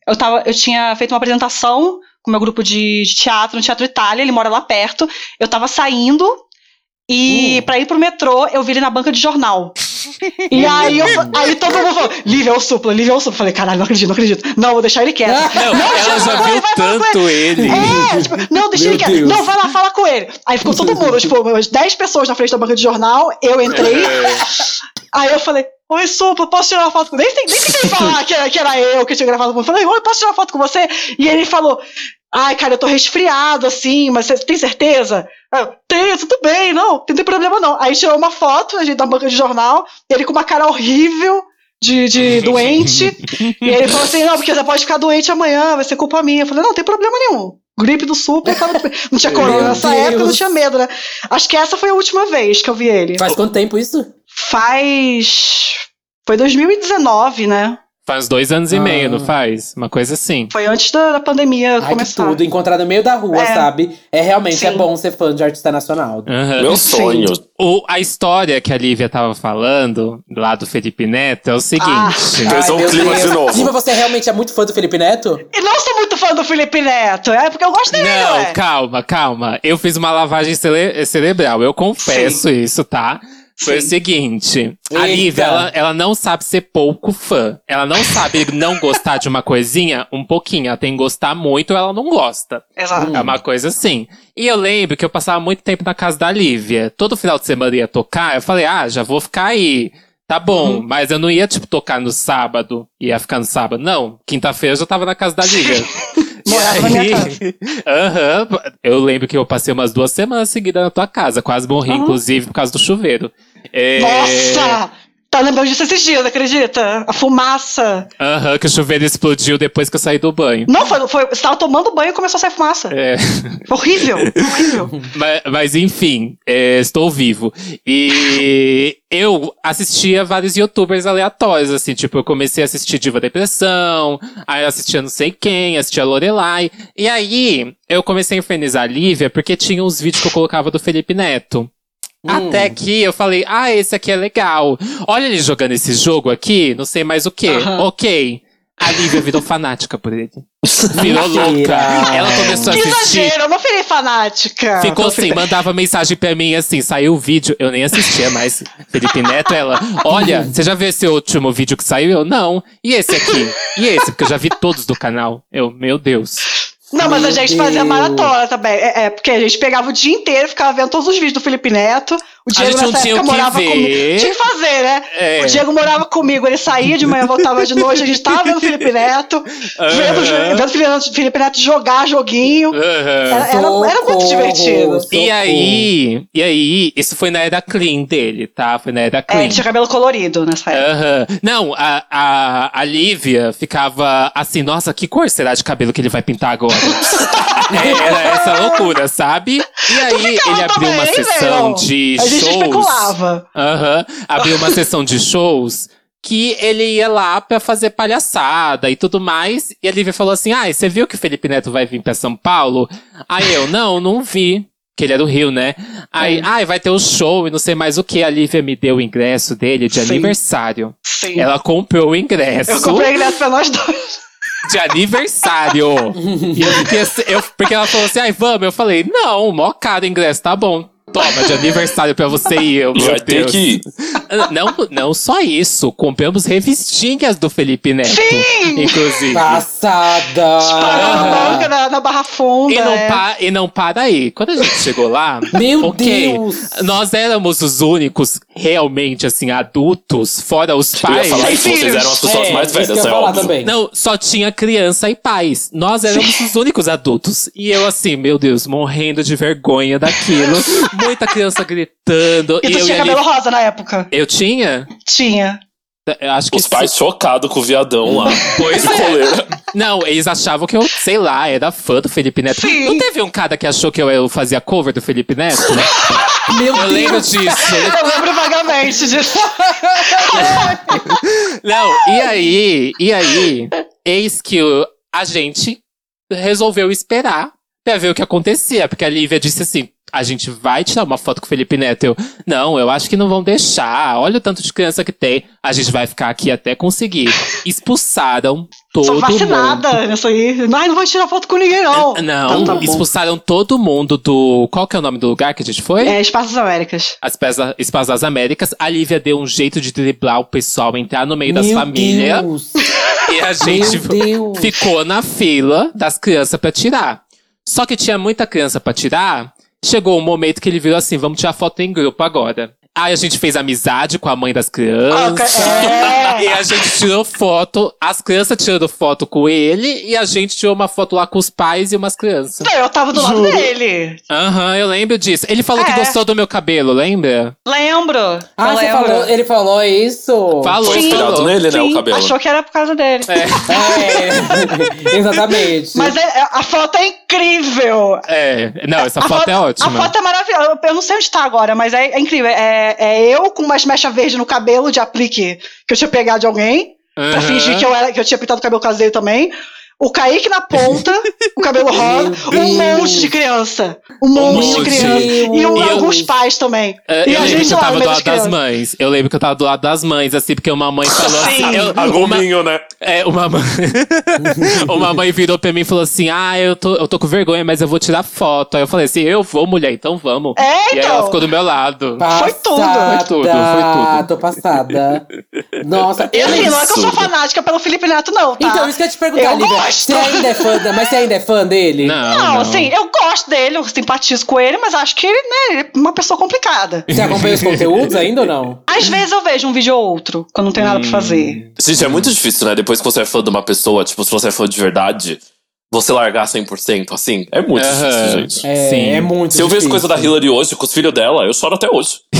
D: eu, tava, eu tinha feito uma apresentação com meu grupo de, de teatro no Teatro Itália, ele mora lá perto. Eu tava saindo e pra ir pro metrô, eu vi ele na banca de jornal. (laughs) E aí, eu, aí todo mundo falou, Lívia é o supla, Lívia é o supla. Falei, caralho, não acredito, não acredito. Não, vou deixar ele quieto.
B: Não, ela já viu tanto ele.
D: É, tipo, não, deixa
A: Meu
D: ele quieto.
A: Deus.
D: Não, vai lá, fala com ele. Aí ficou todo mundo, tipo, umas 10 pessoas na frente da banca de jornal, eu entrei. Aí eu falei, oi, Supla, posso tirar uma foto com você? Nem, nem tentei falar (laughs) que era, que era eu que tinha gravado com. Falei, oi, posso tirar uma foto com você? E ele falou, ai, cara, eu tô resfriado, assim, mas você tem certeza? Eu, tenho, tudo bem, não, não tem problema não. Aí tirou uma foto, a gente da banca de jornal, ele com uma cara horrível, de, de (laughs) doente. e ele falou assim: não, porque você pode ficar doente amanhã, vai ser culpa minha. Eu falei: não, não tem problema nenhum. Gripe do super, tava tudo (laughs) bem. não tinha corona nessa
A: Deus.
D: época, não tinha medo, né? Acho que essa foi a última vez que eu vi ele.
A: Faz quanto tempo isso?
D: Faz. Foi 2019, né?
B: Faz dois anos e
A: Ah.
B: meio, não faz? Uma coisa assim.
D: Foi antes da, da pandemia
A: Ai, que
D: começar.
A: tudo. Encontrar no meio da rua,
D: É.
A: sabe? É realmente é
D: Sim.
A: bom ser fã de artista nacional.
B: Aham.
E: Meu sonho.
B: O, a história que a Lívia tava falando, lá do Felipe Neto, é o seguinte.
D: Ah.
E: Um
A: meu
E: clima de novo.
A: Lima, você realmente é muito fã do Felipe Neto?
D: E não sou muito fã do Felipe Neto, é porque eu gosto dele,
B: Não,
D: ué.
B: calma, calma. Eu fiz uma lavagem cere- cerebral, eu confesso isso, tá? Foi o seguinte, a
A: Eita.
B: Lívia, ela, ela não sabe ser pouco fã. Ela não sabe (laughs) não gostar de uma coisinha um pouquinho. Ela tem que gostar muito ou ela não gosta.
D: Exato.
B: É uma coisa assim. E eu lembro que eu passava muito tempo na casa da Lívia. Todo final de semana ia tocar, eu falei, ah, já vou ficar aí. Tá bom, mas eu não ia, tipo, tocar no sábado. Ia ficar no sábado. Não, quinta-feira eu já tava na casa da. (laughs) E
D: Morava na minha
B: aí-
D: casa.
B: Aham. Eu lembro que eu passei umas duas semanas seguidas na tua casa. Quase morri, inclusive, por causa do chuveiro. É,
D: Nossa! Tá lembrando disso esses dias, acredita? A fumaça.
B: Aham, que o chuveiro explodiu depois que eu saí do banho.
D: Não, foi, foi, você tava tomando banho e começou a sair fumaça.
B: É.
D: Horrível, horrível. (laughs)
B: Mas, mas, enfim, é, estou vivo. E eu assistia vários youtubers aleatórios, assim, tipo, eu comecei a assistir Diva Depressão, aí eu assistia não sei quem, assistia Lorelai. E aí eu comecei a infernizar a Lívia porque tinha uns vídeos que eu colocava do Felipe Neto. Até que eu falei, ah, esse aqui é legal. Olha ele jogando esse jogo aqui, não sei mais o que. Ok. A Lívia virou fanática por ele. (laughs) Virou louca. Ela começou a
D: Que
B: assistir.
D: exagero, eu não virei fanática.
B: Ficou assim, mandava mensagem pra mim assim, saiu o vídeo, eu nem assistia mais. Felipe Neto, ela, olha, você já viu esse último vídeo que saiu? Eu, não. E esse aqui? E esse? Porque eu já vi todos do canal. Eu, meu Deus.
D: Não, mas a
A: Meu
D: gente fazia
A: Deus.
D: maratona também. É, é, porque a gente pegava o dia inteiro, ficava vendo todos os vídeos do Felipe Neto. O Diego
B: gente não
D: nessa
B: tinha
D: época
B: o que
D: morava
B: ver.
D: comigo. Tinha que fazer, né?
B: É.
D: O Diego morava comigo, ele saía de manhã, voltava de noite, a gente tava vendo o Felipe Neto, vendo,
B: Aham.
D: vendo o Felipe Neto, jogar joguinho.
B: Aham.
D: Era, era, era muito
A: Socorro.
D: divertido.
B: E aí, e aí, isso foi na era clean dele, tá? Foi na era
D: É,
B: clean.
D: ele tinha cabelo colorido nessa época.
B: Aham. Não, a, a, a Lívia ficava assim, nossa, que cor será de cabelo que ele vai pintar agora? (laughs) É, Era essa loucura, sabe? E aí ele abriu uma
D: também,
B: sessão
D: meu.
B: de shows.
D: especulava.
B: Aham. Abriu uma (laughs) sessão de shows que ele ia lá pra fazer palhaçada e tudo mais. E a Lívia falou assim: Ah, você viu que o Felipe Neto vai vir pra São Paulo? Aí eu, não, não vi. Que ele é do Rio, né? Aí, ai, vai ter o show e não sei mais o que. A Lívia me deu o ingresso dele de
D: Sim.
B: aniversário.
D: Sim.
B: Ela comprou o ingresso
D: Eu comprei ingresso pra nós dois.
B: de aniversário. (laughs) eu assim, eu- porque ela falou assim, ai, vamos. Eu falei, não, mó caro o ingresso, tá bom. Toma, de aniversário pra você e eu. meu
E: Vai ter
B: Deus.
E: que ir.
B: Não, não só isso. Compramos revistinhas do Felipe Neto.
D: Sim!
B: Inclusive.
A: Passada!
D: Parou na banca, na, na Barra Funda.
B: E não,
D: é.
B: pa- e não para aí. Quando a gente chegou lá, (laughs)
A: Meu
B: ok,
A: Deus!
B: nós éramos os únicos realmente, assim, adultos, fora os
E: Eu ia
B: pais.
E: falar isso, vocês
D: filhos.
E: eram as pessoas
A: É,
E: mais
A: isso que
E: velhas,
A: eu ia
E: é
A: falar
E: óbvio.
A: também.
B: Não, só tinha criança e pais. Nós éramos (laughs) os únicos adultos. E eu, assim, meu Deus, morrendo de vergonha daquilo. (laughs) Muita criança gritando.
D: E tu
B: eu
D: tinha
B: e ali-
D: cabelo rosa na época?
B: Eu tinha?
D: Tinha.
B: Eu acho que
E: Os pais chocados com o viadão lá.
B: Pois é. Não, eles achavam que eu, sei lá, era fã do Felipe Neto.
D: Sim.
B: Não teve um cara que achou que eu, eu fazia cover do Felipe Neto? (laughs)
A: Meu
B: Eu lembro
A: Deus!
B: disso.
D: Eu lembro vagamente disso. (laughs)
B: Não, e aí, e aí, eis que o- a gente resolveu esperar pra ver o que acontecia. Porque a Lívia disse assim: a gente vai tirar uma foto com o Felipe Neto. Eu, não, eu acho que não vão deixar. Olha o tanto de criança que tem. A gente vai ficar aqui até conseguir. Expulsaram todo
D: Sou
B: mundo.
D: vacinada nessa aí. Ai, não vai tirar foto com ninguém, não.
B: Não,
D: Então tá
B: expulsaram todo mundo do. Qual que é o nome do lugar que a gente foi?
D: É, Espaços Américas.
B: As Pesa- Espaços das Américas. A Lívia deu um jeito de driblar o pessoal, entrar no meio das
A: Meu
B: famílias.
A: Deus. (laughs)
B: E a gente ficou na fila das crianças pra tirar. Só que tinha muita criança pra tirar. Chegou um momento que ele virou assim: vamos tirar foto em grupo agora. Aí a gente fez amizade com a mãe das crianças.
D: É.
B: E a gente tirou foto, as crianças tirando foto com ele, e a gente tirou uma foto lá com os pais e umas crianças.
D: Eu tava do lado
A: Juro.
D: dele.
B: Aham, eu lembro disso. Ele falou que
D: É.
B: gostou do meu cabelo, lembra?
D: Lembro.
A: Ah,
D: lembro.
A: falou, ele falou isso?
B: Falou,
E: Foi inspirado
B: falou.
E: nele, né?
D: Sim,
E: O cabelo.
D: achou que era por causa dele.
A: É, (laughs) exatamente.
D: Mas é- é- a foto é incrível.
B: É, não, essa
D: A
B: foto é ótima.
D: A foto é maravilhosa. Eu- não sei onde tá agora, mas é, é incrível. É, é eu com umas mechas verdes no cabelo de aplique que eu tinha pegado de alguém. Pra
B: Aham.
D: fingir que eu, era, que eu tinha pintado o cabelo caseiro também. O Kaique na ponta, o cabelo (laughs) rosa, um monte de criança. Um monte de
B: monte.
D: criança. E, um-
A: E eu-
D: alguns pais também.
B: É,
D: e
B: eu
D: a
B: lembro
D: gente
B: que eu tava do lado das mães. Eu lembro que eu tava do lado das mães, assim, porque uma mãe falou
D: Sim.
B: assim. eu- uma,
E: né?
B: é, uma, mãe, (laughs) uma mãe virou pra mim e falou assim: Ah, eu tô, eu tô com vergonha, mas eu vou tirar foto. Aí eu falei assim: Eu vou, mulher, então vamos.
D: É,
B: E aí ela
D: então.
B: ficou do meu lado.
D: Foi tudo.
A: Passada.
B: Foi tudo, foi tudo.
A: Tô passada. (laughs) Nossa,
D: E assim, não é que eu sou fanática pelo Felipe Neto, não, tá?
A: Então, isso que eu ia te perguntar,
D: Eu
A: Lívia.
D: Gosto.
A: Você ainda é fã, da- mas você ainda é fã dele?
B: Não,
D: Não,
B: não.
D: assim, eu gosto dele, eu simpatizo com ele, mas acho que ele, né, ele é uma pessoa complicada.
A: Você acompanha os conteúdos ainda ou não?
D: Às vezes eu vejo um vídeo ou outro, quando não tem nada pra
B: Hum.
D: fazer.
E: Gente, é muito difícil, né? Depois que você é fã de uma pessoa, tipo, se você é fã de verdade, você largar 100%, assim, é muito
B: Aham.
E: difícil, gente.
A: É,
B: Sim.
A: é muito
E: Se eu vejo coisa da Hillary hoje com os filhos dela, eu choro até hoje. (laughs)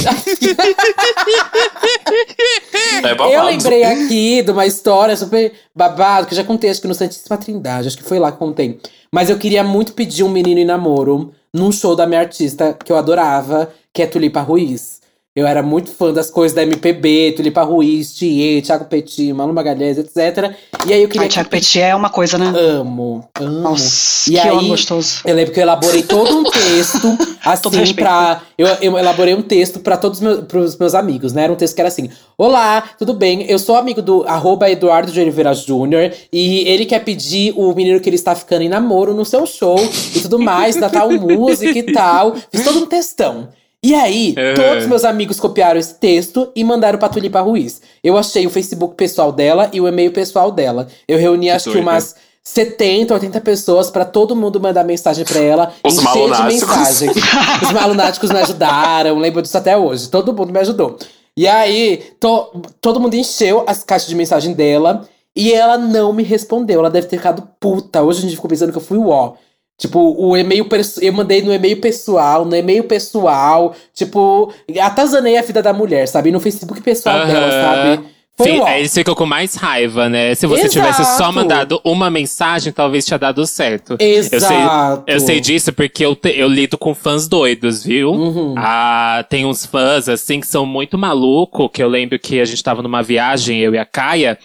E: é babado.
A: Eu lembrei aqui de uma história super babado, que eu já contei, acho que no Santíssima Trindade, acho que foi lá que contei. Mas eu queria muito pedir um menino em namoro num show da minha artista que eu adorava, que é Tulipa Ruiz. Eu era muito fã das coisas da MPB, Tulipa Ruiz, Thier, Thiago Petit, Manu Magalhães, etc. E aí eu queria.
D: Ai, Thiago Petit é uma coisa, né?
A: Amo, amo.
D: Nossa,
A: E
D: que
A: aí,
D: gostoso.
A: Eu lembro que eu elaborei todo um texto, (laughs) assim, pra. Eu, eu elaborei um texto pra todos os meus, pros meus amigos, né? Era um texto que era assim: Olá, tudo bem? Eu sou amigo do arroba Eduardo de Oliveira Júnior e ele quer pedir o menino que ele está ficando em namoro no seu show e tudo mais, da tal (laughs) música e tal. Fiz todo um textão. E aí,
B: É.
A: todos os meus amigos copiaram esse texto e mandaram pra Tulipa Ruiz. Eu achei o Facebook pessoal dela e o e-mail pessoal dela. Eu reuni acho que umas 70, 80 pessoas pra todo mundo mandar mensagem pra ela.
E: Os
A: encher de
E: malunáticos.
A: mensagem. (laughs) Os malunáticos me ajudaram, lembro disso até hoje. Todo mundo me ajudou. E aí, to- todo mundo encheu as caixas de mensagem dela e ela não me respondeu. Ela deve ter ficado puta. Hoje a gente ficou pensando que eu fui o ó. Tipo, o e-mail eu mandei no e-mail pessoal, no e-mail pessoal, tipo, atazanei a vida da mulher, sabe? No Facebook pessoal
B: Aham.
A: dela, sabe? Foi
B: Sim, aí eles ficam com mais raiva, né? Se você tivesse só
A: Exato.
B: mandado uma mensagem, talvez tinha dado certo. Eu sei,
A: Exato.
B: eu sei disso porque eu, te- eu lido com fãs doidos, viu?
A: Uhum.
B: Ah, tem uns fãs, assim, que são muito malucos, que eu lembro que a gente tava numa viagem, eu e a Caia,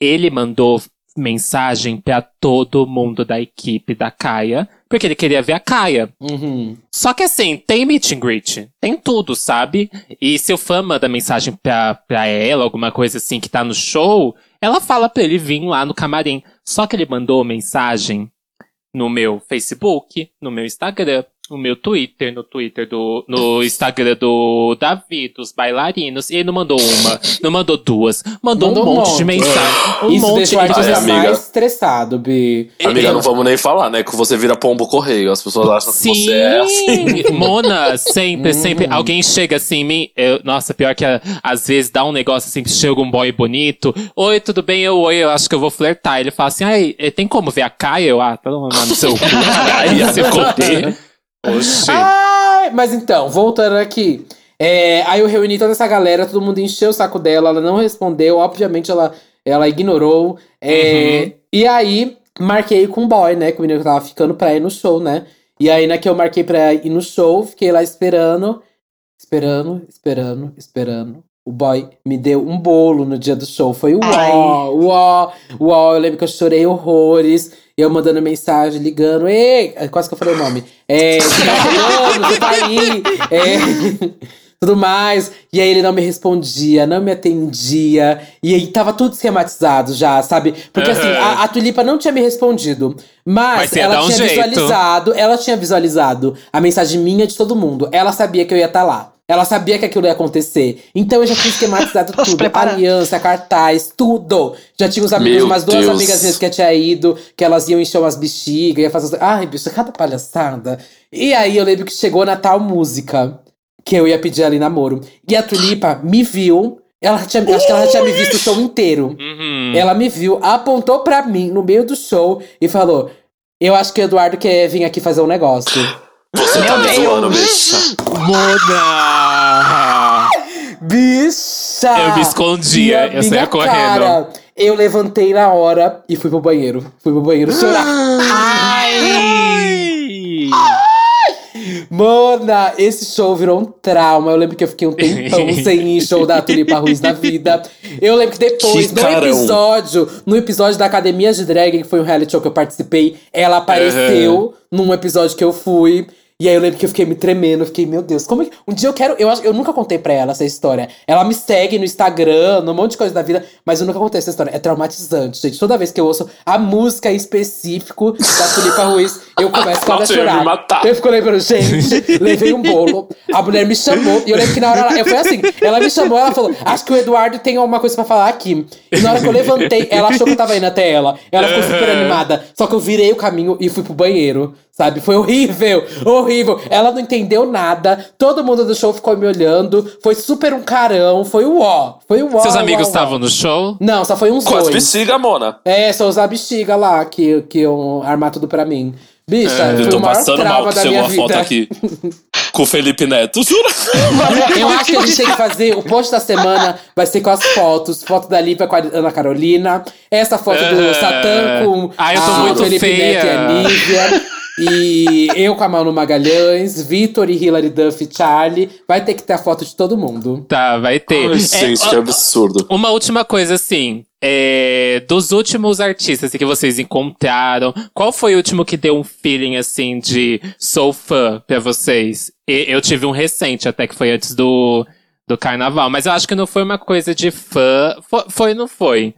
B: ele mandou mensagem pra todo mundo da equipe da Caia, porque ele queria ver a Caia.
A: Uhum.
B: Só que assim, tem meet and greet, tem tudo, sabe? E se o fã manda mensagem pra, pra ela, alguma coisa assim que tá no show, ela fala pra ele vir lá no camarim. Só que ele mandou mensagem no meu Facebook, no meu Instagram, no meu Twitter, no Twitter do. no Instagram do Davi, dos bailarinos. E ele não mandou uma, não mandou duas, mandou,
A: Mandou
B: um
A: um
B: monte de
A: monte.
B: mensagem. Um
A: Isso
B: monte
A: deixa o
B: de
A: artista mais estressado, Bi.
E: Amiga, não vamos nem falar, né? Que você vira pombo correio. As pessoas acham que
B: Sim,
E: você é assim. (laughs)
B: Mona, sempre, sempre.
A: Uhum.
B: Alguém chega assim em mim. eu- nossa, pior que a- às vezes dá um negócio assim que chega um boy bonito. Oi, tudo bem? Eu, oi, eu acho que eu vou flertar. Ele fala assim: ai, eh, tem como ver a Caia? Eu, ah, tá no seu cu. Ai, se foder. Oxi.
A: Ai, mas então, voltando aqui. É, aí eu reuni toda essa galera, todo mundo encheu o saco dela, ela não respondeu, obviamente ela, ela ignorou. É, E aí, marquei com o boy, né? Com o menino que eu tava ficando pra ir no show, né? E aí, na que eu marquei pra ir no show, fiquei lá esperando, esperando, esperando, esperando. O boy me deu um bolo no dia do show. Foi
D: Ai.
A: uó, uó, uó. Eu lembro que eu chorei horrores. Eu mandando mensagem, ligando, ei, quase que eu falei o nome. É, você tá você tá aí. É, (laughs) tudo mais. E aí ele não me respondia, não me atendia. E aí tava tudo esquematizado já, sabe? Porque assim, a, a Tulipa não tinha me respondido. Mas,
B: Mas
A: ela
B: um
A: tinha
B: jeito.
A: visualizado, ela tinha visualizado a mensagem minha de todo mundo. Ela sabia que eu ia estar lá. Ela sabia que aquilo ia acontecer. Então eu já tinha esquematizado (laughs) tudo. Aliança, cartaz, tudo. Já tinha os amigos,
E: Meu
A: umas duas
E: Deus.
A: amigas minhas que eu tinha ido, que elas iam encher umas bexigas, ia fazer. Ai, bicho, cada palhaçada. E aí eu lembro que chegou na tal música que eu ia pedir ali namoro. E a Tulipa me viu. Ela tinha, acho que ela já tinha me visto o show inteiro.
B: Uhum.
A: Ela me viu, apontou pra mim no meio do show e falou: Eu acho que o Eduardo quer vir aqui fazer um negócio.
E: Você tá me zoando, bicha.
B: Mona!
A: Bicha!
B: Eu me escondia, eu saía correndo.
A: cara, eu levantei na hora e fui pro banheiro. Fui pro banheiro chorar.
B: Ai!
A: Mona, esse show virou um trauma. Eu lembro que eu fiquei um tempão (laughs) sem ir show da Tulipa Ruiz na vida. Eu lembro que depois,
E: Que
A: no episódio, no episódio da Academia de Drag, que foi um reality show que eu participei, ela apareceu num episódio que eu fui. E aí eu lembro que eu fiquei me tremendo, eu fiquei, meu Deus, como é que. Um dia eu quero. Eu, eu nunca contei pra ela essa história. Ela me segue no Instagram, num monte de coisa da vida, mas eu nunca contei essa história. É traumatizante, gente. Toda vez que eu ouço a música em específico da Tulipa Ruiz, eu começo quase a
E: Nossa, eu me
A: chorar.
E: matar.
A: Eu fico lembrando, gente, levei um bolo. A mulher me chamou. E eu lembro que na hora ela. Eu fui assim, ela me chamou, ela falou: Acho que o Eduardo tem alguma coisa pra falar aqui. E na hora que eu levantei, ela achou que eu tava indo até ela. Ela ficou super animada. Só que eu virei o caminho e fui pro banheiro. Sabe? Foi horrível, horrível. Ela não entendeu nada. Todo mundo do show ficou me olhando. Foi super um carão. Foi o ó. Foi o ó.
B: Seus
A: ó,
B: amigos
A: ó, ó.
B: estavam no show?
A: Não, só foi uns
E: Com as
A: dois.
E: bexiga, Mona.
A: É, só usar bexiga lá, que, que iam armar tudo pra mim. Bicha,
E: É, Eu tô passando mal que chegou
A: minha
E: uma foto
A: vida.
E: aqui com o Felipe Neto, jura?
A: Eu acho que a gente tem que fazer. O post da semana vai ser com as fotos. Foto da Lívia com a Ana Carolina. Essa foto do
B: É.
A: Satã com
B: Ai, eu tô
A: a
B: muito
A: Felipe
B: feia.
A: Neto e a Lívia. E eu com a Manu Magalhães, Vitor e Hilary Duff e Charlie. Vai ter que ter a foto de todo mundo.
B: Tá, vai ter.
E: Ai,
B: É,
E: gente,
B: ó,
E: que absurdo.
B: Uma última coisa, assim. É, dos últimos artistas que vocês encontraram, qual foi o último que deu um feeling, assim, de sou fã pra vocês? E- eu tive um recente, até que foi antes do, do carnaval. Mas eu acho que não foi uma coisa de fã. Foi, foi não foi?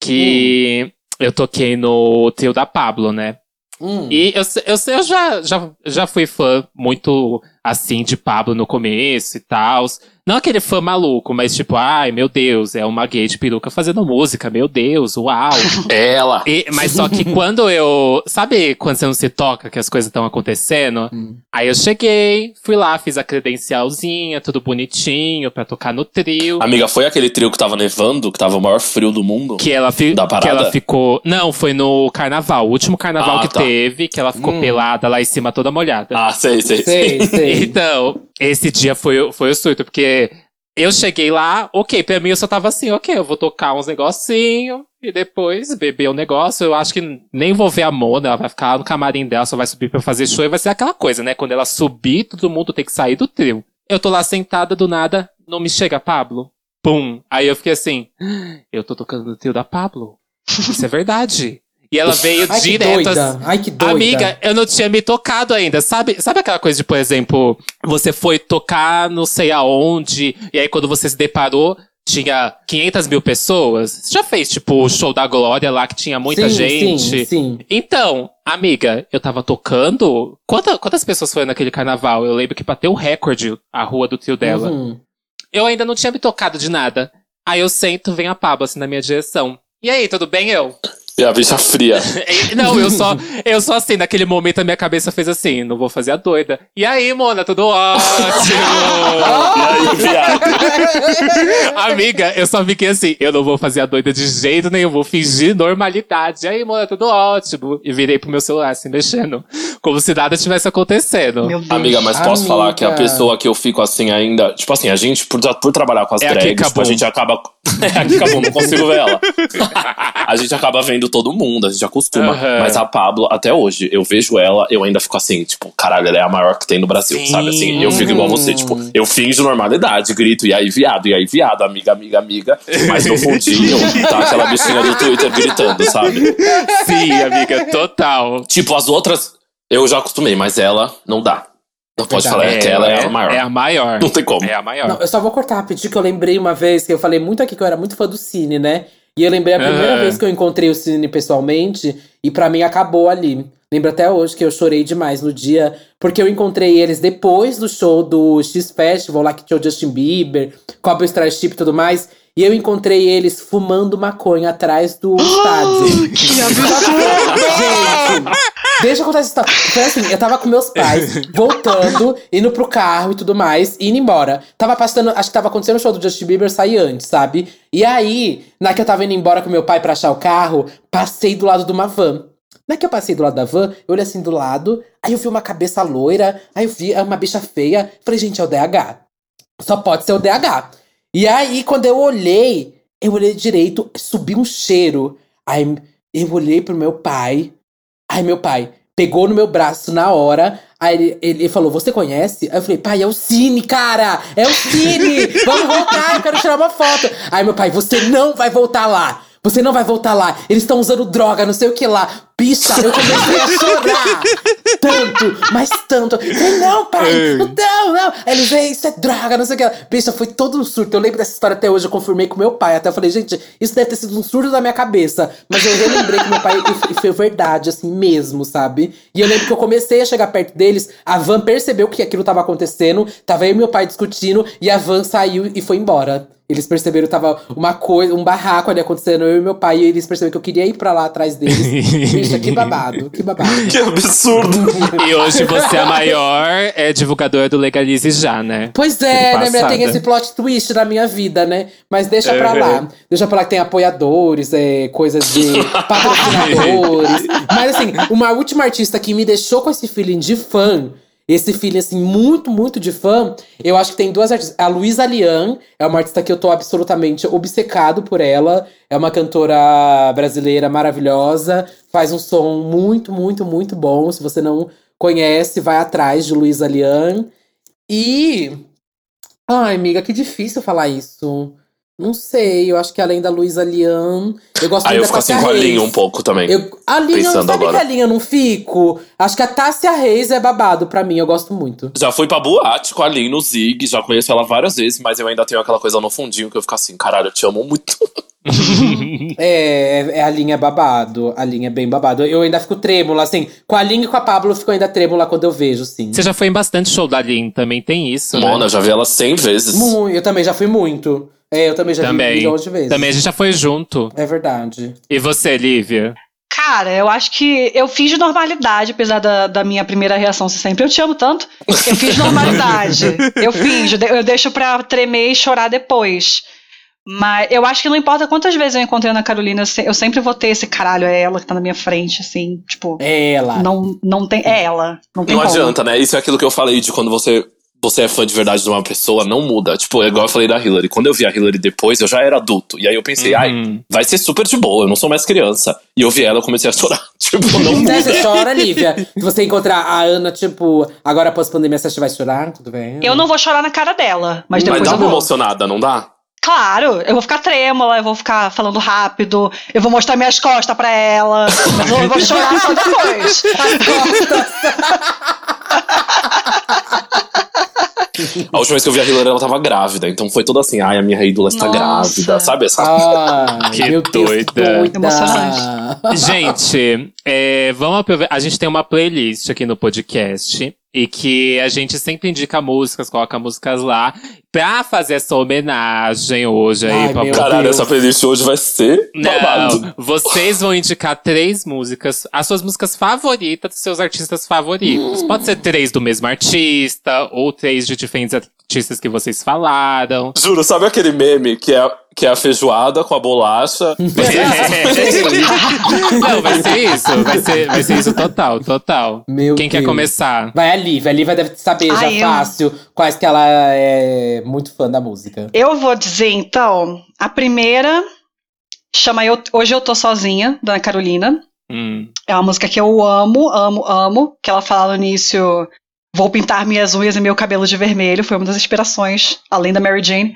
B: Que eu toquei no trio da Pablo, né?
A: Hum.
B: E eu, eu, eu já, já, já fui fã muito assim de Pablo no começo e tal. Não aquele fã maluco, mas tipo, ai meu Deus, é uma gay de peruca fazendo música, meu Deus, uau. (laughs)
E: Ela.
B: E- mas só que quando eu. Sabe quando você não se toca que as coisas estão acontecendo?
A: Hum.
B: Aí eu cheguei, fui lá, fiz a credencialzinha, tudo bonitinho pra tocar no trio.
E: Amiga, foi aquele trio que tava nevando, que tava o maior frio do mundo?
B: Que ela, fi
E: Da
B: que
E: parada?
B: ela ficou. Não, foi no carnaval. O último carnaval
E: Ah,
B: que
E: tá.
B: teve, que ela ficou
A: Hum.
B: pelada lá em cima toda molhada.
E: Ah, sei, sei, sei.
A: Sei, sei. (laughs)
B: Então, esse dia foi, o- foi o surto, porque eu cheguei lá, ok, pra mim eu só tava assim, ok, eu vou tocar uns negocinho e depois beber um negócio. Eu acho que nem vou ver a Mona, ela vai ficar no camarim dela, só vai subir pra fazer show e vai ser aquela coisa, né? Quando ela subir, todo mundo tem que sair do trio. Eu tô lá sentada do nada, não me chega Pablo. Pum. Aí eu fiquei assim, "Ah, eu tô tocando no trio da Pablo. Isso é verdade. E ela veio
A: Ai, que
B: direto assim,
A: Ai, que doida.
B: Amiga, eu não tinha me tocado ainda. Sabe, sabe aquela coisa de, por exemplo, você foi tocar não sei aonde, e aí quando você se deparou, tinha 500 mil pessoas? Você já fez, tipo, o show da Glória lá, que tinha muita
A: sim,
B: gente?
A: Sim, sim.
B: Então, amiga, eu tava tocando. Quanta- quantas pessoas foram naquele carnaval? Eu lembro que bateu o recorde a rua do tio dela.
A: Uhum.
B: Eu ainda não tinha me tocado de nada. Aí eu sento, vem a Pablo assim na minha direção. E aí, tudo bem, eu?
E: E a bicha fria. (laughs)
B: Não, eu só, eu só assim, naquele momento a minha cabeça fez assim, não vou fazer a doida. E aí, Mona, tudo ótimo! (laughs)
E: e aí, viado? (laughs)
B: Amiga, eu só fiquei assim, eu não vou fazer a doida de jeito nenhum, vou fingir normalidade. E aí, Mona, tudo ótimo. E virei pro meu celular, assim, mexendo. Como se nada tivesse acontecendo.
D: Meu Deus.
E: Amiga, mas posso
A: Amiga.
E: falar que a pessoa que eu fico assim ainda. Tipo assim, a gente, por, por trabalhar com as
B: É a
E: drags, tipo, a gente acaba. (laughs) É a Kika Boom, não consigo ver ela. (laughs) a gente acaba vendo todo mundo, a gente acostuma.
B: Aham.
E: Mas a Pablo, até hoje, eu vejo ela, eu ainda fico assim, tipo, caralho, ela é a maior que tem no Brasil,
B: Sim.
E: sabe? Assim, eu fico igual você, tipo, eu finjo normalidade, grito, e aí, viado, e aí, viado, amiga, amiga, amiga. Mas no fundinho, tá aquela bichinha do Twitter gritando, sabe?
B: Sim, amiga, total.
E: Tipo, as outras, eu já acostumei, mas ela não dá. Não pode
A: Verdade.
E: falar, é que ela é a maior.
B: É a maior.
E: Não tem como.
B: É a maior.
A: Não, eu só vou cortar rapidinho, que eu lembrei uma vez que eu falei muito aqui que eu era muito fã do Cine, né? E eu lembrei a primeira vez que eu encontrei o Cine pessoalmente, e pra mim acabou ali. Lembro até hoje que eu chorei demais no dia, porque eu encontrei eles depois do show do X Festival, lá que tinha o Justin Bieber, Cobra Starship e tudo mais. E eu encontrei eles fumando maconha atrás do (gasps) estádio.
D: Que absurdo!
A: Gente, deixa eu contar essa história. Foi assim, eu tava com meus pais, (laughs) voltando, indo pro carro e tudo mais, e indo embora. Tava passando, acho que tava acontecendo o show do Justin Bieber, saí antes, sabe? E aí, na que eu tava indo embora com meu pai pra achar o carro, passei do lado de uma van. Na que eu passei do lado da van, eu olhei assim do lado, aí eu vi uma cabeça loira, aí eu vi uma bicha feia, falei, gente, é o DH. Só pode ser o DH. E aí, quando eu olhei, eu olhei direito, subiu um cheiro. Aí eu olhei pro meu pai. Aí meu pai pegou no meu braço na hora. Aí ele, ele falou: Você conhece? Aí eu falei: Pai, é o Cine, cara! É o Cine! (laughs) Vamos voltar, eu quero tirar uma foto. Aí meu pai: Você não vai voltar lá! Você não vai voltar lá! Eles estão usando droga, não sei o que lá! Bicha, eu comecei a chorar! Tanto, mas tanto. Falei, não, pai! Não, não! Aí eles, "Ei, isso é droga, não sei o que. Bicha, foi todo um surto. Eu lembro dessa história até hoje, eu confirmei com meu pai. Até eu falei, gente, isso deve ter sido um surto da minha cabeça. Mas eu relembrei que meu pai e, e foi verdade, assim mesmo, sabe? E eu lembro que eu comecei a chegar perto deles, a van percebeu que aquilo tava acontecendo, tava eu e meu pai discutindo, e a van saiu e foi embora. Eles perceberam que tava uma coisa, um barraco ali acontecendo, eu e meu pai, e eles perceberam que eu queria ir pra lá atrás deles. (laughs) Que babado, que babado. (laughs)
E: Que absurdo.
B: E hoje você é a maior é, divulgadora do Legalize Já, né?
A: Pois é, né, minha, tem esse plot twist na minha vida, né? Mas deixa pra lá. Deixa pra lá que tem apoiadores, é, coisas de (laughs) patrocinadores. Mas assim, uma última artista que me deixou com esse feeling de fã, esse feeling assim, muito, muito de fã, eu acho que tem duas artistas. A Luísa Lian é uma artista que eu tô absolutamente obcecado por ela. É uma cantora brasileira maravilhosa, faz um som muito, muito, muito bom. Se você não conhece, vai atrás de Luísa Lian. E. Ai, amiga, que difícil falar isso. Não sei, eu acho que além da Luísa Lian. Eu gosto
E: Aí
A: muito
E: eu fico assim
A: Tássia
E: com a
A: Reis.
E: linha um pouco também.
A: Eu, a linha,
E: Pensando
A: sabe
E: agora.
A: que a linha eu não fico? Acho que a Tássia Reis é babado pra mim, eu gosto muito.
E: Já fui pra boate com a Lin no Zig, já conheço ela várias vezes, mas eu ainda tenho aquela coisa no fundinho que eu fico assim, caralho, eu te amo muito. (laughs)
A: É, é, é a linha babado. A linha é bem babado. Eu ainda fico trêmula, assim. Com a linha e com a Pablo eu fico ainda trêmula quando eu vejo, sim.
B: Você já foi em bastante show da Lin, também tem isso, né?
E: Mona, já vi ela 100 vezes.
A: Mu- Eu também já fui muito. É, eu também já vi
B: Também.
A: milhões de vezes.
B: Também a gente já foi junto.
A: É verdade.
B: E você, Lívia?
D: Cara, eu acho que eu fiz de normalidade, apesar da, da minha primeira reação ser sempre eu te amo tanto. Eu fiz normalidade. (laughs) eu fiz, eu deixo pra tremer e chorar depois. Mas eu acho que não importa quantas vezes eu encontrei a Ana Carolina, eu se- eu sempre vou ter esse caralho, é ela que tá na minha frente, assim, tipo.
A: É ela.
D: Não, não tem. É ela. Não tem
E: Não adianta, né? Isso é aquilo que eu falei de quando você, você é fã de verdade de uma pessoa, não muda. Tipo, é igual eu falei da Hillary. Quando eu vi a Hillary depois, eu já era adulto. E aí eu pensei, ai,
B: Uhum.
E: vai ser super de boa, eu não sou mais criança. E eu vi ela, eu comecei a chorar. (laughs) Tipo, não
A: Né,
E: muda.
A: Você chora, Lívia. Se você encontrar a Ana, tipo, agora após pandemia, você vai chorar? Tudo bem?
D: Eu não vou chorar na cara dela, mas depois
E: Mas dá
D: eu
E: uma
D: vou.
E: emocionada, não dá?
D: Claro, eu vou ficar trêmula, eu vou ficar falando rápido, eu vou mostrar minhas costas pra ela, mas eu vou chorar só depois. (laughs) (laughs)
E: A última vez que eu vi a Hillary, ela tava grávida. Então foi toda assim, ai, a minha ídola está
D: Nossa.
E: grávida. Sabe essa?
A: Ai,
B: Que
A: meu Deus,
B: doida.
A: doida.
D: Emocionante.
B: Gente, é, vamos aproveitar. A gente tem uma playlist aqui no podcast. E que a gente sempre indica músicas, coloca músicas lá. Pra fazer essa homenagem hoje aí
A: Ai,
B: pra
A: meu
E: Caralho,
A: Deus.
E: essa playlist hoje vai ser babado.
B: Não, vocês vão indicar três músicas, as suas músicas favoritas dos seus artistas favoritos. Pode ser três do mesmo artista, ou três de diferentes, artistas que vocês falaram.
E: Juro, sabe aquele meme que é, que é a feijoada com a bolacha? (laughs)
B: Não, vai ser isso. Vai ser, vai ser isso total, total.
A: Meu
B: Quem quer
A: Deus.
B: começar?
A: Vai a Lívia. A Lívia deve saber já
D: Ai, eu-
A: fácil quais que ela é muito fã da música.
D: Eu vou dizer, então, a primeira chama eu, Hoje Eu Tô Sozinha, da Ana Carolina.
B: Hum.
D: É uma música que eu amo, amo, amo. Que ela fala no início: Vou pintar minhas unhas e meu cabelo de vermelho. Foi uma das inspirações, além da Mary Jane.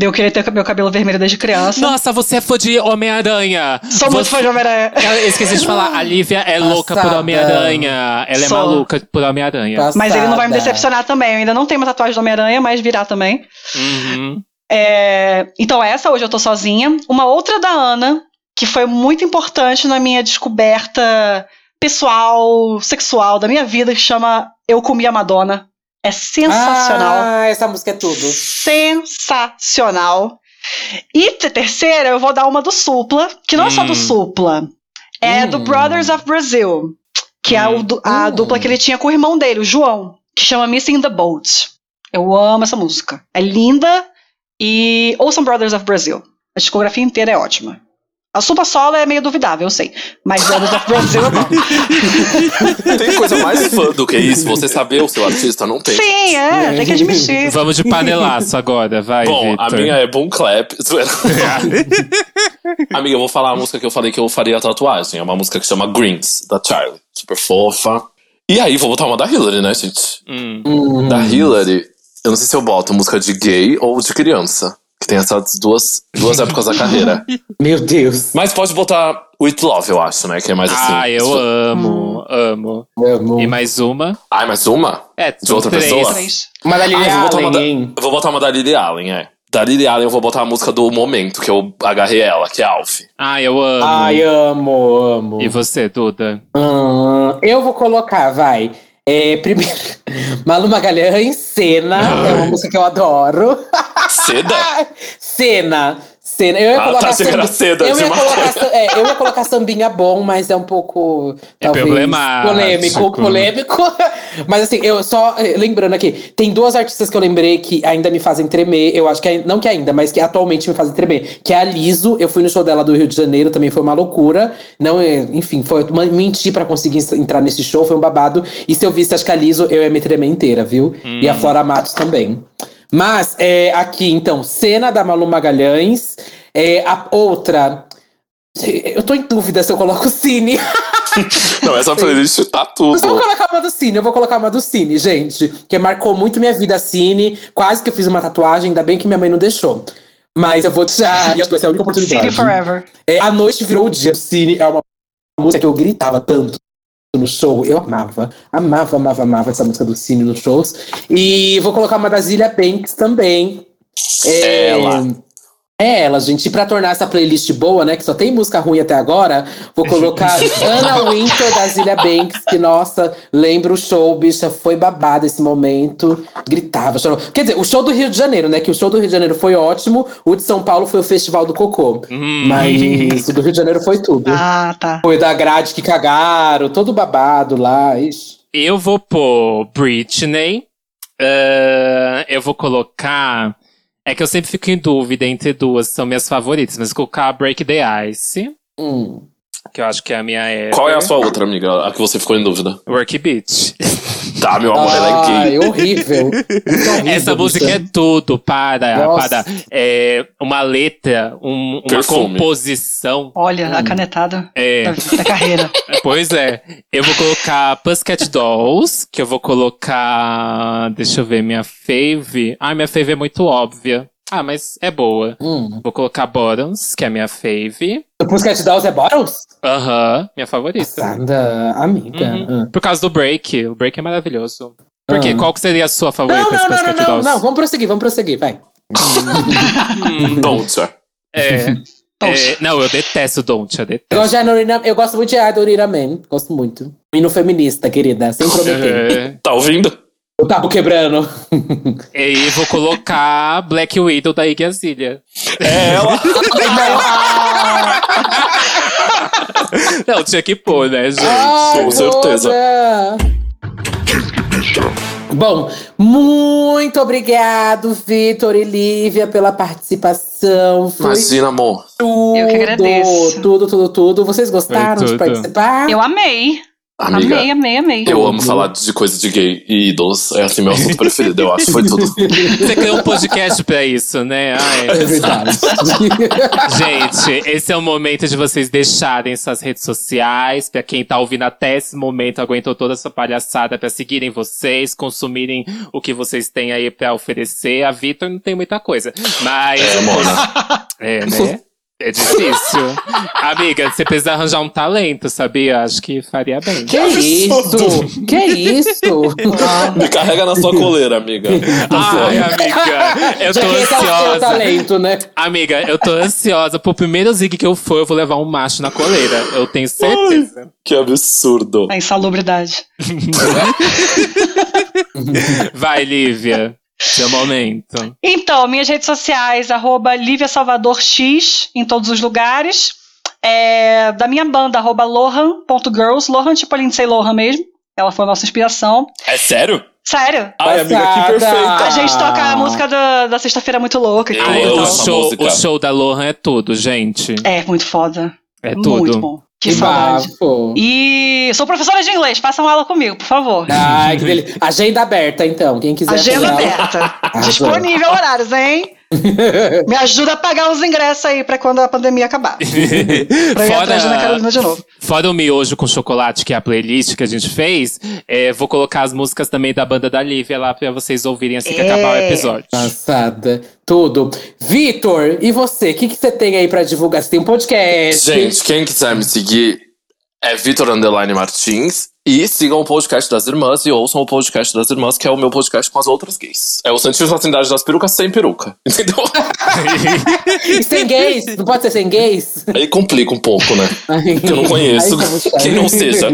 D: De eu querer ter meu cabelo vermelho desde criança.
B: Nossa, você é fã de Homem-Aranha.
D: Sou muito
B: Você-
D: fã de Homem-Aranha.
B: Eu esqueci de falar, a Lívia é louca por
A: Passada.
B: Homem-Aranha. Ela é
D: Sou.
B: maluca por Homem-Aranha.
D: Mas ele não vai me
A: Passada.
D: decepcionar também. Eu ainda não tenho uma tatuagem do Homem-Aranha, mas virá também.
B: Uhum.
D: É, então, essa, hoje eu tô sozinha. Uma outra da Ana, que foi muito importante na minha descoberta pessoal, sexual da minha vida, que chama Eu Comi a Madonna. É sensacional.
A: Ah, essa música é tudo.
D: Sensacional. E terceira, eu vou dar uma do Supla, que não é só do
B: Hum.
D: Supla, é do
A: Hum.
D: Brothers of Brazil, que é o du- a
A: Hum.
D: dupla que ele tinha com o irmão dele, o João, que chama Missing the Boat. Eu amo essa música. É linda e ouçam Brothers of Brazil. A discografia inteira é ótima. A Supla Solo é meio duvidável, eu sei. Mas Brothers of Brazil é bom.
E: Tem coisa mais fã do que isso? Você saber o seu artista? Não tem.
D: Sim, é, tem que admitir.
B: Vamos de panelaço agora, vai,
E: Bom, a
B: Victor.
E: minha é Boom Clap. (laughs) Amiga, eu vou falar a música que eu falei que eu faria tatuagem. É uma música que chama Greens, da Charlie. Super fofa. E aí, vou botar uma da Hillary, né, gente?
B: Hum.
E: Da Hillary, eu não sei se eu boto música de gay ou de criança. Que tem essas duas, duas (laughs) épocas da carreira.
A: Meu Deus.
E: Mas pode botar With Love, eu acho, né? Que é mais assim.
B: Ah, eu amo, amo.
A: Amo.
B: E mais uma?
E: Ai, mais uma?
B: É,
E: De outra
B: três.
E: pessoa?
D: Três.
A: Uma da Lily
E: Ah, eu vou botar uma
A: Allen,
E: da, eu vou botar uma da Lily Allen, é. Da Lily Allen eu vou botar a música do momento, que eu agarrei ela, que é Alf.
B: Ah, eu amo.
A: Ai, amo, amo.
B: E você, Duda?
A: Hum, eu vou colocar, vai. É, primeiro, (laughs) Malu Magalhães, Cena. É uma música que eu adoro.
E: Seda? (laughs)
A: Cena. Cena. Eu ia
E: Ah,
A: colocar
E: tá, era seda
A: eu ia
E: uma
A: colocar, é, eu ia colocar sambinha bom, mas é um pouco.
B: É
A: talvez,
B: problemático.
A: Polêmico, (laughs) polêmico. (laughs) Mas assim, eu só eh, lembrando aqui, tem duas artistas que eu lembrei que ainda me fazem tremer. Eu acho que não que ainda, mas que atualmente me fazem tremer. Que é a Liso. Eu fui no show dela do Rio de Janeiro, também foi uma loucura. Não, é, enfim, foi uma, mentir pra conseguir entrar nesse show, foi um babado. E se eu visse, acho que a Liso, eu ia me tremer inteira, viu? E a Flora Matos também. Mas é, aqui, então, cena da Malu Magalhães. É, a outra. Eu tô em dúvida se eu coloco o Cine. (laughs)
E: Não, essa playlist tá
A: Mas eu vou
E: tudo.
A: colocar uma do Cine, eu vou colocar uma do Cine, gente. Que marcou muito minha vida, Cine. Quase que eu fiz uma tatuagem, ainda bem que minha mãe não deixou. Mas eu vou deixar. E (laughs) acho que vai ser a única oportunidade.
D: City Forever.
A: É, a noite virou o dia. Cine é uma música que eu gritava tanto no show. Eu amava. Amava, amava, amava essa música do Cine nos shows. E vou colocar uma da Zilia Banks também. É,
E: Ela.
A: É ela, gente. E pra tornar essa playlist boa, né? Que só tem música ruim até agora, vou colocar (laughs) Anna Winter da Zilia Banks, que, nossa, lembra o show, bicha. Foi babado esse momento. Gritava, chorou. Quer dizer, o show do Rio de Janeiro, né? Que o show do Rio de Janeiro foi ótimo. O de São Paulo foi o Festival do Cocô.
B: Hum.
A: Mas o do Rio de Janeiro foi tudo.
D: Ah, tá.
A: Foi da grade que cagaram, todo babado lá. Ixi.
B: Eu vou pôr Britney. Ah, eu vou colocar. É que eu sempre fico em dúvida entre duas, são minhas favoritas, mas vou colocar Break the Ice,
A: Hum.
B: Que eu acho que é a minha época.
E: Qual é a sua outra, amiga? A que você ficou em dúvida?
B: Work Beat. (laughs)
E: Tá, meu amor, ela é gay.
A: Ai, horrível. Muito horrível,
B: Essa música é tudo para,
A: Nossa.
B: para é, uma letra, um- uma
E: Perfume.
B: composição.
D: Olha,
A: Hum.
D: a canetada
B: É,
D: da, da carreira. (laughs)
B: pois é. Eu vou colocar Pussycat Dolls, que eu vou colocar. Deixa eu ver, minha fave. Ah, minha fave é muito óbvia. Ah, mas é boa.
A: Hum.
B: Vou colocar Bottoms, que é a minha fave.
A: O Pussycat Dolls é Bottles?
B: Aham, minha favorita.
A: Passada, amiga.
B: Uhum.
A: Ah.
B: Por causa do break. O break é maravilhoso. Por quê?
A: Ah.
B: Qual seria a sua favorita?
A: Não, não, não, não, não, não, vamos prosseguir, vamos prosseguir, vai. (laughs)
E: Don't, sir.
B: É, (laughs) é, não, eu detesto Don't, eu
A: Eu
B: detesto.
A: gosto, de Anurina, eu gosto muito de Adorina Man, gosto muito. Hino feminista, querida, sem (laughs) prometer.
B: É,
E: Tá ouvindo?
A: O tabu quebrando.
B: e vou colocar Black Widow da Iggy Azalea.
E: É ela. (laughs)
B: Não, tinha que pôr, né, gente?
A: Ai,
E: com certeza.
A: Bom, muito obrigado, Vitor e Lívia, pela participação. Foi
E: Imagina, amor.
A: tudo,
D: Eu que agradeço.
A: tudo, tudo, tudo. Vocês gostaram de participar?
D: Eu amei.
E: Amiga,
D: Amei, amei, amei.
E: eu amo falar de coisa de gay e ídolos. É assim, meu assunto preferido, eu acho. Foi tudo. (laughs)
B: Você criou um podcast pra isso, né? Ai.
A: É verdade. (laughs)
B: Gente, esse é o momento de vocês deixarem suas redes sociais. Pra quem tá ouvindo até esse momento, aguentou toda essa palhaçada pra seguirem vocês, consumirem o que vocês têm aí pra oferecer. A Vitor não tem muita coisa. Mas.
E: É, Mona. (laughs)
B: É, né? É difícil. Amiga, você precisa arranjar um talento, sabia? Acho que faria bem.
A: que isso? Que isso?
E: Me carrega na sua coleira, amiga.
B: Ai, amiga, eu tô ansiosa.
A: talento, né?
B: Amiga, eu tô ansiosa. Pro primeiro zig que eu for, eu vou levar um macho na coleira. Eu tenho certeza.
E: Que absurdo.
D: A insalubridade. (laughs)
B: Vai, Lívia. Seu momento.
D: Então, minhas redes sociais, arroba Lívia Salvador X, em todos os lugares. É, da minha banda, arroba Lohan.girls. Lohan, tipo a Lindsay Lohan mesmo. Ela foi a nossa inspiração.
E: É sério?
D: Sério.
E: Ai, amiga, que perfeita.
D: A gente toca a música da, da Sexta-feira Muito Louca. e
B: o, show, o show da Lohan é tudo, gente.
D: É, muito foda.
B: É
D: Muito
B: tudo.
D: bom. Que
A: Que
D: saudade.
A: bafo.
D: E sou professora de inglês. Façam aula comigo, por favor.
A: Ai, que delícia. Agenda aberta, então. Quem quiser
D: Agenda aberta. (laughs) Disponível horários, hein? Me ajuda a pagar os ingressos aí pra quando a pandemia acabar. (laughs) Pra ir atrás da Ana Carolina de novo.
B: Fora o miojo com chocolate, que é a playlist que a gente fez, é, vou colocar as músicas também da banda da Lívia lá pra vocês ouvirem assim que
D: É.
B: acabar o episódio.
A: Passada. Tudo. Vitor, e você? O que, que você tem aí pra divulgar? Você tem um podcast?
E: Gente, quem quiser me seguir é Vitor Underline Martins. E sigam o podcast das irmãs e ouçam o podcast das irmãs, que é o meu podcast com as outras gays. É o Santíssima Trindade das Perucas sem peruca. (laughs) Entendeu?
A: E (laughs) sem gays? Não pode ser sem gays?
E: Aí complica um pouco, né? Que eu não conheço. Quem não seja.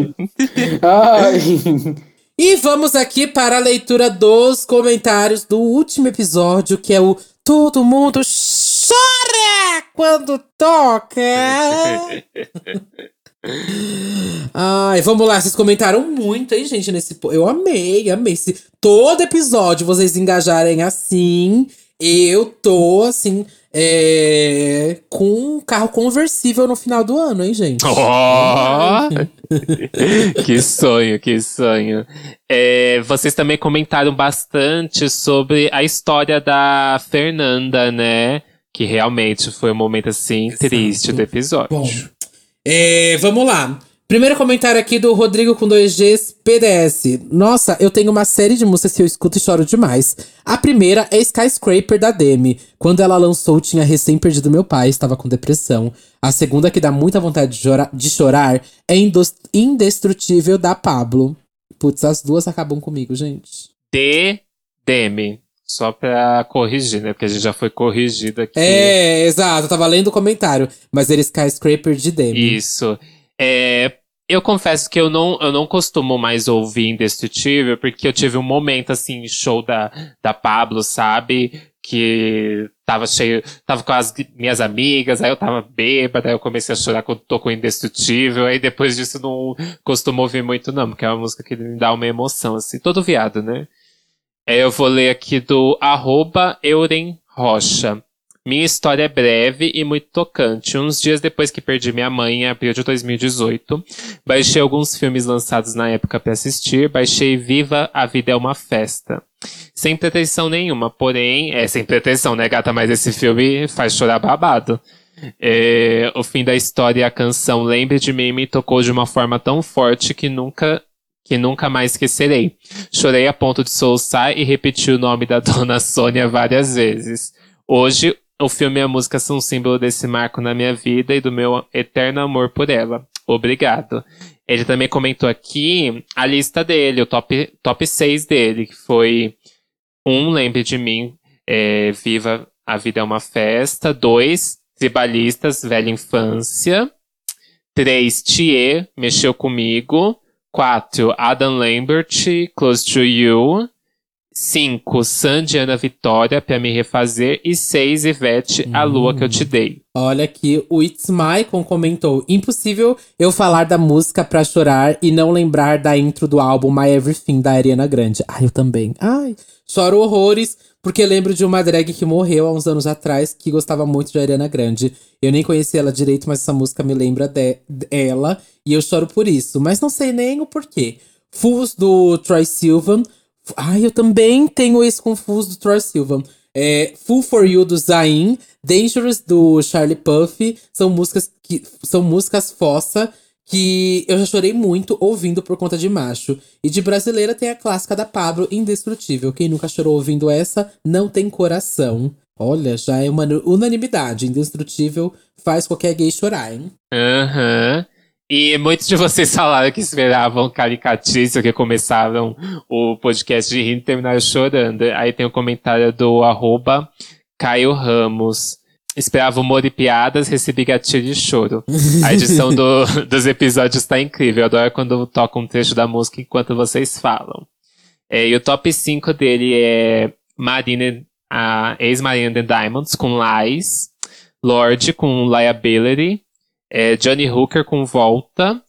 A: Ai. E vamos aqui para a leitura dos comentários do último episódio, que é o Todo Mundo Chora Quando Toca. (laughs) Ai, vamos lá, vocês comentaram muito, hein, gente, nesse... Eu amei, amei. Se todo episódio vocês engajarem assim, eu tô, assim, é... com um carro conversível no final do ano, hein, gente?
B: Ó! (laughs) que sonho, que sonho. É, vocês também comentaram bastante sobre a história da Fernanda, né? Que realmente foi um momento assim triste do episódio.
A: Bom, é, vamos lá. Primeiro comentário aqui do Rodrigo com 2Gs PDS. Nossa, eu tenho uma série de músicas que eu escuto e choro demais. A primeira é Skyscraper da Demi. Quando ela lançou, tinha recém perdido meu pai, estava com depressão. A segunda, que dá muita vontade de, chora- de chorar, é Indestrutível da Pablo. Putz, as duas acabam comigo, gente.
B: D. Demi. Só pra corrigir, né? Porque a gente já foi corrigido aqui.
A: É, exato, eu tava lendo o comentário. Mas era Skyscraper de Demi.
B: Isso. É, eu confesso que eu não, eu não costumo mais ouvir Indestrutível, porque eu tive um momento, assim, show da, da Pablo, sabe? Que tava cheio. Tava com as minhas amigas, aí eu tava bêbada, aí eu comecei a chorar quando tocou Indestrutível, aí depois disso eu não costumo ouvir muito, não, porque é uma música que me dá uma emoção, assim, todo viado, né? É, eu vou ler aqui do arroba Euren Rocha. Minha história é breve e muito tocante. Uns dias depois que perdi minha mãe, em abril de 2018, baixei alguns filmes lançados na época para assistir. Baixei Viva, a Vida é uma Festa. Sem pretensão nenhuma, porém, é sem pretensão, né, gata? Mas esse filme faz chorar babado. É, o fim da história e a canção Lembre de Mim me tocou de uma forma tão forte que nunca que nunca mais esquecerei. Chorei a ponto de soluçar e repetir o nome da (laughs) dona Sônia várias vezes. Hoje, o filme e a música são símbolo desse marco na minha vida e do meu eterno amor por ela. Obrigado. Ele também comentou aqui a lista dele, o top, top 6 dele, que foi um, Lembre de Mim, é, Viva, a Vida é uma Festa. Dois, Tribalistas, Velha Infância. Três, Thier, Mexeu Comigo. 4. Adam Lambert, Close to You. 5, Sandy Ana Vitória, pra me refazer. E 6, Ivete, A Lua que eu te dei.
A: Olha aqui, o It's Maicon comentou: Impossível eu falar da música pra chorar e não lembrar da intro do álbum My Everything da Ariana Grande. Ai, eu também. Ai, choro horrores, porque lembro de uma drag que morreu há uns anos atrás que gostava muito de Ariana Grande. Eu nem conhecia ela direito, mas essa música me lembra de- dela e eu choro por isso, mas não sei nem o porquê. Fools do Troy Sivan. Ai, eu também tenho esse confuso do Troy Sivan. É, Full for You do Zayn, Dangerous do Charlie Puff, são músicas que são músicas fossa que eu já chorei muito ouvindo por conta de macho. E de brasileira tem a clássica da Pablo, Indestrutível. Quem nunca chorou ouvindo essa, não tem coração. Olha, já é uma unanimidade. Indestrutível faz qualquer gay chorar, hein?
B: Aham. E muitos de vocês falaram que esperavam caricatício, que começaram o podcast de rindo e terminaram chorando. Aí tem o comentário do arroba Caio Ramos. Esperava humor e piadas, recebi gatilho e choro. A edição do- (laughs) dos episódios tá incrível. Eu adoro quando toca um trecho da música enquanto vocês falam. É, e o top 5 dele é Marina, a ex-Marina The Diamonds com Lies, Lorde com Liability, é, Johnny Hooker com Volta,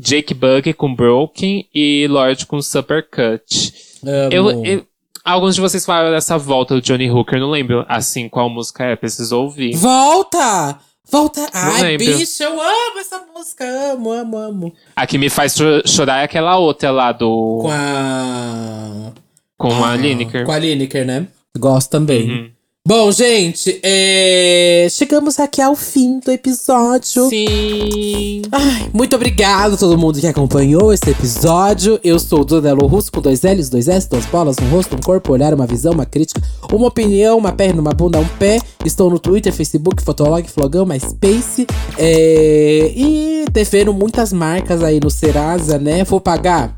B: Jake Bug com Broken e Lorde com Supercut.
A: Amo.
B: Eu, eu- alguns de vocês falaram dessa volta do Johnny Hooker, não lembro assim qual música é, preciso ouvir.
A: Volta! Volta! Ai,
B: lembro.
A: bicho, eu amo essa música. Amo, amo, amo.
B: A que me faz cho- chorar é aquela outra lá do.
A: Com a.
B: Com a
A: Ah,
B: Lineker.
A: Com a Lineker, né? Gosto também.
B: Uhum.
A: Bom, gente, é, chegamos aqui ao fim do episódio.
B: Sim.
A: Ai, muito obrigado a todo mundo que acompanhou esse episódio. Eu sou o Donelo Russo com dois L's, dois S, duas bolas, um rosto, um corpo, um olhar, uma visão, uma crítica, uma opinião, uma perna, uma bunda, um pé. Estou no Twitter, Facebook, Fotolog, Flogão, MySpace. É... E devendo muitas marcas aí no Serasa, né? Vou pagar?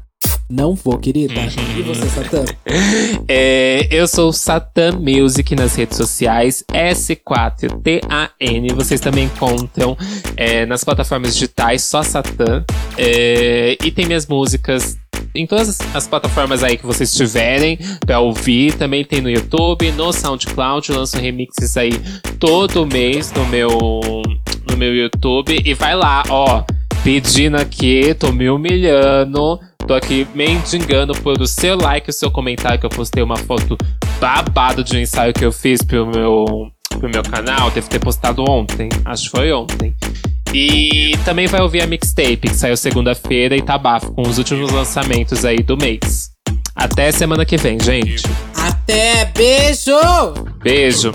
A: Não vou, querida. E você, Satã? (laughs)
B: É, eu sou Satan Music nas redes sociais, S4TAN. Vocês também encontram é, nas plataformas digitais, só Satan. É, e tem minhas músicas em todas as plataformas aí que vocês tiverem pra ouvir. Também tem no YouTube, no SoundCloud. Eu lanço remixes aí todo mês no meu, no meu YouTube. E vai lá, ó. Pedindo aqui, tô me humilhando. Tô aqui mendigando por o seu like, o seu comentário, que eu postei uma foto babado de um ensaio que eu fiz pro meu, pro meu canal. Deve ter postado ontem. Acho que foi ontem. E também vai ouvir a mixtape, que saiu segunda-feira e tá bafo, com os últimos lançamentos aí do mês. Até semana que vem, gente.
A: Até, beijo!
B: Beijo.